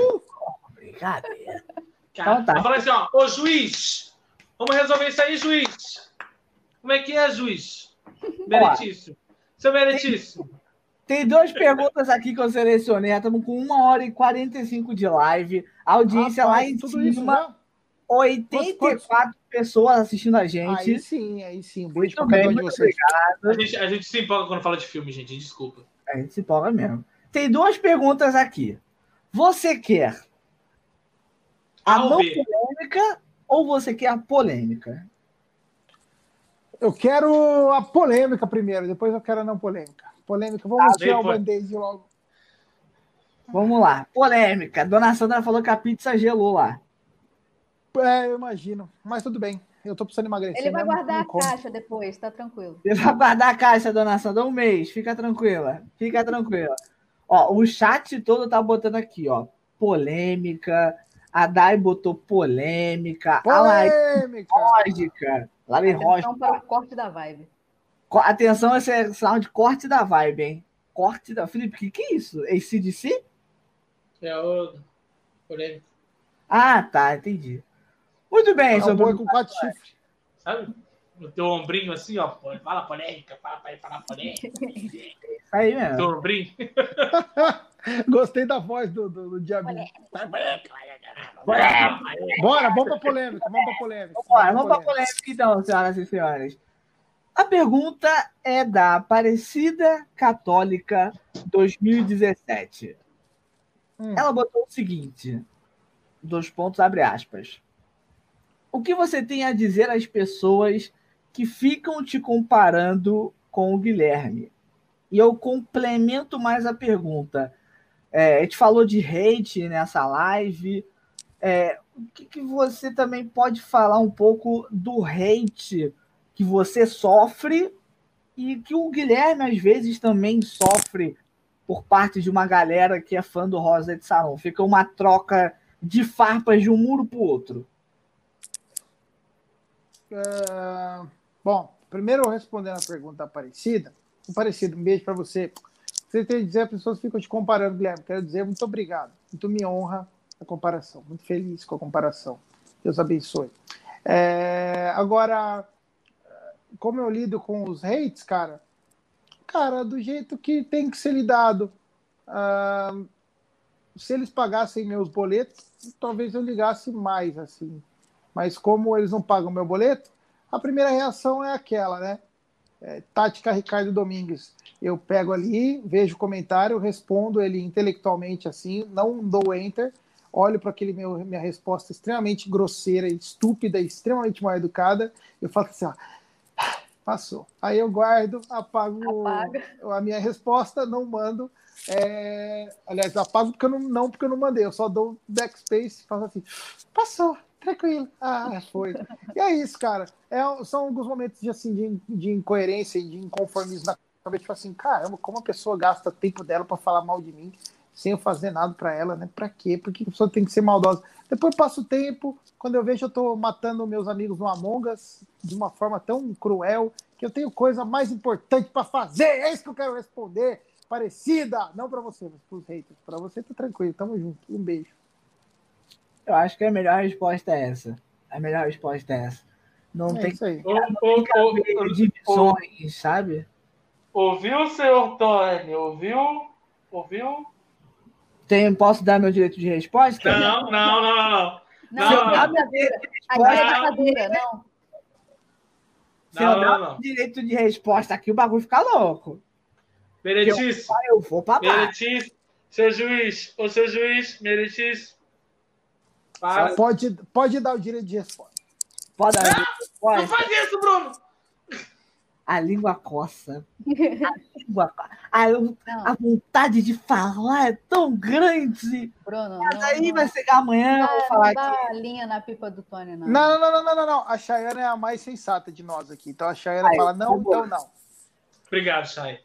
brincadeira. Então tá. Eu falei assim, ó, ô juiz, vamos resolver isso aí, juiz. Como é que é, juiz? Meritíssimo. Seu meritíssimo. Tem, tem duas perguntas aqui que eu selecionei. Estamos com uma hora e 45 de live. A audiência Rapaz, lá em cima. Isso, né? 84 pessoas assistindo a gente. Aí sim, aí sim. Beijo para de vocês. A gente, a gente se empolga quando fala de filme, gente. Desculpa. A gente se empolga mesmo. Tem duas perguntas aqui. Você quer a não polêmica ou você quer a polêmica? Eu quero a polêmica primeiro, depois eu quero a não polêmica. Polêmica, vamos ah, tirar o band-aid logo. Vamos lá, polêmica. Dona Sandra falou que a pizza gelou lá. É, eu imagino. Mas tudo bem. Eu tô precisando emagrecer. Ele vai guardar a caixa depois, tá tranquilo. Ele vai guardar a caixa, dona Sandra, um mês. Fica tranquila. Fica tranquila. Ó, o chat todo tá botando aqui, ó. Polêmica. A Dai botou polêmica. Polêmica. A lógica. Lali Atenção para o corte da vibe. Atenção, esse é sinal de corte da vibe, hein? Corte da. Felipe, o que, que é isso? ACDC? É o. Polêmica. Ah, tá, entendi. Muito bem, é seu boi com quatro chifres. Sabe? No teu ombrinho assim, ó. Fala polêmica, fala, fala polêmica. Isso aí mesmo. Teu ombrinho. Gostei da voz do, do, do Diabinho. Bora, vamos pra polêmica, vamos pra polêmica. Bora, vamos pra polêmica então, senhoras e senhores. A pergunta é da Aparecida Católica 2017. Hum. Ela botou o seguinte: dois pontos, abre aspas. O que você tem a dizer às pessoas que ficam te comparando com o Guilherme? E eu complemento mais a pergunta. É, a gente falou de hate nessa live. É, o que, que, você também pode falar um pouco do hate que você sofre e que o Guilherme às vezes também sofre por parte de uma galera que é fã do Rosa de Salão. Fica uma troca de farpas de um muro para o outro. Uh, bom, primeiro respondendo a pergunta Aparecida. Aparecida, um beijo para você. Você tem que dizer, as pessoas ficam te comparando, Guilherme. Quero dizer muito obrigado. Muito me honra a comparação. Muito feliz com a comparação. Deus abençoe. É, agora, como eu lido com os hates, cara? Cara, do jeito que tem que ser lidado. Uh, se eles pagassem meus boletos, talvez eu ligasse mais, assim. Mas como eles não pagam meu boleto, a primeira reação é aquela, né? É, tática Ricardo Domingues eu pego ali, vejo o comentário, respondo ele intelectualmente assim, não dou enter, olho para aquele meu minha resposta extremamente grosseira, estúpida, extremamente mal educada, eu falo assim, ó, passou. Aí eu guardo, apago Apaga. a minha resposta, não mando. É... Aliás, apago porque eu não, não porque eu não mandei, eu só dou backspace e faço assim, passou, tranquilo. Ah, foi. E é isso, cara. É, são alguns momentos de, assim, de, de incoerência e de inconformismo na talvez tipo assim, caramba, como a pessoa gasta tempo dela para falar mal de mim sem eu fazer nada para ela, né? Para quê? Porque a pessoa tem que ser maldosa. Depois passa o tempo, quando eu vejo eu tô matando meus amigos no Among Us de uma forma tão cruel que eu tenho coisa mais importante para fazer. É isso que eu quero responder. Parecida, não para você, mas para os haters. Para você tá tranquilo, tamo junto. Um beijo. Eu acho que a melhor resposta é essa. A melhor resposta é essa. Não é tem, que divisões, sabe? Ouviu, senhor Tony? Ouviu? Ouviu? Tem, posso dar meu direito de resposta? Não, não, não, não. Não, não, não. não. Aqui é cadeira, não. Se eu dar não. direito de resposta aqui, o bagulho fica louco. Meritíssimo. Eu, eu vou pra baixo. Seu juiz, ô seu juiz, Pode, pode dar o direito de resposta. Pode dar. Não, não faz isso, Bruno. a língua coça. A, língua, a, a, vontade de falar é tão grande. Bruno, Mas não, aí não. vai chegar amanhã, não, eu vou falar não dá linha na pipa do Tony, não. Não, não, não, não, não, não. A Chayana é a mais sensata de nós aqui. Então a Chayana Ai, fala não, então não. Obrigado, Chay.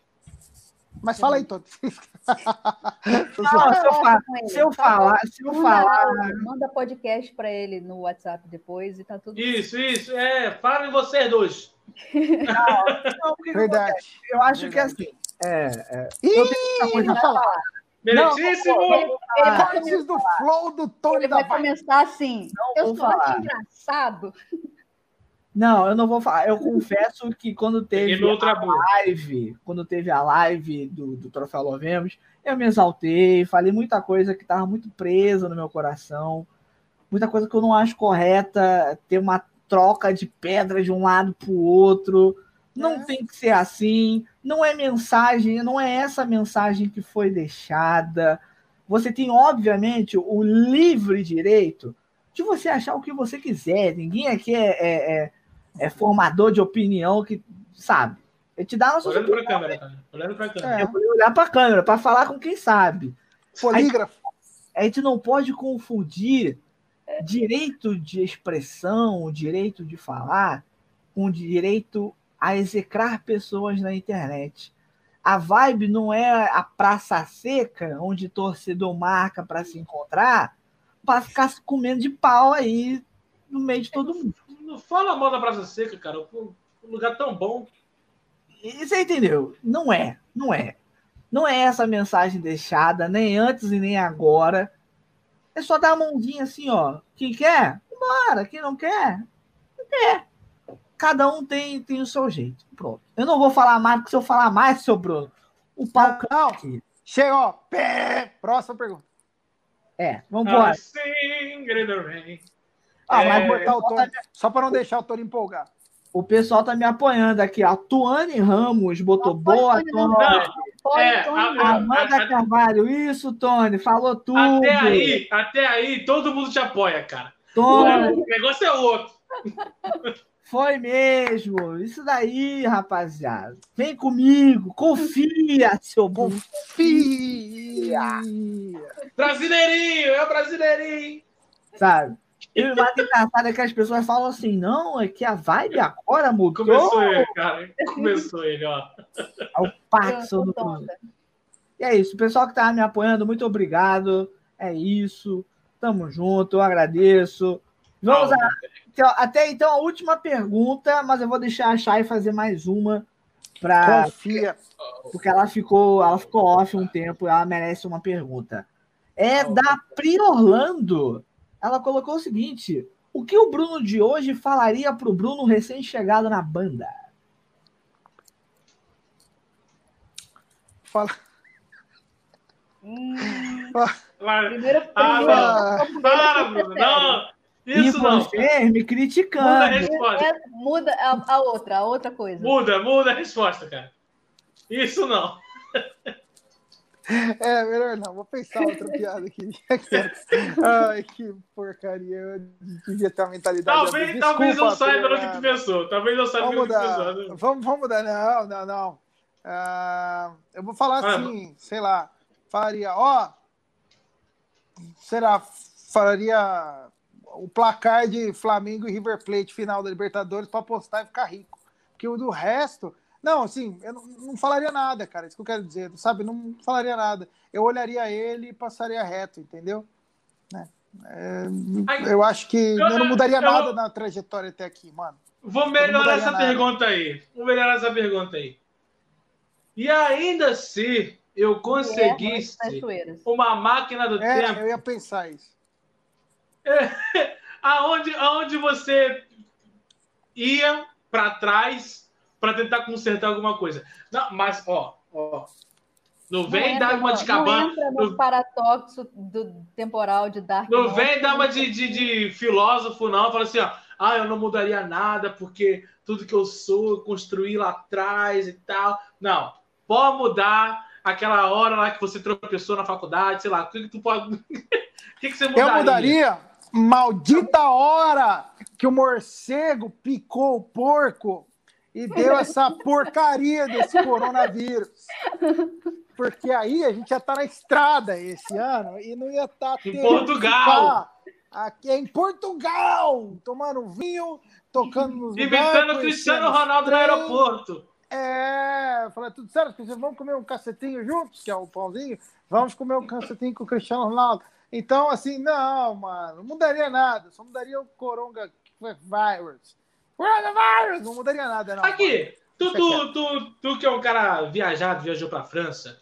Mas fala aí. Não, se eu, falar, se eu falar, se eu falar. Manda podcast para ele no WhatsApp depois e tá tudo. Isso, isso. É, falem vocês dois. Não, não, Verdade. Eu acho Verdade. que assim. É, é, Ih, eu tenho coisa falar. Meritíssimo! Antes do flow do Tony ele da vai começar assim. Não eu só acho engraçado. Não, eu não vou falar. Eu confesso que quando teve a live, quando teve a live do, do Troféu Lovemos, eu me exaltei, falei muita coisa que estava muito presa no meu coração, muita coisa que eu não acho correta, ter uma troca de pedra de um lado para o outro. Não é. tem que ser assim. Não é mensagem, não é essa mensagem que foi deixada. Você tem, obviamente, o livre direito de você achar o que você quiser. Ninguém aqui é, é, é, é formador de opinião que sabe. Ele te dá nossa Olhando para a câmera, cara. Olhando para a câmera. É, olhar para a câmera, para falar com quem sabe. Polígrafo. A gente não pode confundir direito de expressão, direito de falar, com direito a execrar pessoas na internet. A vibe não é a praça seca, onde torcedor marca para se encontrar, para ficar se comendo de pau aí no meio de todo mundo. Não fala mal da praça seca, cara. Um lugar tão bom. E você entendeu? Não é, não é. Não é essa mensagem deixada, nem antes e nem agora. É só dar a mãozinha assim, ó. Quem quer, bora. Quem não quer, não quer. Cada um tem, tem o seu jeito. Pronto. Eu não vou falar mais, porque se eu falar mais, seu Bruno, o pau não, aqui. Chegou. Pé. Próxima pergunta. É, vamos embora. Ah, mas é... botar o Tony, só para não deixar o Tony empolgar. O pessoal tá me apoiando aqui. A Tuane Ramos botou não, boa, Tony. É, Amanda Carvalho, isso, Tony, falou tudo. Até aí, até aí, todo mundo te apoia, cara. Tony. O negócio é outro. Foi mesmo. Isso daí, rapaziada. Vem comigo. Confia, seu Confia. Brasileirinho, é o brasileirinho. Sabe? E o mais engraçado é que as pessoas falam assim, não, é que a vibe agora mudou. Começou ele, cara. Começou ele, ó. É o Paxson do Cruzeiro. E é isso. O pessoal que tá me apoiando, muito obrigado. É isso. Tamo junto, eu agradeço. Vamos a, então, até então a última pergunta, mas eu vou deixar a Chay fazer mais uma para Confia. porque ela ficou, ela ficou off um tempo, ela merece uma pergunta. É da Pri Orlando ela colocou o seguinte: o que o Bruno de hoje falaria para o Bruno recém-chegado na banda? Fala. Hum. Primeiro, ah, para, Bruno. Não, isso e não. me criticando. Muda a resposta. É, muda a, a, outra, a outra coisa. Muda, muda a resposta, cara. Isso não. É, melhor não, vou pensar outra piada aqui. Ai, que porcaria. Eu devia ter uma mentalidade. Talvez, Desculpa, talvez eu saiba no que tu pensou. Talvez eu saiba no que tu pensou. Né? Vamos, vamos mudar. Não, não, não. Uh, eu vou falar assim, sei lá. Falaria, ó. será? Falaria o placar de Flamengo e River Plate final da Libertadores para apostar e ficar rico. Porque o do resto não, assim, eu não, não, falaria nada, cara. Isso que eu quero dizer, sabe? Não falaria nada. Eu olharia ele e passaria reto, entendeu? Né? É, eu acho que eu, eu não mudaria eu, nada na trajetória até aqui, mano. Vou melhorar essa nada. pergunta aí. Vou melhorar essa pergunta aí. E ainda se eu conseguisse é, uma máquina do é, tempo. Eu ia pensar isso. É, aonde, aonde você ia para trás para tentar consertar alguma coisa. Não, mas, ó, ó. Não vem dar uma de cabana. Não entra no paradoxo do temporal de Dark Não vem dar uma de, de, de, filósofo, não. Fala assim, ó. Ah, eu não mudaria nada porque tudo que eu sou eu construí lá atrás e tal. Não. Pode mudar aquela hora lá que você tropeçou na faculdade, sei lá. O que, que tu pode. o que, que você mudaria? Eu mudaria maldita hora que o morcego picou o porco e deu essa porcaria desse coronavírus. Porque aí a gente ia estar tá na estrada esse ano e não ia estar. Tá em Portugal! Aqui em Portugal, tomando vinho, tocando nos Imitando o Cristiano Ronaldo no aeroporto. É, falei, tudo certo, vamos comer um cacetinho juntos, que é o pãozinho, vamos comer um cacetinho com o Cristiano Ronaldo. Então, assim, não, mano, não mudaria nada, só mudaria o coronga virus. Coronavirus! Não mudaria nada, não. Aqui, tu, tu, tu, tu, que é um cara viajado, viajou pra França,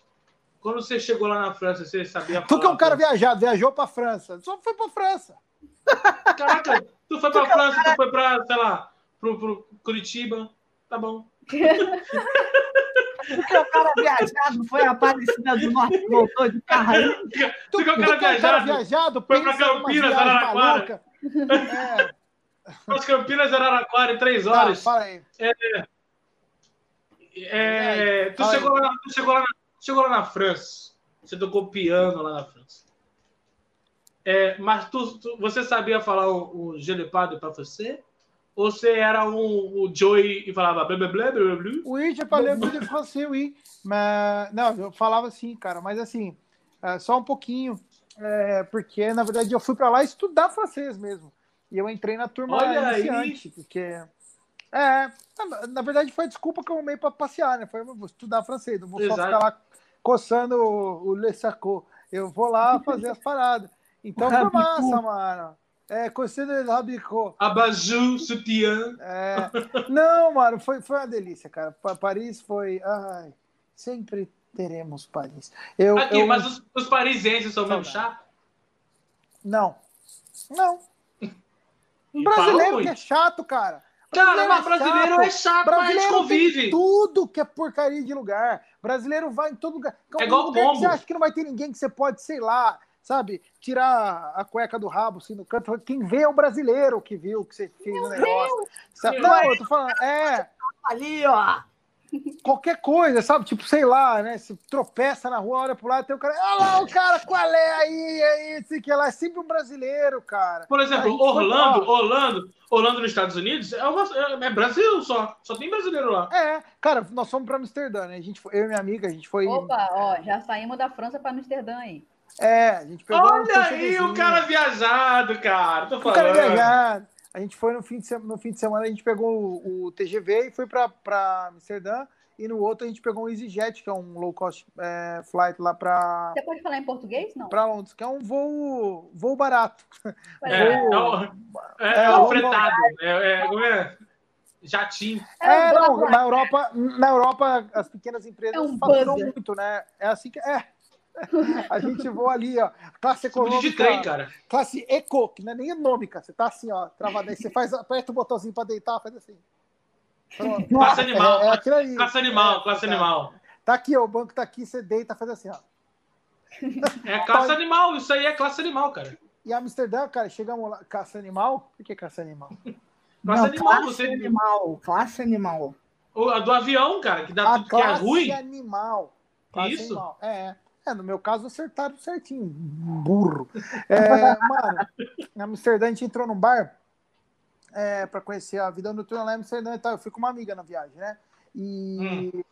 quando você chegou lá na França, você sabia falar... Tu que é um cara viajado, viajou pra França, só foi pra França. Caraca, tu foi pra França, tu foi pra, sei lá, pro, pro Curitiba, tá bom. Porque o cara viajado foi a Aparecida do Norte, voltou de carro aí. Tu que é o cara viajado, viajado foi pra Campinas, Araraquara. É. As Campinas, Araraquara em três horas. Tá, fala aí. É, é, tu, chegou lá, tu chegou, lá, chegou lá na França. Você tocou piano lá na França. É, mas tu, tu, você sabia falar o, o Gelepado para você? Ou você era um, o Joey e falava blá blá blá blá blá? Oui, je parlais de français, oui. Mas, não, eu falava assim, cara, mas assim, é, só um pouquinho. É, porque, na verdade, eu fui para lá estudar francês mesmo. E eu entrei na turma Olha iniciante, aí. porque. É, na, na, verdade foi a desculpa que eu arrumei para passear, né? Foi vou estudar francês, não vou Exato. só ficar lá coçando o, o Le Sacco. Eu vou lá fazer as paradas. Então foi massa, mano. É, Conselho de Rabicot. Abajou, sutiã. É. Não, mano, foi, foi uma delícia, cara. Paris foi. Ai, sempre teremos Paris. Eu, Aqui, eu... mas os, os parisienses são mesmo chato? Não. Não. Um brasileiro que é chato, cara. Cara, mas brasileiro é chato, brasileiro mas convive. tudo que é porcaria de lugar. Brasileiro vai em todo lugar. É igual lugar que você acha que não vai ter ninguém que você pode, sei lá, sabe, tirar a cueca do rabo assim no canto. Quem vê é o brasileiro que viu que você fez o negócio. Não, eu tô falando, é. Ali, ó. Qualquer coisa, sabe? Tipo, sei lá, né? Se tropeça na rua, olha pro lado, tem o cara. Olha lá o cara, qual é aí? Aí, sei que lá. É sempre um brasileiro, cara. Por exemplo, Orlando, foi... Orlando, Orlando nos Estados Unidos é, é, Brasil só. Só tem brasileiro lá. É, cara, nós fomos pra Amsterdã, né? A gente foi, eu e minha amiga, a gente foi. Opa, ó, já saímos da França pra Amsterdã aí. É, a gente pegou. Olha aí o cara viajado, cara. Tô falando. O cara viajado. A gente foi no fim de, semana, no fim de semana, a gente pegou o, o TGV e foi para Amsterdã. E no outro a gente pegou um EasyJet, que é um low cost é, flight lá para. Você pode falar em português? Não. Para Londres, que é um voo, voo barato. É, voo, é, é, é, é fretado. É, é, é? Jatinho. É, não, na Europa, na Europa as pequenas empresas é um faturam muito, né? É assim que. É, a gente voa ali, ó. Classe econômica. De trem, cara. Classe eco, que não é nem econômica. Você tá assim, ó, travado aí. Você faz, aperta o botãozinho pra deitar, faz assim. Pronto. Classe animal. É, é aí. Classe animal, é, classe tá. animal. Tá aqui, ó, o banco tá aqui, você deita, faz assim, ó. É classe animal, isso aí é classe animal, cara. E Amsterdã, cara, chegamos lá, caça animal? Por que caça animal? classe não, animal, classe você... animal, classe animal. O, a do avião, cara, que dá a que é ruim. animal. Classe Isso. Animal. É. É, no meu caso acertaram certinho, burro. É, mano, em Amsterdã a gente entrou num bar é, para conhecer a vida noturna lá em Amsterdã e tal. Eu fui com uma amiga na viagem, né? E, hum.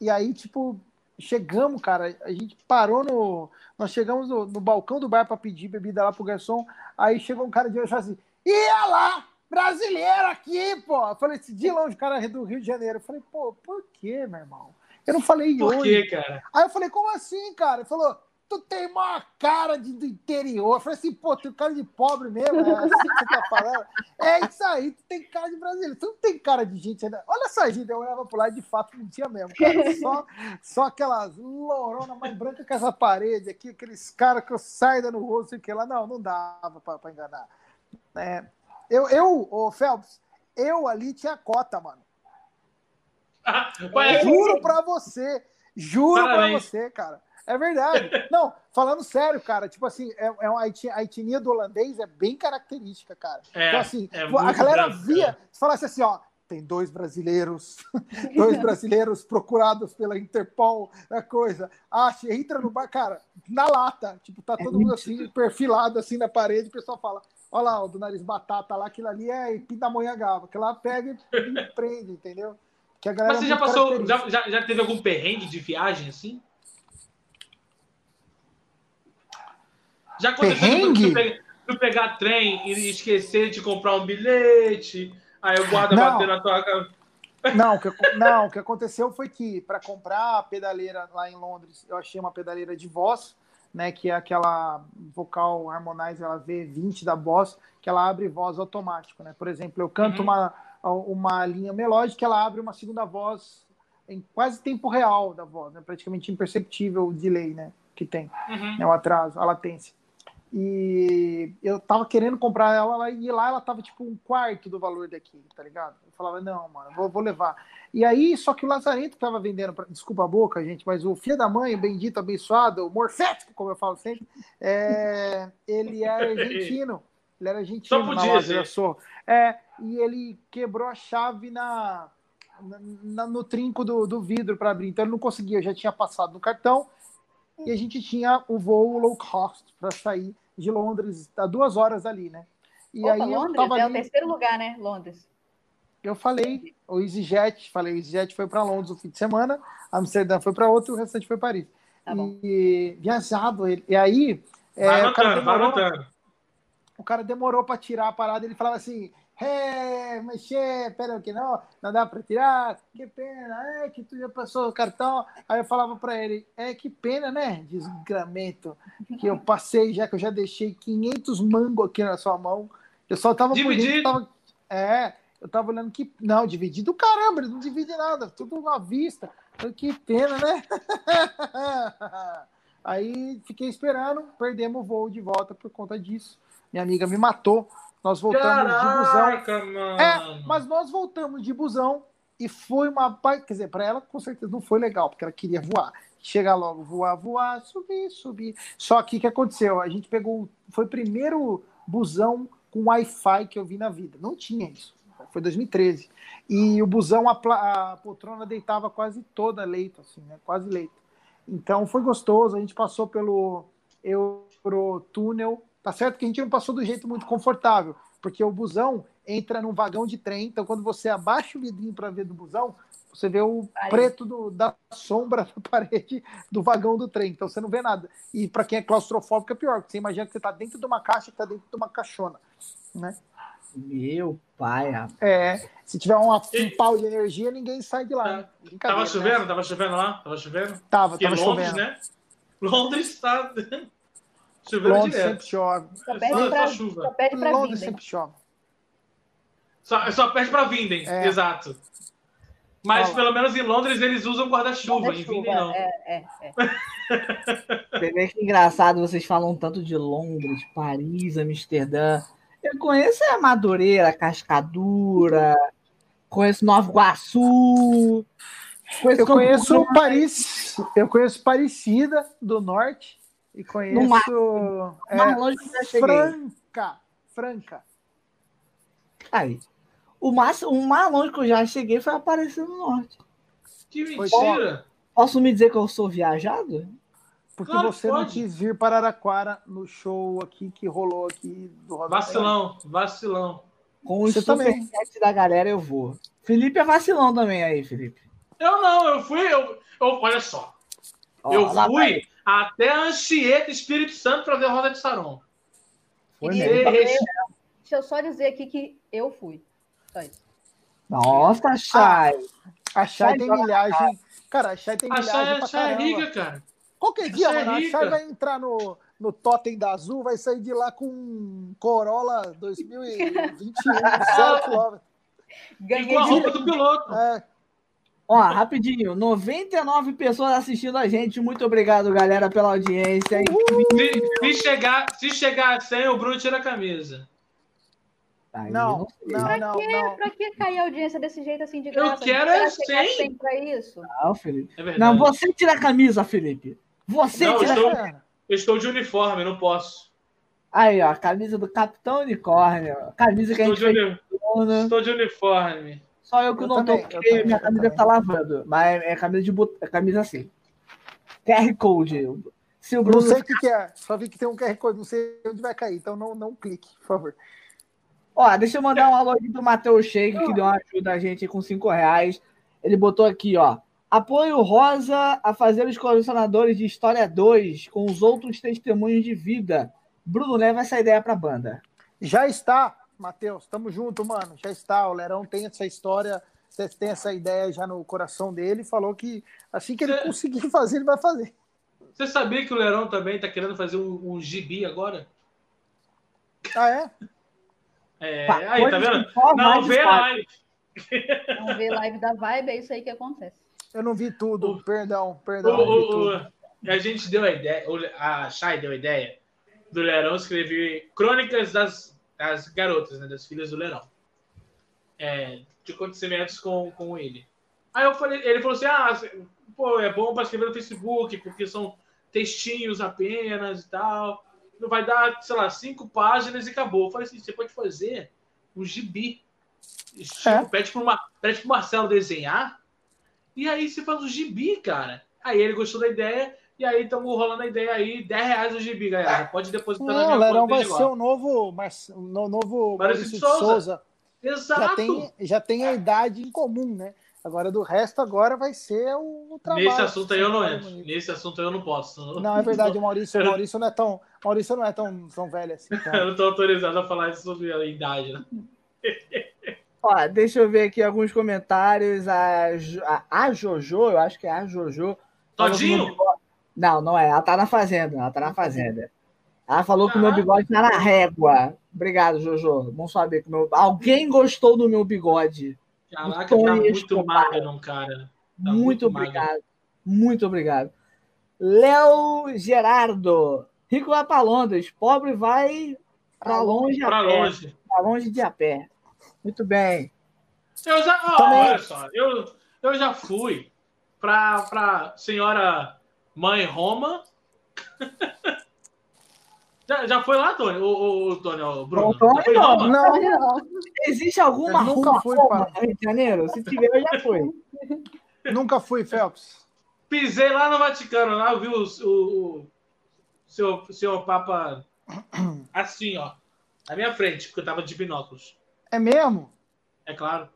e aí, tipo, chegamos, cara, a gente parou no. Nós chegamos no, no balcão do bar para pedir bebida lá pro garçom. Aí chegou um cara de hoje assim: ia lá! Brasileiro aqui, pô! Eu falei, esse dia longe, o cara é do Rio de Janeiro. Eu falei, pô, por quê, meu irmão? Eu não falei Por hoje. quê, cara? Aí eu falei, como assim, cara? Ele falou, tu tem uma cara de, do interior. Eu falei assim, pô, tem cara de pobre mesmo, é assim que você tá falando. É isso aí, tu tem cara de brasileiro. Tu não tem cara de gente ainda. Olha essa gente, eu olhava pro lado de fato não tinha mesmo, cara. Só, só aquelas loronas mais brancas que essa parede aqui, aqueles caras que eu saio no rosto e que lá. Não, não dava pra, pra enganar. É, eu, eu, ô Phelps, eu ali tinha cota, mano. Juro pra você. Juro Parabéns. pra você, cara. É verdade. Não, falando sério, cara, tipo assim, é, é uma, a etnia do holandês é bem característica, cara. É, então, assim, é a galera via, se falasse assim, ó, tem dois brasileiros, dois brasileiros procurados pela Interpol, a coisa. Acha, entra no bar, cara, na lata, tipo, tá é todo mundo assim, perfilado assim na parede, o pessoal fala, olha lá, o do nariz batata lá, aquilo ali é pindamonhangaba, que lá pega e prende, entendeu? Que a galera Mas você já passou, já, já, já teve algum perrengue de viagem assim? Já aconteceu perrengue? Tu, pegar, tu pegar trem e esquecer de comprar um bilhete, aí o guarda não. bater na tua cara. Não, o que, não, o que aconteceu foi que para comprar a pedaleira lá em Londres, eu achei uma pedaleira de voz, né, que é aquela vocal harmonizer, ela V20 da Boss, que ela abre voz automático, né? Por exemplo, eu canto uhum. uma, uma linha melódica, ela abre uma segunda voz em quase tempo real da voz, né? Praticamente imperceptível o delay, né, que tem, uhum. né, o atraso, a latência. E eu tava querendo comprar ela e lá ela tava tipo um quarto do valor daqui, tá ligado? Eu falava, não, mano, vou, vou levar. E aí, só que o Lazarento tava vendendo, pra, desculpa a boca, gente, mas o filho da mãe, bendito, abençoado, morfético, como eu falo sempre, é, ele era argentino. Ele era argentino só podia, na loja sou. É, e ele quebrou a chave na, na no trinco do, do vidro para abrir. Então ele não conseguia, já tinha passado no cartão. E a gente tinha o voo low cost para sair de Londres, a duas horas ali, né? E Opa, aí Londres eu tava é ali... o terceiro lugar, né? Londres. Eu falei, o EasyJet, falei, o EasyJet foi para Londres o fim de semana, Amsterdã foi para outro, o restante foi Paris. Tá e viajado ele. E aí. É, vai anotando, vai anotando. O cara demorou para tirar a parada, ele falava assim: é, mas pera que não, não dá para tirar, que pena, é que tu já passou o cartão. Aí eu falava para ele, é que pena, né, desgramento, que eu passei já, que eu já deixei 500 mangos aqui na sua mão. Eu só tava Dividido? Tava, é, eu tava olhando que, não, dividido, caramba, ele não divide nada, tudo à vista. Que pena, né? Aí fiquei esperando, perdemos o voo de volta por conta disso. Minha amiga me matou nós voltamos Caraca, de busão. Mano. É, mas nós voltamos de busão e foi uma. Quer dizer, para ela com certeza não foi legal, porque ela queria voar. Chegar logo, voar, voar, subir, subir. Só que o que aconteceu? A gente pegou. Foi o primeiro busão com Wi-Fi que eu vi na vida. Não tinha isso. Foi 2013. E o busão, a, a poltrona deitava quase toda leito, assim, né? Quase leito. Então foi gostoso. A gente passou pelo Eurotúnel Tá certo que a gente não passou do jeito muito confortável, porque o busão entra num vagão de trem, então quando você abaixa o vidrinho para ver do busão, você vê o Aí. preto do, da sombra da parede do vagão do trem, então você não vê nada. E para quem é claustrofóbico é pior, porque você imagina que você está dentro de uma caixa que está dentro de uma caixona, né? Meu pai, rapaz. É, se tiver uma, um pau de energia, ninguém sai de lá. Né? Tava chovendo? Né? Tava chovendo lá? Tava chovendo? Tava, tava Londres, chovendo. né? Londres está Chovendo Londres direto. sempre chove. Só perde só, pra, só chuva. Só perde pra Londres Vinden. sempre chove. Só, só perde para Vinden, é. exato. Mas Olha. pelo menos em Londres eles usam guarda-chuva, guarda em Vinden não. É, é, é. Você vê que engraçado, vocês falam tanto de Londres, Paris, Amsterdã. Eu conheço a Madureira, Cascadura, conheço Nova Iguaçu. Conheço eu conheço Paris, eu conheço Parecida do Norte. E conheço. No mar, é, mais longe que já Franca. Franca. Aí. O mais, o mais longe que eu já cheguei foi Aparecendo no Norte. Que mentira! Posso me dizer que eu sou viajado? Porque claro, você pode. não quis vir para Araraquara no show aqui que rolou aqui do Roda Vacilão, vacilão. Com o também. da galera eu vou. Felipe é vacilão também aí, Felipe. Eu não, eu fui. Eu, eu olha só. Ó, eu fui até Anchieta, Espírito Santo, para ver a Roda de Saron. Foi mesmo. Deixa eu só dizer aqui que eu fui. Só isso. Nossa, Chay. Ah, a Chay tem milhagem. Cara, a Chay tem milhagem. A Chay, a Chay é rica, cara. Qualquer dia, a mano, é a Chay vai entrar no, no Totem da Azul, vai sair de lá com um Corolla 2021, zero quilômetro. Ganhei com a roupa do piloto. É, Ó, rapidinho, 99 pessoas assistindo a gente. Muito obrigado, galera, pela audiência. Se, se, chegar, se chegar a 100, o Bruno tira a camisa. Aí, não, não, pra não, que, não. Pra que cair a audiência desse jeito assim de graça? Eu quero é 100. Pra isso? Não, Felipe. É não, você tira a camisa, Felipe. Você não, tira estou, a camisa. Eu estou de uniforme, não posso. Aí, ó, a camisa do Capitão Unicórnio. Camisa que estou a gente de uni... Estou de uniforme. Só eu que eu não também, tô, porque minha camisa tá lavando. Mas é camisa de bot... é camisa assim. QR Code. Se o Bruno... Não sei o que, que, é. Só vi que tem um QR Code, não sei onde vai cair. Então não, não clique, por favor. Ó, deixa eu mandar um alô aqui pro Matheus Sheik, que deu uma ajuda a gente com 5 reais. Ele botou aqui, ó. Apoio Rosa a fazer os colecionadores de História 2 com os outros testemunhos de vida. Bruno leva essa ideia pra banda. Já está, Matheus. Tamo junto, mano. Já está. O Lerão tem essa história, tem essa ideia já no coração dele. Falou que assim que ele Cê... conseguir fazer, ele vai fazer. Você sabia que o Lerão também tá querendo fazer um, um gibi agora? Ah, é? É, aí, tá vendo? Não, vê a live. Não vê live da vibe, é isso aí que acontece. Eu não vi tudo, o, perdão, perdão. O, o, a gente deu a ideia, a Chay deu a ideia do Lerão escrever crônicas das, das garotas, né, das filhas do Lerão. É, de acontecimentos com, com ele. Aí eu falei, ele falou assim: ah, pô, é bom para escrever no Facebook, porque são textinhos apenas e tal. Não vai dar, sei lá, cinco páginas e acabou. Eu falei assim: você pode fazer um gibi. É. Pede para o Marcelo desenhar e aí você faz o gibi, cara. Aí ele gostou da ideia. E aí estamos rolando a ideia aí, 10 reais o gibi, galera. Pode depositar Não, na minha Lerão vai ser o novo, mas, o novo Maurício de Souza. Souza. Exato. Já tem, já tem a idade em comum, né? Agora, do resto, agora vai ser o, o trabalho. Nesse assunto aí eu não entro. Nesse assunto aí eu não posso. Não, é verdade, o Maurício, o Maurício não é tão, Maurício não é tão, tão velho assim. Então. eu não estou autorizado a falar sobre a idade, né? Ó, deixa eu ver aqui alguns comentários. A, a, a Jojo, eu acho que é a Jojo. Todinho? Não, não é. Ela tá na fazenda. Ela tá na fazenda. Ela falou que o meu bigode tá na régua. Obrigado, Jojo. Bom saber que meu... alguém gostou do meu bigode. Caraca, tá muito magro, cara. Tá muito, muito obrigado. Muito obrigado. Léo Gerardo. Rico vai para Londres. Pobre vai para longe. Para longe. Para longe de a pé. Muito bem. Eu já, oh, Também... olha só, eu, eu já fui para para senhora mãe Roma. já, já foi lá, Tony? O, o, Tony, o Bruno? Tony, não, não, não, Existe alguma eu nunca fui Roma para... no Rio de Janeiro? Se tiver, eu já fui. nunca fui, Phelps. Pisei lá no Vaticano, lá eu vi o, o, o seu, seu Papa assim, ó, na minha frente, porque eu tava de binóculos. É mesmo? É claro.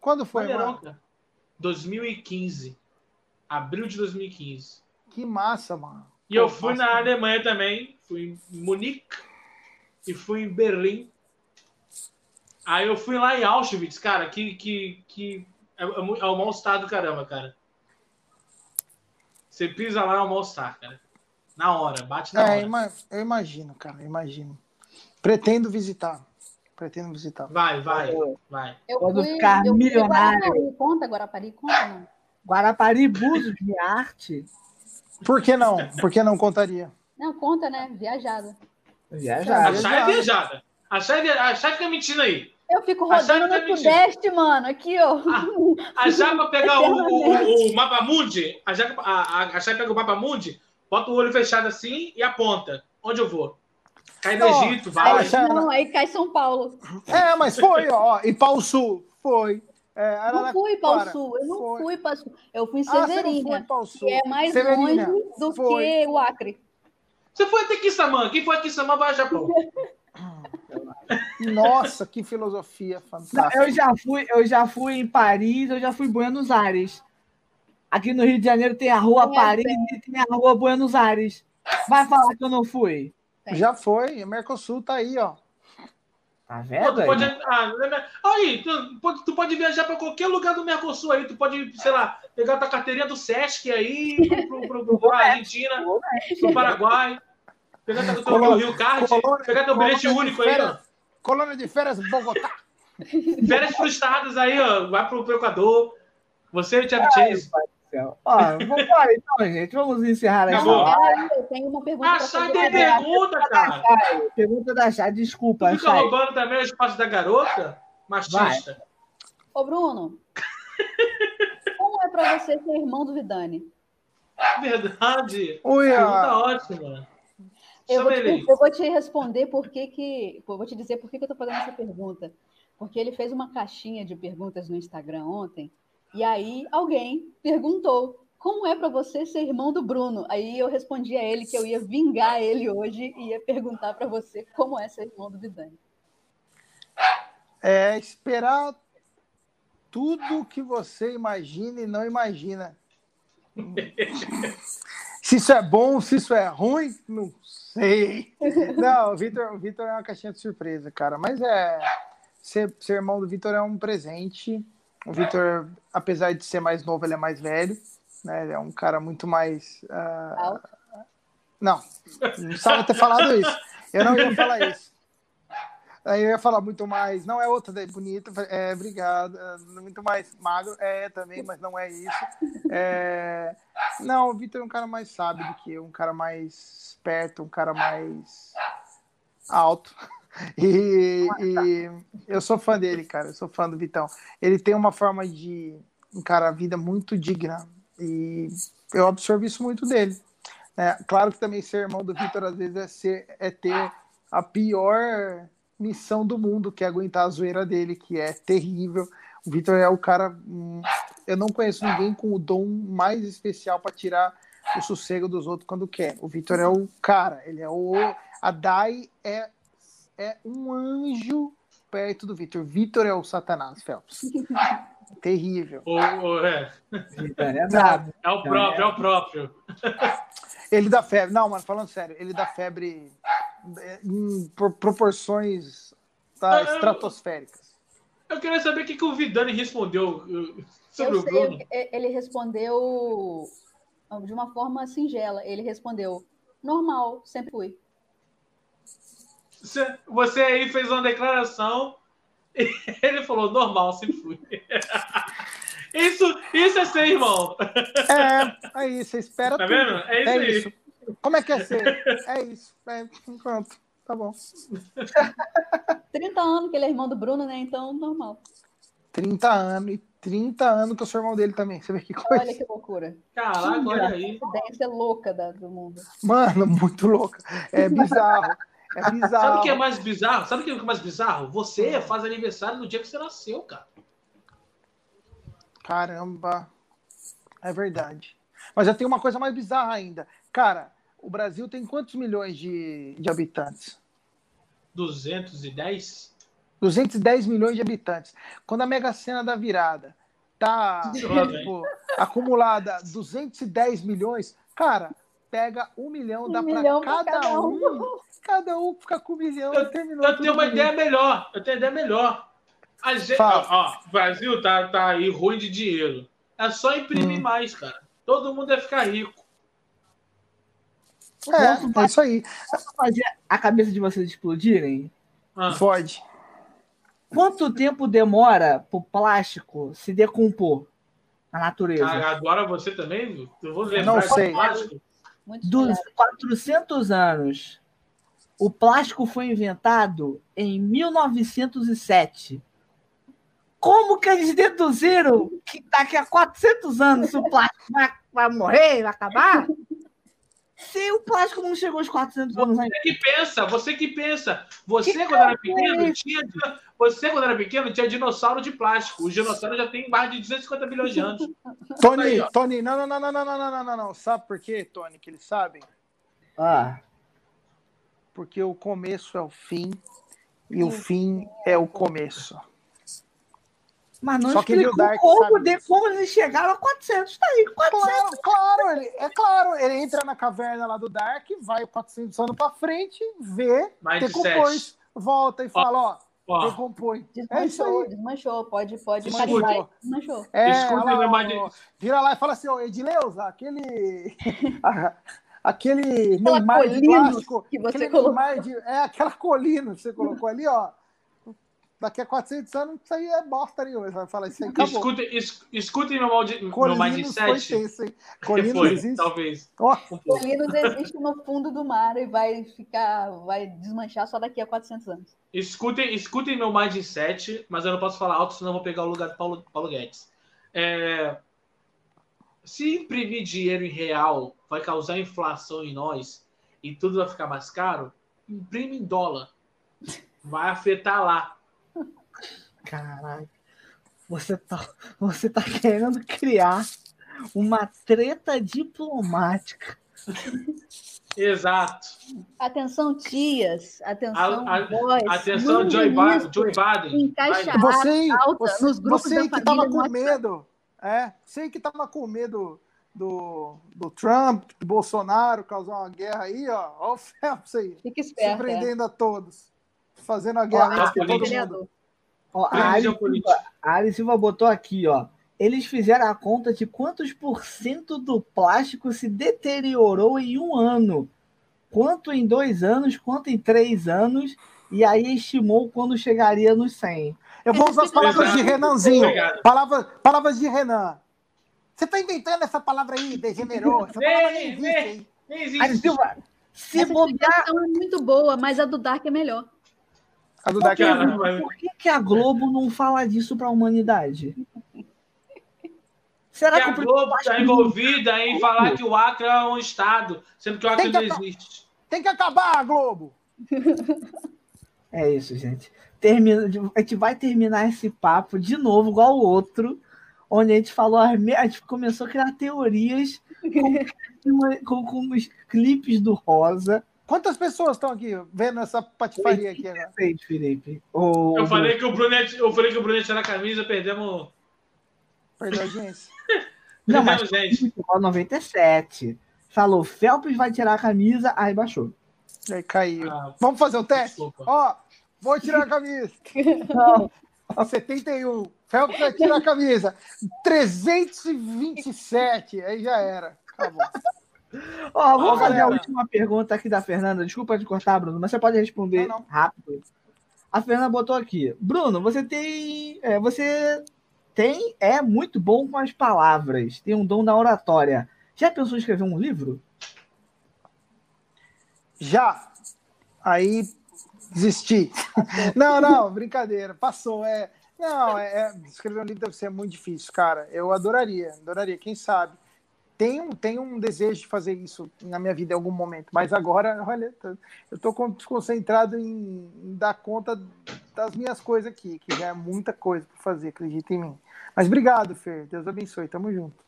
Quando foi, mano? 2015. Abril de 2015. Que massa, mano. E eu fui massa, na mano. Alemanha também. Fui em Munique e fui em Berlim. Aí eu fui lá em Auschwitz, cara, que, que, que é, é, é um mau estado, caramba, cara. Você pisa lá, é um mau estado, cara. Na hora, bate na é, hora. Eu imagino, cara, eu imagino. Pretendo visitar pretendo visitar. Vai, vai, vai. Eu Quando fui, ficar eu milionário. Guarapari, conta, Guarapari, conta não. Guarapari, Búzios, de arte. Por que não? Por que não contaria? Não, conta, né? Viajada. Viajada. A chave é viajada. A chave, a chave fica mentindo aí. Eu fico rodando no Sudeste, mano. Aqui, ó. A, a chave pegar o, o, o mapa mundi, a chave, a, a, pega o mapa mundi, bota o olho fechado assim e aponta. Onde eu vou? Cai no Egito, vai. Não, aí cai São Paulo. É, mas foi, ó. E Pau Sul, foi. É, não fui para o sul, eu não foi. fui para o sul. Eu fui em Severina, ah, que é mais Severina. longe do foi. que o Acre. Você foi até Kissamã. Quem foi a Kissamã vai a Japão. Nossa, que filosofia fantástica. Não, eu já fui, eu já fui em Paris, eu já fui em Buenos Aires. Aqui no Rio de Janeiro tem a rua é, Paris e tem a rua Buenos Aires. Vai falar que eu não fui. Tem. Já foi, o Mercosul tá aí, ó. Tá vendo? Pô, pode, ah, aí, tu, pode, tu pode viajar para qualquer lugar do Mercosul aí. Tu pode, sei lá, pegar tua carteirinha do Sesc aí, pro, pro, pro, pro Argentina, pro Paraguai. Pegar teu, teu Rio Card, colônia, pegar teu bilhete único férias, aí, ó. Colônia de férias Bogotá. Férias frustradas aí, ó. Vai pro, pro Equador. Você e o Chevy Chase céu. Ó, vamos embora então, gente. Vamos encerrar aqui. Eu tenho uma pergunta. A Chay tem pergunta, cara. Pergunta da Chay, desculpa. Tu fica Chay. roubando também o espaço da garota? Machista. Vai. Ô, Bruno. como é pra você ser irmão do Vidani? Verdade. Oi, pergunta ótima. Eu vou, te, eu vou, te, responder por que que. vou te dizer por que, que eu tô fazendo essa pergunta. Porque ele fez uma caixinha de perguntas no Instagram ontem e aí alguém perguntou: como é para você ser irmão do Bruno? Aí eu respondi a ele que eu ia vingar ele hoje e ia perguntar para você como é ser irmão do Vidani. É esperar tudo que você imagina e não imagina. se isso é bom, se isso é ruim, não sei. Não, o Vitor, o Vitor é uma caixinha de surpresa, cara. Mas é. Ser, ser irmão do Vitor é um presente. O Vitor, apesar de ser mais novo, ele é mais velho. Né? Ele é um cara muito mais. Uh... Não, não precisava ter falado isso. Eu não ia falar isso. Aí eu ia falar muito mais, não é outra daí bonita, é, obrigado, é, muito mais magro, é também, mas não é isso. É, não, o Vitor é um cara mais sábio do que eu, um cara mais esperto, um cara mais alto. E, e, eu sou fã dele, cara, eu sou fã do Vitão. Ele tem uma forma de encarar a vida muito digna e eu absorvo isso muito dele. É, claro que também ser irmão do Vitor às vezes é, ser, é ter a pior missão do mundo, que é aguentar a zoeira dele, que é terrível. O Vitor é o cara. Hum, eu não conheço ninguém com o dom mais especial para tirar o sossego dos outros quando quer. O Vitor é o cara, ele é o. A Dai é, é um anjo perto do Vitor. Vitor é o Satanás, Phelps. Terrível. O, o, é. é, brabo. é o próprio, é o próprio. Ele dá febre. Não, mano, falando sério, ele dá febre em proporções tá, estratosféricas. Eu queria saber o que, que o Vidani respondeu uh, sobre eu o Bruno. ele respondeu de uma forma singela. Ele respondeu: normal, sempre fui. Você, você aí fez uma declaração e ele falou: normal, sempre fui. Isso, isso é ser irmão. É, aí, você espera tá tudo. vendo? É isso é aí. Isso. Como é que é ser? É isso. É, pronto, tá bom. 30 anos que ele é irmão do Bruno, né? Então, normal. 30 anos. E 30 anos que eu sou irmão dele também. Você vê que coisa. Olha que loucura. Caraca, olha aí. Coincidência louca da, do mundo. Mano, muito louca. É bizarro. É bizarro. Sabe o que é mais bizarro? Sabe o que é mais bizarro? Você faz aniversário no dia que você nasceu, cara. Caramba. É verdade. Mas eu tenho uma coisa mais bizarra ainda. Cara, o Brasil tem quantos milhões de, de habitantes? 210? 210 milhões de habitantes. Quando a Mega Sena da virada tá tipo, acumulada 210 milhões, cara, pega um milhão, um dá para cada, cada, um. Cada um fica com um milhão eu, terminou. Eu tenho uma ideia melhor. Eu tenho uma ideia melhor. A gente, ó, ó, o Brasil tá, tá aí ruim de dinheiro. É só imprimir hum. mais, cara. Todo mundo vai ficar rico. É, é isso aí. Fazer a cabeça de vocês explodirem? Ah. Pode. Quanto tempo demora pro plástico se decompor na natureza? Ah, agora você também? Eu vou lembrar Não sei. plástico. Dos 400 anos. O plástico foi inventado em 1907. Como que eles deduziram que daqui a 400 anos o plástico vai, vai morrer, vai acabar? Se o plástico não chegou aos 400 anos ainda. Você que pensa, você que pensa. Você, que quando era pequeno, tinha, você, quando era pequeno, tinha dinossauro de plástico. Os dinossauros já têm mais de 250 milhões de anos. Tony, aí, Tony, não, não, não, não, não, não, não, não, não. Sabe por quê, Tony, que eles sabem? Ah. Porque o começo é o fim e o fim é o começo. Mas não Só explicou Dark, como, de, como eles chegaram a 400. Tá aí, 400. Claro, claro ele, é claro. Ele entra na caverna lá do Dark, vai 400 anos pra frente, vê, decompôs, volta e fala, ó, ó decompõe. Desmanchou, é isso aí. desmanchou. Pode, pode. Desmanchou. desmanchou. É, lá, vira lá e fala assim, ó, Edileuza, aquele... aquele Neymar de plástico. Que você colocou. De, é, aquela colina que você colocou ali, ó daqui a 400 anos isso aí é bosta nenhuma. Vai falar isso aí acabou. Escutem, es, escutem meu, mal de, meu mindset. Hein? Colinos foi, existe. talvez. Oh. Colinos existe no fundo do mar e vai ficar, vai desmanchar só daqui a 400 anos. Escutem, escutem meu mindset, mas eu não posso falar alto, senão eu vou pegar o lugar do Paulo, Paulo Guedes. É, se imprimir dinheiro em real vai causar inflação em nós e tudo vai ficar mais caro, imprime em dólar. Vai afetar lá. Caralho. Você tá, você tá querendo criar uma treta diplomática Exato. Atenção, tias. Atenção, a, a, boys. Atenção, Joe Biden. Joe Biden. Encaixa você, alta você, nos grupos você que estava com medo. É, sei que estava com medo do, do Trump, do Bolsonaro causar uma guerra aí, ó. Olha o Phelps aí. Fica esperto. Surpreendendo é. a todos. Fazendo a guerra ó, todo mundo. Ó, a, Ali Silva, a Ali Silva botou aqui, ó. Eles fizeram a conta de quantos por cento do plástico se deteriorou em um ano. Quanto em dois anos, quanto em três anos, e aí estimou quando chegaria nos 100. Eu vou usar as palavras de Renanzinho. Palavra, palavras de Renan. Você está inventando essa palavra aí, degenerou. Essa palavra nem existe. Nem existe. Se essa bobear... é muito boa, mas a do Dark é melhor. A do Dark é melhor. Por que, que a Globo não fala disso para a humanidade? Será que, que a Globo está envolvida em falar que o Acre é um estado, sendo que o Acre não existe? Tem que acabar a Globo. É isso, gente. Termina, a gente vai terminar esse papo de novo, igual o outro, onde a gente falou, a gente começou a criar teorias com, com, com os clipes do Rosa. Quantas pessoas estão aqui vendo essa patifaria aqui agora? Felipe. O... Eu, falei que o Brunet, eu falei que o Brunet era camisa, perdemos. Perdeu a audiência. Não, mas gente. 97. Falou, Felps vai tirar a camisa, aí baixou. Aí caiu. Ah, Vamos fazer o teste? Desculpa. Ó, vou tirar a camisa. Não. 71. Felps vai tirar a camisa. 327. Aí já era. Acabou. Ó, vou fazer galera. a última pergunta aqui da Fernanda. Desculpa te cortar, Bruno, mas você pode responder não, não. rápido. A Fernanda botou aqui. Bruno, você tem. É, você tem. É muito bom com as palavras. Tem um dom da oratória. Já pensou em escrever um livro? Já. Aí desisti. não, não, brincadeira. Passou. É, não, é, é, escrever um livro deve ser muito difícil, cara. Eu adoraria, adoraria, quem sabe. Tenho, tenho um desejo de fazer isso na minha vida em algum momento, mas agora, olha, eu estou concentrado em, em, dar conta das minhas coisas aqui, que já é muita coisa para fazer, acredita em mim. Mas obrigado, Fer. Deus abençoe. Tamo junto.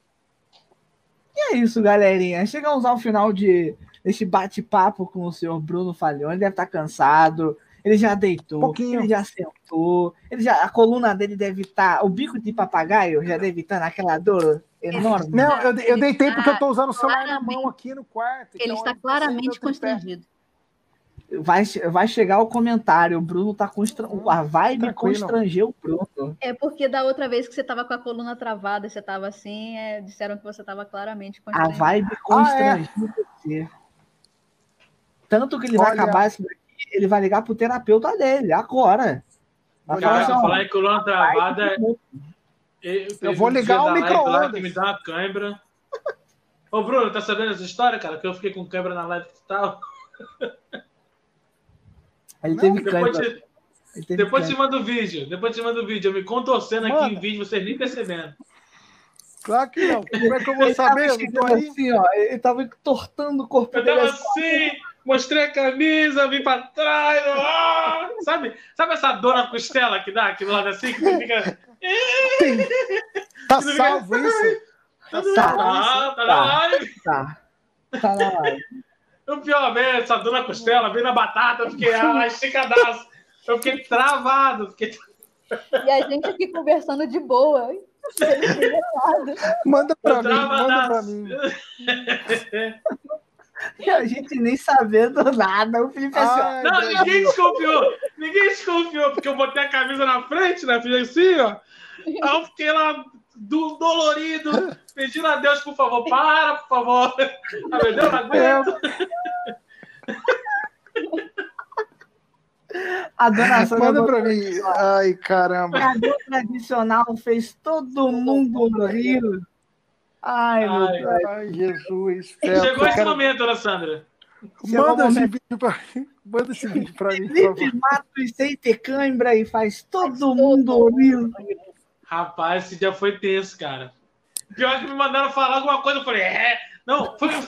E é isso, galerinha. Chegamos ao final de deste bate-papo com o senhor Bruno Falhão. Ele deve estar cansado. Ele já deitou, um ele já sentou, ele já, a coluna dele deve estar, tá, o bico de papagaio já deve estar naquela dor enorme. Não, eu, eu deitei porque eu estou usando o celular na mão aqui no quarto. Ele então está claramente constrangido. Vai, vai chegar o comentário, o Bruno tá constrangendo. A vibe Tranquilo. constrangeu o Bruno. É porque da outra vez que você tava com a coluna travada, você tava assim, é, disseram que você tava claramente constrangido. A vibe constrangeu ah, é. você. Tanto que ele Olha... vai acabar esse daqui ele vai ligar pro terapeuta dele, agora. Vai Cara, falar, falar em coluna travada. Eu, eu vou ligar o micro-ondas. me dá uma câimbra. Ô, Bruno, tá sabendo essa história, cara? Que eu fiquei com câimbra na live que tal. Ele teve depois câimbra. Te, depois te manda o vídeo. Depois te manda o vídeo. Eu me contorcendo Mano. aqui em vídeo, vocês nem percebendo. Claro que não. Como é que eu vou saber? Eu assim, ó, ele tava entortando o corpo eu dele. Eu tava assim. assim mostrei a camisa, vim pra trás. Oh! Sabe, sabe essa dor na costela que dá aqui do lado assim? Que você fica. Tá salvo isso? Tá, tá, tá, tá na live. Tá. Tá na live. O pior mesmo, essa dor na costela, vem na batata, eu fiquei ah, esticadaço. Eu fiquei travado. Fiquei... E a gente aqui conversando de boa. Manda pra mim, manda pra mim. E a gente nem sabendo nada. O Felipe assim, Ai, Não, ninguém desconfiou. Ninguém desconfiou, porque eu botei a camisa na frente, né? Fiz assim, ó. Aí eu fiquei lá do, dolorido, pedindo a Deus, por favor, para, por favor. Ah, meu Deus, não aguento. A dona Sônia Manda pra mim. Ai, caramba. A tradicional fez todo mundo rir. Ai, meu ai, Deus. Ai, Jesus. Chegou esse momento, dona Sandra. Manda esse, vídeo pra... Manda esse vídeo pra mim. Felipe Matos sem ter cãibra e faz todo mundo ouvir. Rapaz, esse dia foi tenso, cara. Pior que me mandaram falar alguma coisa, eu falei, é. Não, foi.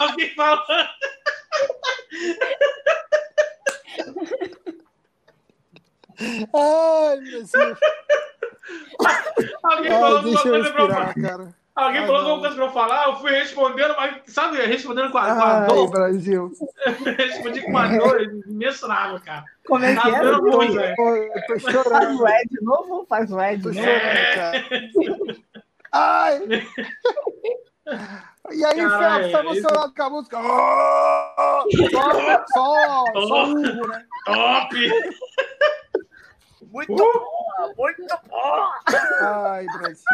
Alguém falando. Ai, meu Deus. Alguém falou alguma coisa pra cara. Alguém Ai, falou alguma coisa pra eu falar, eu fui respondendo, mas sabe, respondendo com a, com a dor. Brasil. Respondi com uma dor imensurável, cara. Como é que é? Eu, tô, eu tô chorando. Faz o Ed de novo? Faz o Ed de novo? É. Ai! E aí, Caralho, tá emocionado com a música. Oh! Só, só, oh! só Hugo, né? Top! Muito uh! bom, muito bom! Ai, Brasil.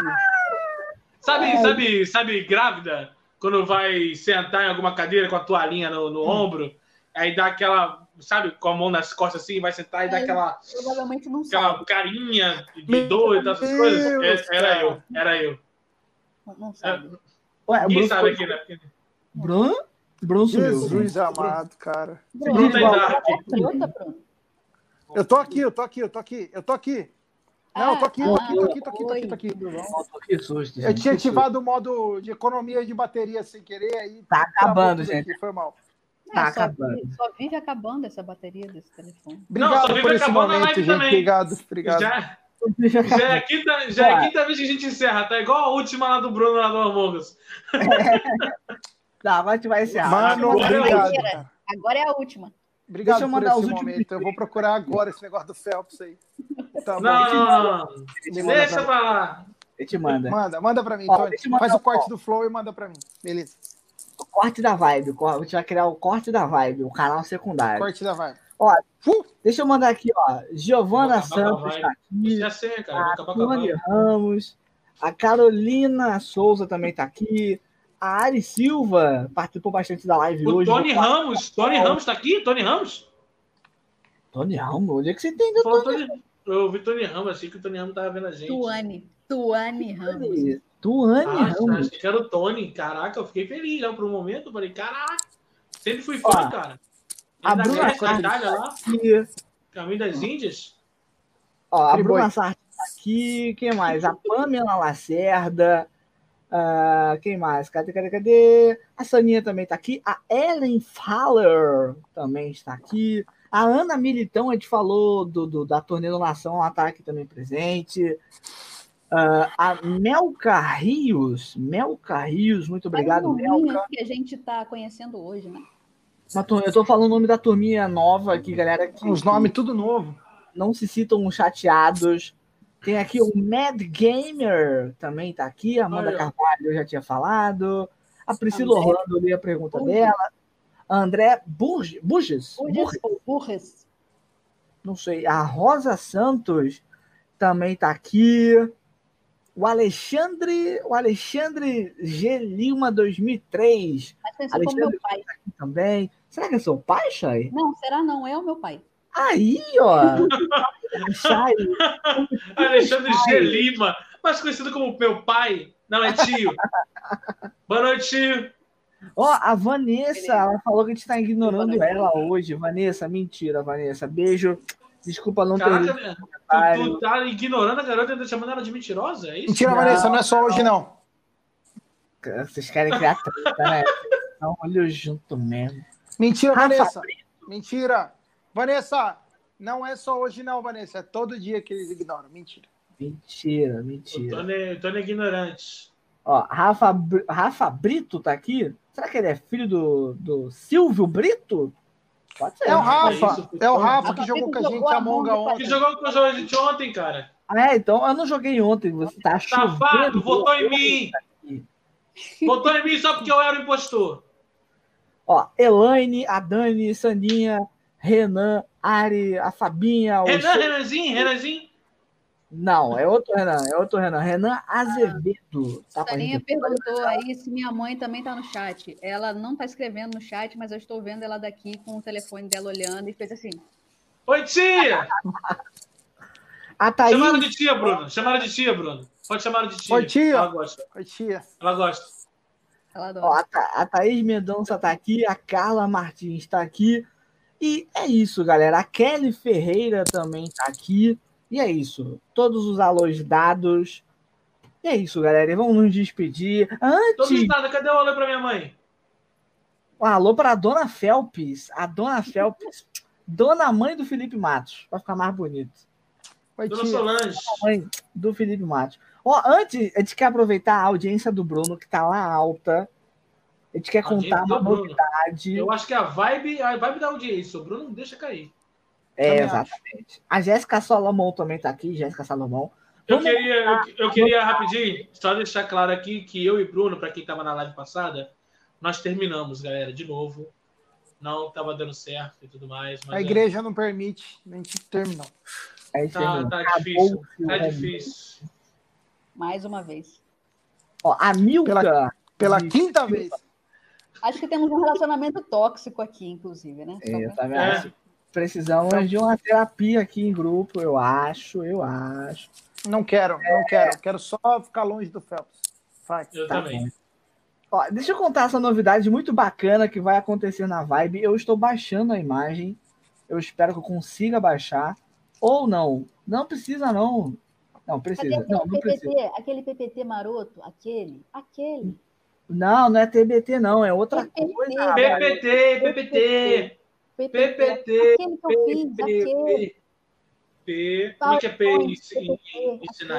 Sabe, sabe, sabe, grávida? Quando vai sentar em alguma cadeira com a toalhinha no, no hum. ombro, aí dá aquela, sabe, com a mão nas costas assim, vai sentar e dá é, aquela. Provavelmente não aquela sabe. carinha de dor e essas coisas. É, era eu, era eu. Não sabe. Ué, Ninguém sabe aqui, né? Bruno? Bruno. Jesus amado, cara. Bruno, Bruno tá Eu tô aqui, eu tô aqui, eu tô aqui, eu tô aqui. Não, tô aqui, tô aqui, tô aqui, tô aqui, tô aqui, tô aqui. Tô aqui. susto, eu tinha ativado o modo de economia de bateria sem querer, aí. Tá acabando, gente. foi mal. É, tá só acabando. Vive, só vive acabando essa bateria desse telefone. Obrigado Não, por esse momento, gente. Também. Obrigado, obrigado. Já, já, é a quinta, já é a quinta vez que a gente encerra, tá igual a última lá do Bruno lá do Among Us. Não, vai te vai encerrar. Mano, obrigado. Agora é a última. Obrigado Deixa eu mandar por esse momento. Eu vou procurar agora esse negócio do Phelps aí. Tá não, não, não. Deixa pra lá. Ele te manda. Manda, manda pra mim, ó, Tony. Faz o corte ó. do Flow e manda pra mim. Beleza. O corte da vibe. A gente vai criar o corte da vibe, o canal secundário. Corte da vibe. Ó, uh! deixa eu mandar aqui, ó. Giovana Santos tá aqui. Já sei, cara. A Tony Ramos. A Carolina Souza também tá aqui. A Ari Silva participou bastante da live o hoje. Tony Ramos. Tony Ramos tá aqui? Tony Ramos? Tony Ramos? Onde é que você entendeu? Tony... Tony... Eu vi Tony Ramos, achei que o Tony Ramos tava vendo a gente. Tuane. Tuane Ramos. Tuane ah, Ramos. Achei que era o Tony. Caraca, eu fiquei feliz já por um momento. Falei, caraca. Sempre fui fã, Ó, cara. A Bruna Grécia, Itália lá. Caminho das Índias. Ó, a Bruna Sartre tá aqui. Quem mais? A Pamela Lacerda. Uh, quem mais? Cadê, cadê, cadê? A Saninha também está aqui. A Ellen Faller também está aqui. A Ana Militão, a gente falou do, do da Torneio Nação, ela está aqui também presente. Uh, a Melca Rios. Melca Rios, muito obrigado, Melca. que a gente está conhecendo hoje, né? Eu estou falando o nome da turminha nova aqui, galera. Que, Os nomes tudo novo. Não se citam chateados. Tem aqui o Mad Gamer, também tá aqui. A Amanda Carvalho, eu já tinha falado. A Priscila André. Orlando, eu li a pergunta Burges. dela. André Burges. Burges? Burges. Não sei. A Rosa Santos também tá aqui. O Alexandre, o Alexandre G. Lima 2003. Alexandre meu pai. Tá aqui também. Será que é seu pai, Chay? Não, será não, é o meu pai. Aí, ó. Alexandre G. Lima, mais conhecido como meu pai. Não, é tio. Boa noite, tio. Ó, a Vanessa, ela falou que a gente tá ignorando ela hoje. Vanessa, mentira, Vanessa. Beijo. Desculpa não Caraca, ter. Tu, tu tá ignorando a garota e tá chamando ela de mentirosa? É isso? Mentira, não, Vanessa, não é só hoje, não. Vocês querem criar treta, né? Então, olha junto mesmo. Mentira, Rafa Vanessa. Mentira. Vanessa, não é só hoje, não, Vanessa. É todo dia que eles ignoram. Mentira. Mentira, mentira. O Tony, é ignorante. Ó, Rafa, Rafa Brito tá aqui? Será que ele é filho do, do Silvio Brito? Pode ser. É o Rafa. É, o Rafa que jogou com a gente a Monga ontem. Que jogou com a gente ontem, cara. É, então eu não joguei ontem. Você tá achando. Safado, votou em mim. Votou em mim só porque eu era o impostor. Ó, Elaine, a Dani, Sandinha, Renan, Ari, a Fabinha. Renan, Renanzinho, Renanzinho. Não, é outro Renan, é outro Renan. Renan Azevedo. Tá Sarinha perguntou aí se minha mãe também tá no chat. Ela não tá escrevendo no chat, mas eu estou vendo ela daqui com o telefone dela olhando e fez assim. Oi, tia! a Thaís... Chamaram de tia, Bruno. Chamaram de tia, Bruno. Pode chamar de tia. Oi, tia. Ela gosta. Oi, tia. Ela gosta. Ela adora. Ó, a, Tha a Thaís Mendonça tá aqui, a Carla Martins tá aqui. E é isso, galera. A Kelly Ferreira também tá aqui. E é isso. Todos os alôs dados. E é isso, galera. E vamos nos despedir. Antes. Todos dados. Cadê o alô pra minha mãe? Um alô pra dona Felps. A dona Felps. dona mãe do Felipe Matos. Pra ficar mais bonito. Oi, dona tia. Solange. Mãe do Felipe Matos. Ó, antes, a gente quer aproveitar a audiência do Bruno, que tá lá alta. A gente quer contar uma novidade. Eu acho que a vibe, a vibe da audiência, o Bruno não deixa cair. É, exatamente. A Jéssica Salomão também tá aqui, Jéssica Salomão. Eu queria, eu, eu, queria rapidinho, só deixar claro aqui que eu e Bruno, para quem estava na live passada, nós terminamos, galera, de novo. Não estava dando certo e tudo mais. a igreja é... não permite, a gente terminou. É tá, tá difícil. Tá difícil. Mais uma vez. Ó, a Milka. Pela, pela quinta vez. Acho que temos um relacionamento tóxico aqui, inclusive, né? É, eu também é. acho. Precisamos de uma terapia aqui em grupo, eu acho, eu acho. Não quero, é... não quero. Quero só ficar longe do Phelps. Vai. Eu tá também. Ó, deixa eu contar essa novidade muito bacana que vai acontecer na Vibe. Eu estou baixando a imagem. Eu espero que eu consiga baixar. Ou não. Não precisa, não. Não, precisa. Não, não PPT, precisa. Aquele PPT maroto, aquele, aquele. Não, não é TBT, não, é outra PPT, coisa. PPT, PPT, PPT, aquele. P, como é que é P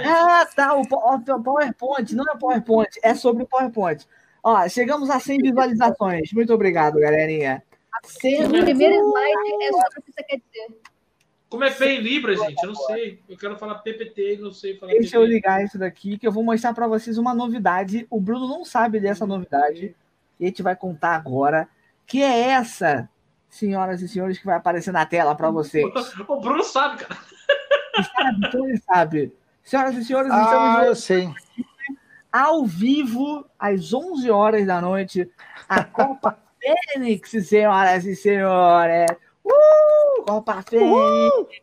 Ah, tá, o PowerPoint, não é PowerPoint, é sobre o PowerPoint. Ó, chegamos a 100 visualizações. Muito obrigado, galerinha. O primeiro slide é sobre o que você quer dizer. Como é P em Libra, gente? Eu não sei. Eu quero falar PPT, não sei falar Deixa eu ligar isso daqui, que eu vou mostrar para vocês uma novidade. O Bruno não sabe dessa novidade. E a gente vai contar agora. Que é essa, senhoras e senhores, que vai aparecer na tela para vocês. O Bruno sabe, cara. Sabe, então ele sabe. Senhoras e senhores, ah, estamos eu sei. ao vivo, às 11 horas da noite, a Copa Fênix, senhoras e senhores. Uh! Copa Fênix!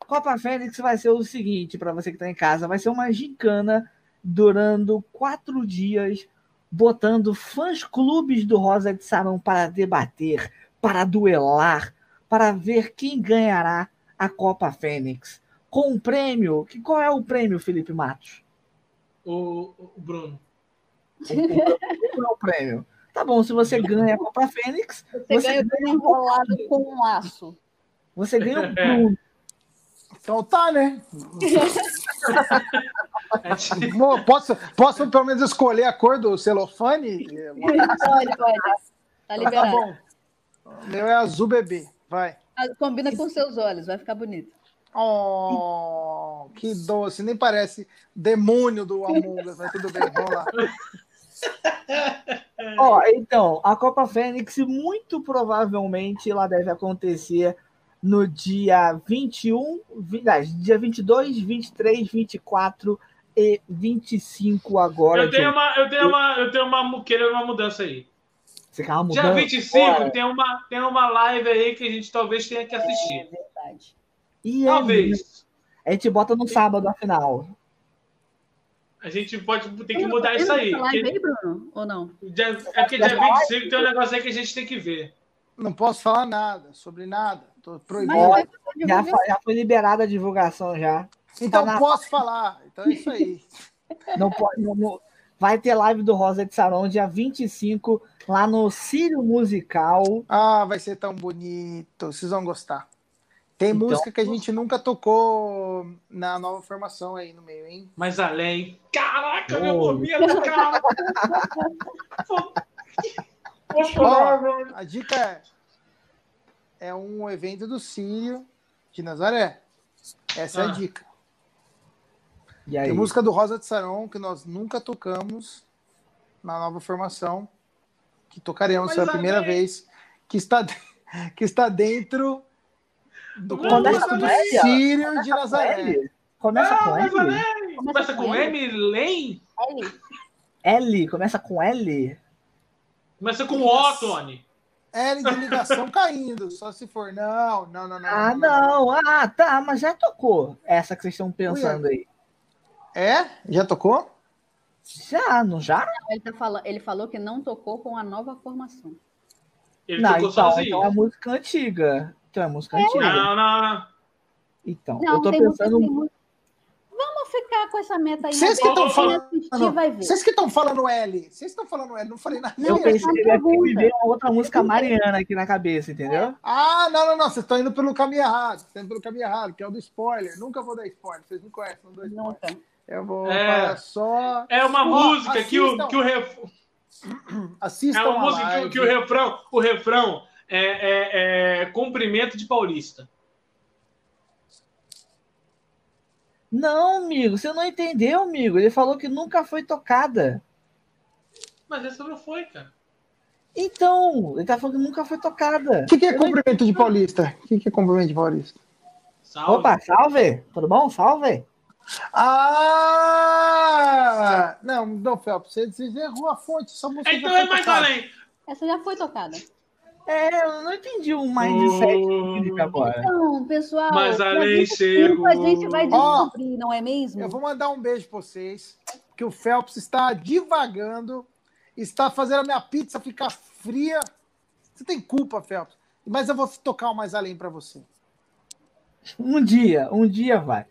Copa Fênix vai ser o seguinte, para você que está em casa, vai ser uma gincana durando quatro dias, botando fãs clubes do Rosa de Sarão para debater, para duelar, para ver quem ganhará a Copa Fênix. Com um prêmio, que qual é o prêmio, Felipe Matos? O, o Bruno. O, o, o, o prêmio. Tá bom, se você ganha a Copa Fênix. Você, você ganha o enrolado com um laço. Você ganha o Bruno. Então tá, né? posso, posso pelo menos escolher a cor do celofane? Pode, pode. Tá liberado. Tá bom. Meu é azul bebê. Vai. Ah, combina com seus olhos, vai ficar bonito. Oh, que doce. Nem parece demônio do Among Us, mas tudo bem, vamos lá. Ó, então, a Copa Fênix muito provavelmente ela deve acontecer no dia 21, dia 22, 23, 24 e 25 agora. Eu tenho uma, eu tenho uma, eu tenho uma querendo uma mudança aí. Você quer uma mudança? Dia 25 tem uma, tem uma live aí que a gente talvez tenha que assistir. É verdade. E talvez. A gente bota no sábado, afinal. A gente pode ter que mudar isso aí. Live aí, Bruno? Ou não? é porque dia 25 tem um negócio aí que a gente tem que ver. Não posso falar nada, sobre nada. Tô proibido. Já, já foi liberada a divulgação já. Então tá posso na... falar. Então é isso aí. Não pode. Não, não... Vai ter live do Rosa de Saron dia 25, lá no Círio Musical. Ah, vai ser tão bonito. Vocês vão gostar. Tem então, música que a gente nunca tocou na nova formação aí no meio, hein? Mas além. Caraca, oh. meu momento, cara! Ó, a dica é: é um evento do Sírio de Nazaré. Essa ah. é a ah. dica. Tem música do Rosa de Saron que nós nunca tocamos na nova formação, que tocaremos pela primeira vez, que está, que está dentro do começo do Sírio de Nazaré. Começa ah, com L? Começa com M, Len? L. L, começa com L? Começa com O, Tony. L de ligação caindo, só se for. Não, não, não, não. Ah, não. não. Ah, tá, mas já tocou essa que vocês estão pensando aí. É? Já tocou? Já, não já? Ele, tá falando, ele falou que não tocou com a nova formação. Ele não, tocou então, sozinho. Então é música antiga. Então é música é. antiga. Não, não, não. Então, não, eu tô pensando. Música, Vamos ficar com essa meta aí. Vocês que estão falando. Vocês que estão falando L. Vocês estão falando L, não falei nada. Não, eu pensei que me veio uma outra música Mariana aqui na cabeça, entendeu? Ah, não, não, não. Vocês estão indo pelo caminho errado. Vocês estão indo pelo caminho errado, que é o do spoiler. Nunca vou dar spoiler. Vocês não conhecem, não dou spoiler. Nunca. Eu vou é, falar só. É uma música que o, que o ref... Assistam é uma música que, que, o refrão, o refrão é, é, é cumprimento de paulista. Não, amigo, você não entendeu, amigo. Ele falou que nunca foi tocada. Mas essa não foi, cara. Então, ele tá falando que nunca foi tocada. O que, que, é cumprimento de paulista? O que, que é cumprimento de paulista? Salve. Opa, salve! Tudo bom? Salve! Ah! Não, não, Felps, você, errou a fonte. Essa música então é mais tocada. além. Essa já foi tocada. É, eu não entendi um mais de sete uh, agora. Então, pessoal, mas além chegou. a gente vai descobrir, oh, não é mesmo? Eu vou mandar um beijo para vocês, que o Phelps está divagando, está fazendo a minha pizza ficar fria. Você tem culpa, Phelps. Mas eu vou tocar o mais além para você. Um dia, um dia vai.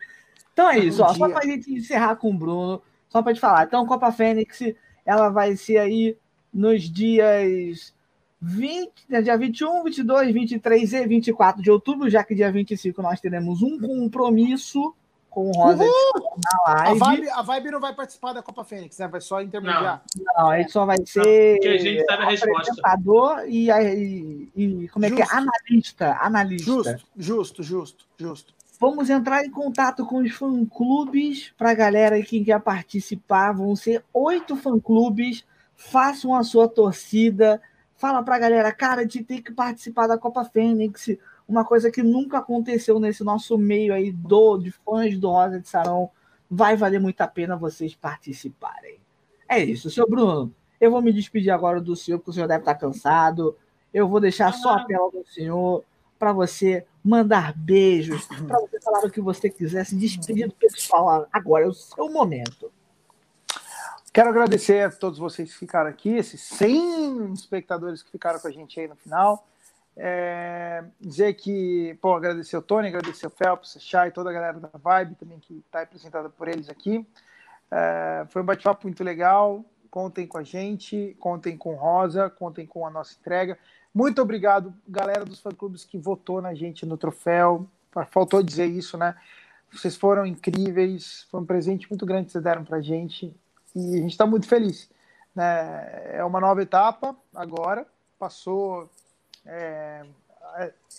Então é isso, um ó, só para a gente encerrar com o Bruno, só para te falar. Então, Copa Fênix, ela vai ser aí nos dias 20, né, dia 21, 22, 23 e 24 de outubro, já que dia 25 nós teremos um compromisso com o Rosa na live. A vibe, a vibe não vai participar da Copa Fênix, né? Vai só intermediar. Não, não ele só vai ser Porque a gente sabe a apresentador e, e, e, como é justo. que é? Analista. Analista. Justo, justo, justo, justo. Vamos entrar em contato com os fã-clubes para a galera que quer participar. Vão ser oito fã-clubes. Façam a sua torcida Fala pra galera, cara, a gente tem que participar da Copa Fênix, uma coisa que nunca aconteceu nesse nosso meio aí do, de fãs do Rosa de Sarão. Vai valer muito a pena vocês participarem. É isso, seu Bruno. Eu vou me despedir agora do senhor, porque o senhor deve estar cansado. Eu vou deixar só a tela do senhor para você mandar beijos, para você falar o que você quiser, se despedir do pessoal agora, é o seu momento. Quero agradecer a todos vocês que ficaram aqui, esses 100 espectadores que ficaram com a gente aí no final. É, dizer que, pô, agradecer o Tony, agradecer o Phelps, o Chay, toda a galera da Vibe também que está representada por eles aqui. É, foi um bate-papo muito legal. Contem com a gente, contem com Rosa, contem com a nossa entrega. Muito obrigado, galera dos fã-clubes que votou na gente no troféu. Faltou dizer isso, né? Vocês foram incríveis. Foi um presente muito grande que vocês deram pra gente e a gente está muito feliz. Né? É uma nova etapa agora, passou é,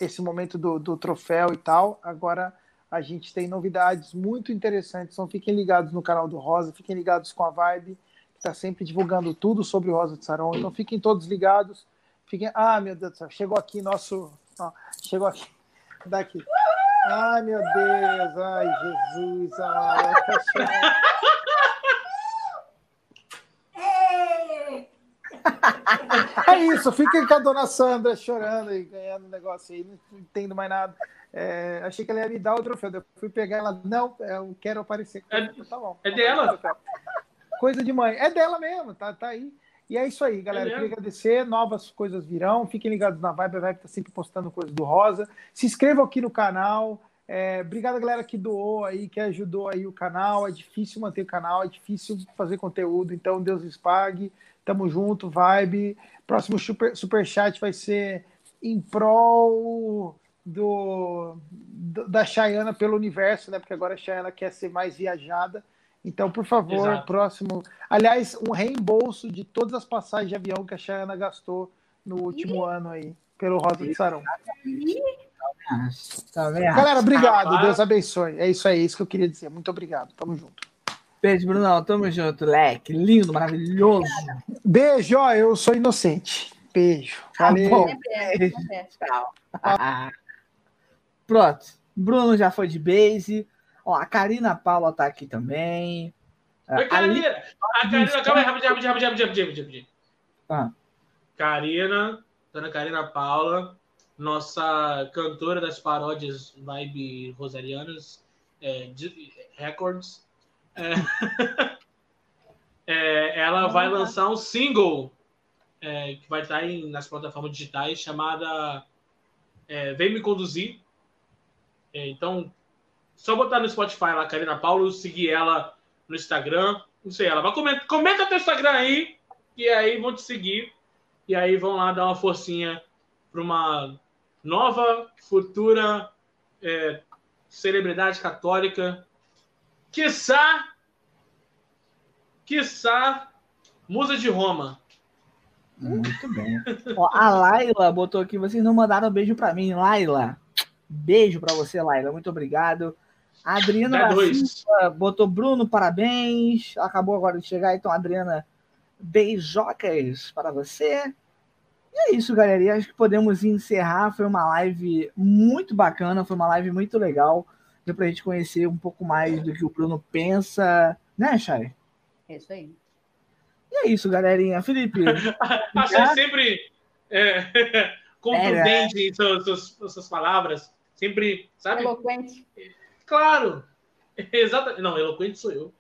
esse momento do, do troféu e tal, agora a gente tem novidades muito interessantes, então fiquem ligados no canal do Rosa, fiquem ligados com a Vibe, que está sempre divulgando tudo sobre o Rosa de Sarão, então fiquem todos ligados, fiquem... Ah, meu Deus do céu, chegou aqui nosso... Ó, chegou aqui, daqui. Ai, meu Deus, ai, Jesus, ai, tá É isso, fiquem com a dona Sandra chorando e ganhando um negócio aí, não entendo mais nada. É, achei que ela ia me dar o troféu. Eu fui pegar ela, não, eu quero aparecer. É, tá bom. É dela? Coisa de mãe. É dela mesmo, tá, tá aí. E é isso aí, galera. É Queria agradecer. Novas coisas virão. Fiquem ligados na Vibe. A Vibe tá sempre postando coisas do Rosa. Se inscrevam aqui no canal. É, obrigado, galera, que doou aí, que ajudou aí o canal. É difícil manter o canal, é difícil fazer conteúdo. Então, Deus lhes pague. Tamo junto, vibe. Próximo super, super chat vai ser em prol do, do, da Chayana pelo universo, né? Porque agora a Chayana quer ser mais viajada. Então, por favor, Exato. próximo. Aliás, um reembolso de todas as passagens de avião que a Chayana gastou no último ano aí, pelo Rosa de Sarão. Galera, obrigado. Deus abençoe. É isso aí, é isso que eu queria dizer. Muito obrigado. Tamo junto. Beijo, Brunão. Tamo junto, leque. Lindo, maravilhoso. Beijo, ó, eu sou inocente. Beijo. Tá Valeu. Tá Beijo. Tchau. Pronto. Bruno já foi de base. Ó, a Karina Paula tá aqui também. Oi, Karina. A Karina, calma aí, rapidinho, rapidinho, rapidinho, rapidinho, rapidinho. Ah. Karina, dona Karina Paula, nossa cantora das paródias Vibe Rosarianas, é, Records. É, é, ela vai lançar um single é, que vai estar em, nas plataformas digitais chamada é, Vem Me Conduzir. É, então, só botar no Spotify lá, Karina Paulo, seguir ela no Instagram. Não sei, ela vai comentar, comenta teu Instagram aí, e aí vão te seguir. E aí vão lá dar uma forcinha para uma nova, futura é, celebridade católica quiçá quiçá, Musa de Roma. Muito bem. Ó, a Laila botou aqui, vocês não mandaram beijo para mim, Laila. Beijo para você, Laila. Muito obrigado. A Adriana Silva botou Bruno, parabéns. Acabou agora de chegar, então, Adriana, beijocas para você. E é isso, galera. acho que podemos encerrar. Foi uma live muito bacana, foi uma live muito legal. Deu pra gente conhecer um pouco mais do que o Bruno pensa, né, Chay? É isso aí. E é isso, galerinha. Felipe. Achei sempre é, contundente é, em suas, suas, suas, palavras. Sempre, sabe? Eloquente. Claro. Exatamente. Não, eloquente sou eu.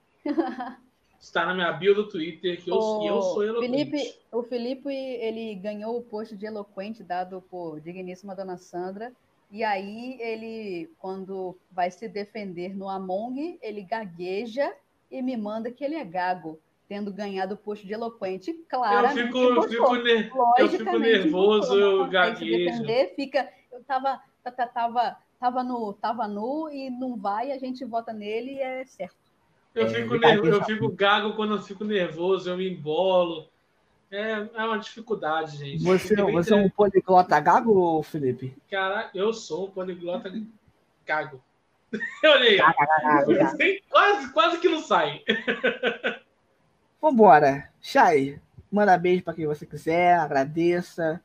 Está na minha bio do Twitter que eu, o eu sou eloquente. Felipe, o Felipe, ele ganhou o posto de eloquente dado por digníssima dona Sandra. E aí ele, quando vai se defender no Among, ele gagueja e me manda que ele é gago tendo ganhado o posto de eloquente, claro. Eu fico, eu fico, ner eu fico nervoso, eu gaguejo. Defender, fica, eu tava, tava, tava, no, tava nu e não vai, a gente vota nele e é certo. Eu, é, fico, nervoso, eu fico gago quando eu fico nervoso, eu me embolo. É, é uma dificuldade, gente. Você, você é um poliglota gago, Felipe? Cara, eu sou um poliglota gago. Olhei. Quase, quase que não sai. Vambora. Chay, manda beijo para quem você quiser, agradeça.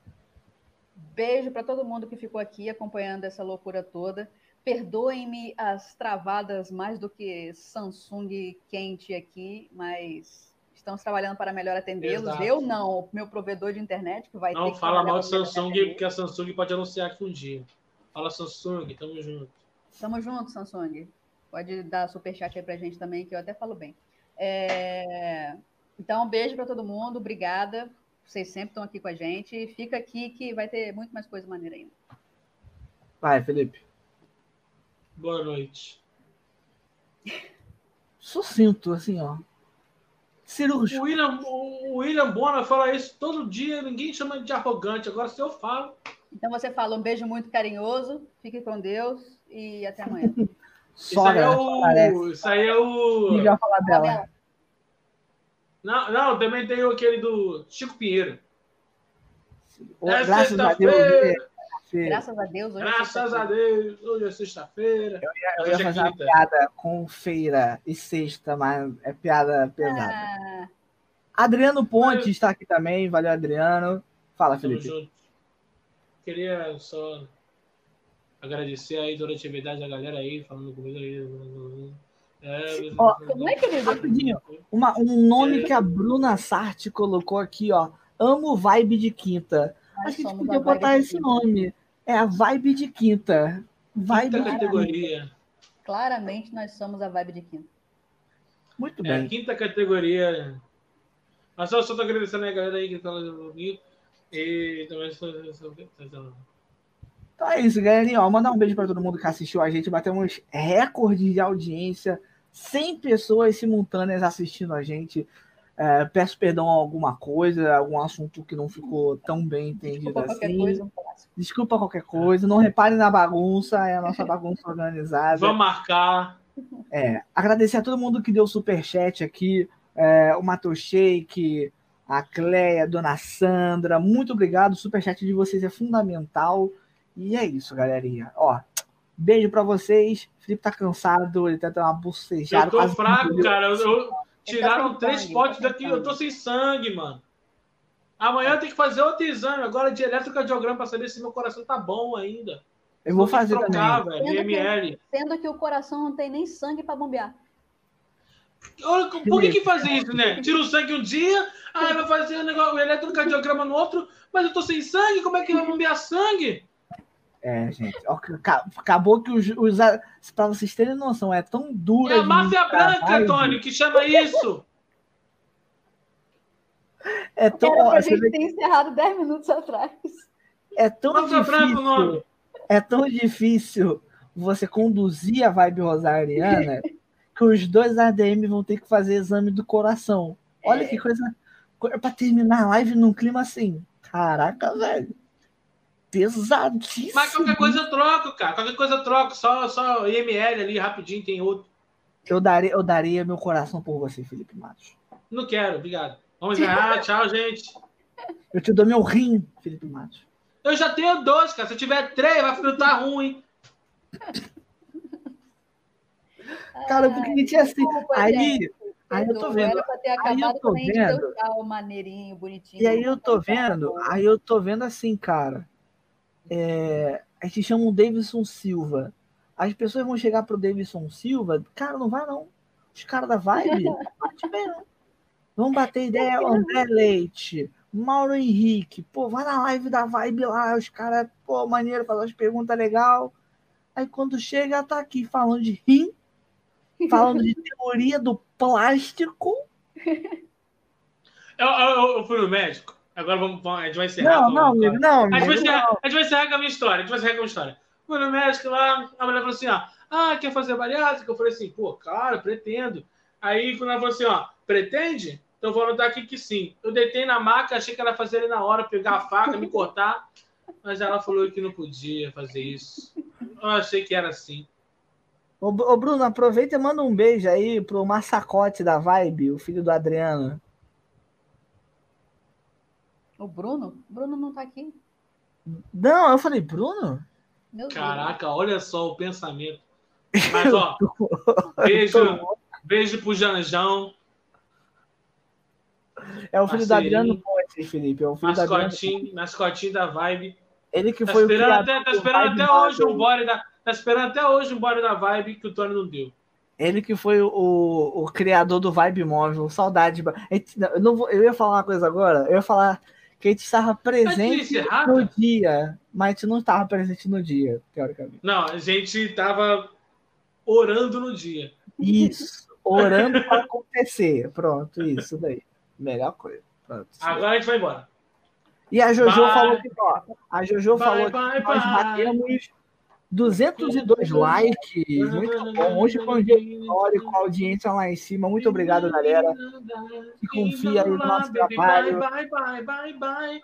Beijo para todo mundo que ficou aqui acompanhando essa loucura toda. Perdoem-me as travadas mais do que Samsung quente aqui, mas estamos trabalhando para melhor atendê-los. Eu não, meu provedor de internet que vai não, ter que fala mal de Samsung, porque a Samsung pode anunciar aqui um dia. Fala Samsung, tamo junto. Tamo junto, Samsung. Pode dar superchat aí pra gente também, que eu até falo bem. É... Então, um beijo para todo mundo, obrigada. Vocês sempre estão aqui com a gente. Fica aqui que vai ter muito mais coisa maneira ainda. Vai, Felipe. Boa noite. Sucinto, assim, ó. Cirúrgico. O William, o William Bona fala isso todo dia, ninguém chama de arrogante. Agora, se eu falo. Então você fala um beijo muito carinhoso, fique com Deus e até amanhã. Isso aí é o. Isso aí é o. Já falar dela. Não, não, também tem aquele do Chico Pinheiro. É graças a Deus. Graças a Deus. Hoje é Graças é a Deus, hoje é sexta-feira. Eu ia, eu ia fazer uma piada com feira e sexta, mas é piada pesada. Ah. Adriano Ponte está aqui também. Valeu, Adriano. Fala, Felipe. Queria só agradecer aí durante a atividade a galera aí, falando comigo aí. É, ó, como é que ele... Rapidinho, uma, um nome é. que a Bruna Sarti colocou aqui, ó. Amo vibe de quinta. Nós Acho que a gente podia botar esse nome. É a vibe de quinta. Vibe quinta categoria. Claramente nós somos a vibe de quinta. Muito é, bem. É, quinta categoria. Mas só, só tô agradecendo a galera aí que tá comigo. E também estou. Então é isso, galerinha. Ó, mandar um beijo para todo mundo que assistiu a gente. Batemos recordes de audiência. 100 pessoas simultâneas assistindo a gente. É, peço perdão a alguma coisa, algum assunto que não ficou tão bem entendido Desculpa assim. Coisa, Desculpa qualquer coisa. Não repare na bagunça, é a nossa bagunça organizada. Vamos marcar. É, agradecer a todo mundo que deu super chat aqui. É, o Matheus Sheik, a Cleia, a Dona Sandra. Muito obrigado. O superchat de vocês é fundamental. E é isso, galerinha. Ó, beijo para vocês. Felipe tá cansado, ele tá dando uma bucejada. Eu tô fraco, cara. Eu, eu, tiraram três potes daqui, eu tô sem sangue, mano. Amanhã eu tenho que fazer outro exame agora de eletrocardiograma para saber se meu coração tá bom ainda. Eu vou fazer trocar, também. Velho, sendo, ML. Que, sendo que o coração não tem nem sangue para bombear. Por que, que fazer isso, né? Tira o sangue um dia, aí vai fazer o, negócio, o eletrocardiograma no outro, mas eu tô sem sangue, como é que vai bombear sangue? É, gente. Acabou que os. os para vocês terem noção, é tão dura. É a máfia branca, Antônio, que chama isso. É tão. Era pra gente ter que... encerrado 10 minutos atrás. É tão máfia difícil. É tão difícil você conduzir a vibe rosariana que os dois ADM vão ter que fazer exame do coração. Olha é. que coisa. Para terminar a live num clima assim. Caraca, velho pesadíssimo. Mas qualquer coisa eu troco, cara. Qualquer coisa eu troco. Só, só IML ali, rapidinho, tem outro. Eu daria, eu daria meu coração por você, Felipe Matos. Não quero, obrigado. Vamos encerrar. Tchau, gente. Eu te dou meu rim, Felipe Matos. Eu já tenho dois, cara. Se eu tiver três, vai fritar ruim. Cara, porque a gente é assim. Aí, aí eu tô vendo. Aí eu tô vendo. maneirinho, bonitinho. E aí eu tô vendo. Aí eu tô vendo assim, cara. É, a gente chama o Davidson Silva. As pessoas vão chegar pro Davidson Silva. Cara, não vai não. Os caras da vibe. não bem, não. Vamos bater ideia. André Leite. Mauro Henrique, pô, vai na live da Vibe lá, os caras, pô, maneiro, fazer umas perguntas legal. Aí quando chega, tá aqui falando de rim, falando de teoria do plástico. Eu, eu, eu fui no médico, agora vamos, a gente vai encerrar. Não, não, amigo, não, a gente, vai encerrar, a gente vai encerrar com a minha história, a gente vai encerrar com a minha história. Fui no médico lá, a mulher falou assim, ó, ah, quer fazer bariátrica? Eu falei assim, pô, claro, pretendo. Aí quando ela falou assim, ó, pretende? Então vou anotar aqui que sim. Eu deitei na maca, achei que ela fazer ali na hora, pegar a faca, me cortar. Mas ela falou que não podia fazer isso. Eu achei que era assim. Ô, ô Bruno, aproveita e manda um beijo aí pro massacote da Vibe, o filho do Adriano. O Bruno? O Bruno não tá aqui. Não, eu falei, Bruno? Caraca, olha só o pensamento. Mas, ó, beijo, beijo pro Janjão, é o filho do Adriano Ponte, Felipe. É o filho mascotinho, Adriano... mascotinho da Vibe. Ele que tá foi esperando o até, Tá esperando até hoje um body da. Tá esperando até hoje um body da Vibe que o Tony não deu. Ele que foi o, o criador do Vibe Móvel. Saudade. Eu, não vou, eu ia falar uma coisa agora. Eu ia falar que a gente estava presente no dia, mas a gente não estava presente no dia, teoricamente. Não, a gente estava orando no dia. Isso, orando para acontecer. Pronto, isso daí. Melhor coisa. Pronto, Agora a gente vai embora. E a Jojo bye. falou que, ó, a Jojo bye, falou bye, que nós batemos 202 likes. Muito bom. Hoje foi um dia histórico, a audiência lá em cima. Muito obrigado, galera. Que confia no nosso trabalho. Bye, bye, bye, bye.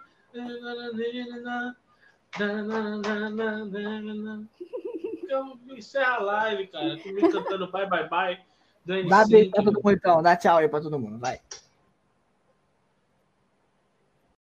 Eu encerro a live, cara. Me cantando bye, bye, bye. Dá mundo, então. Dá tchau aí pra todo mundo. Vai.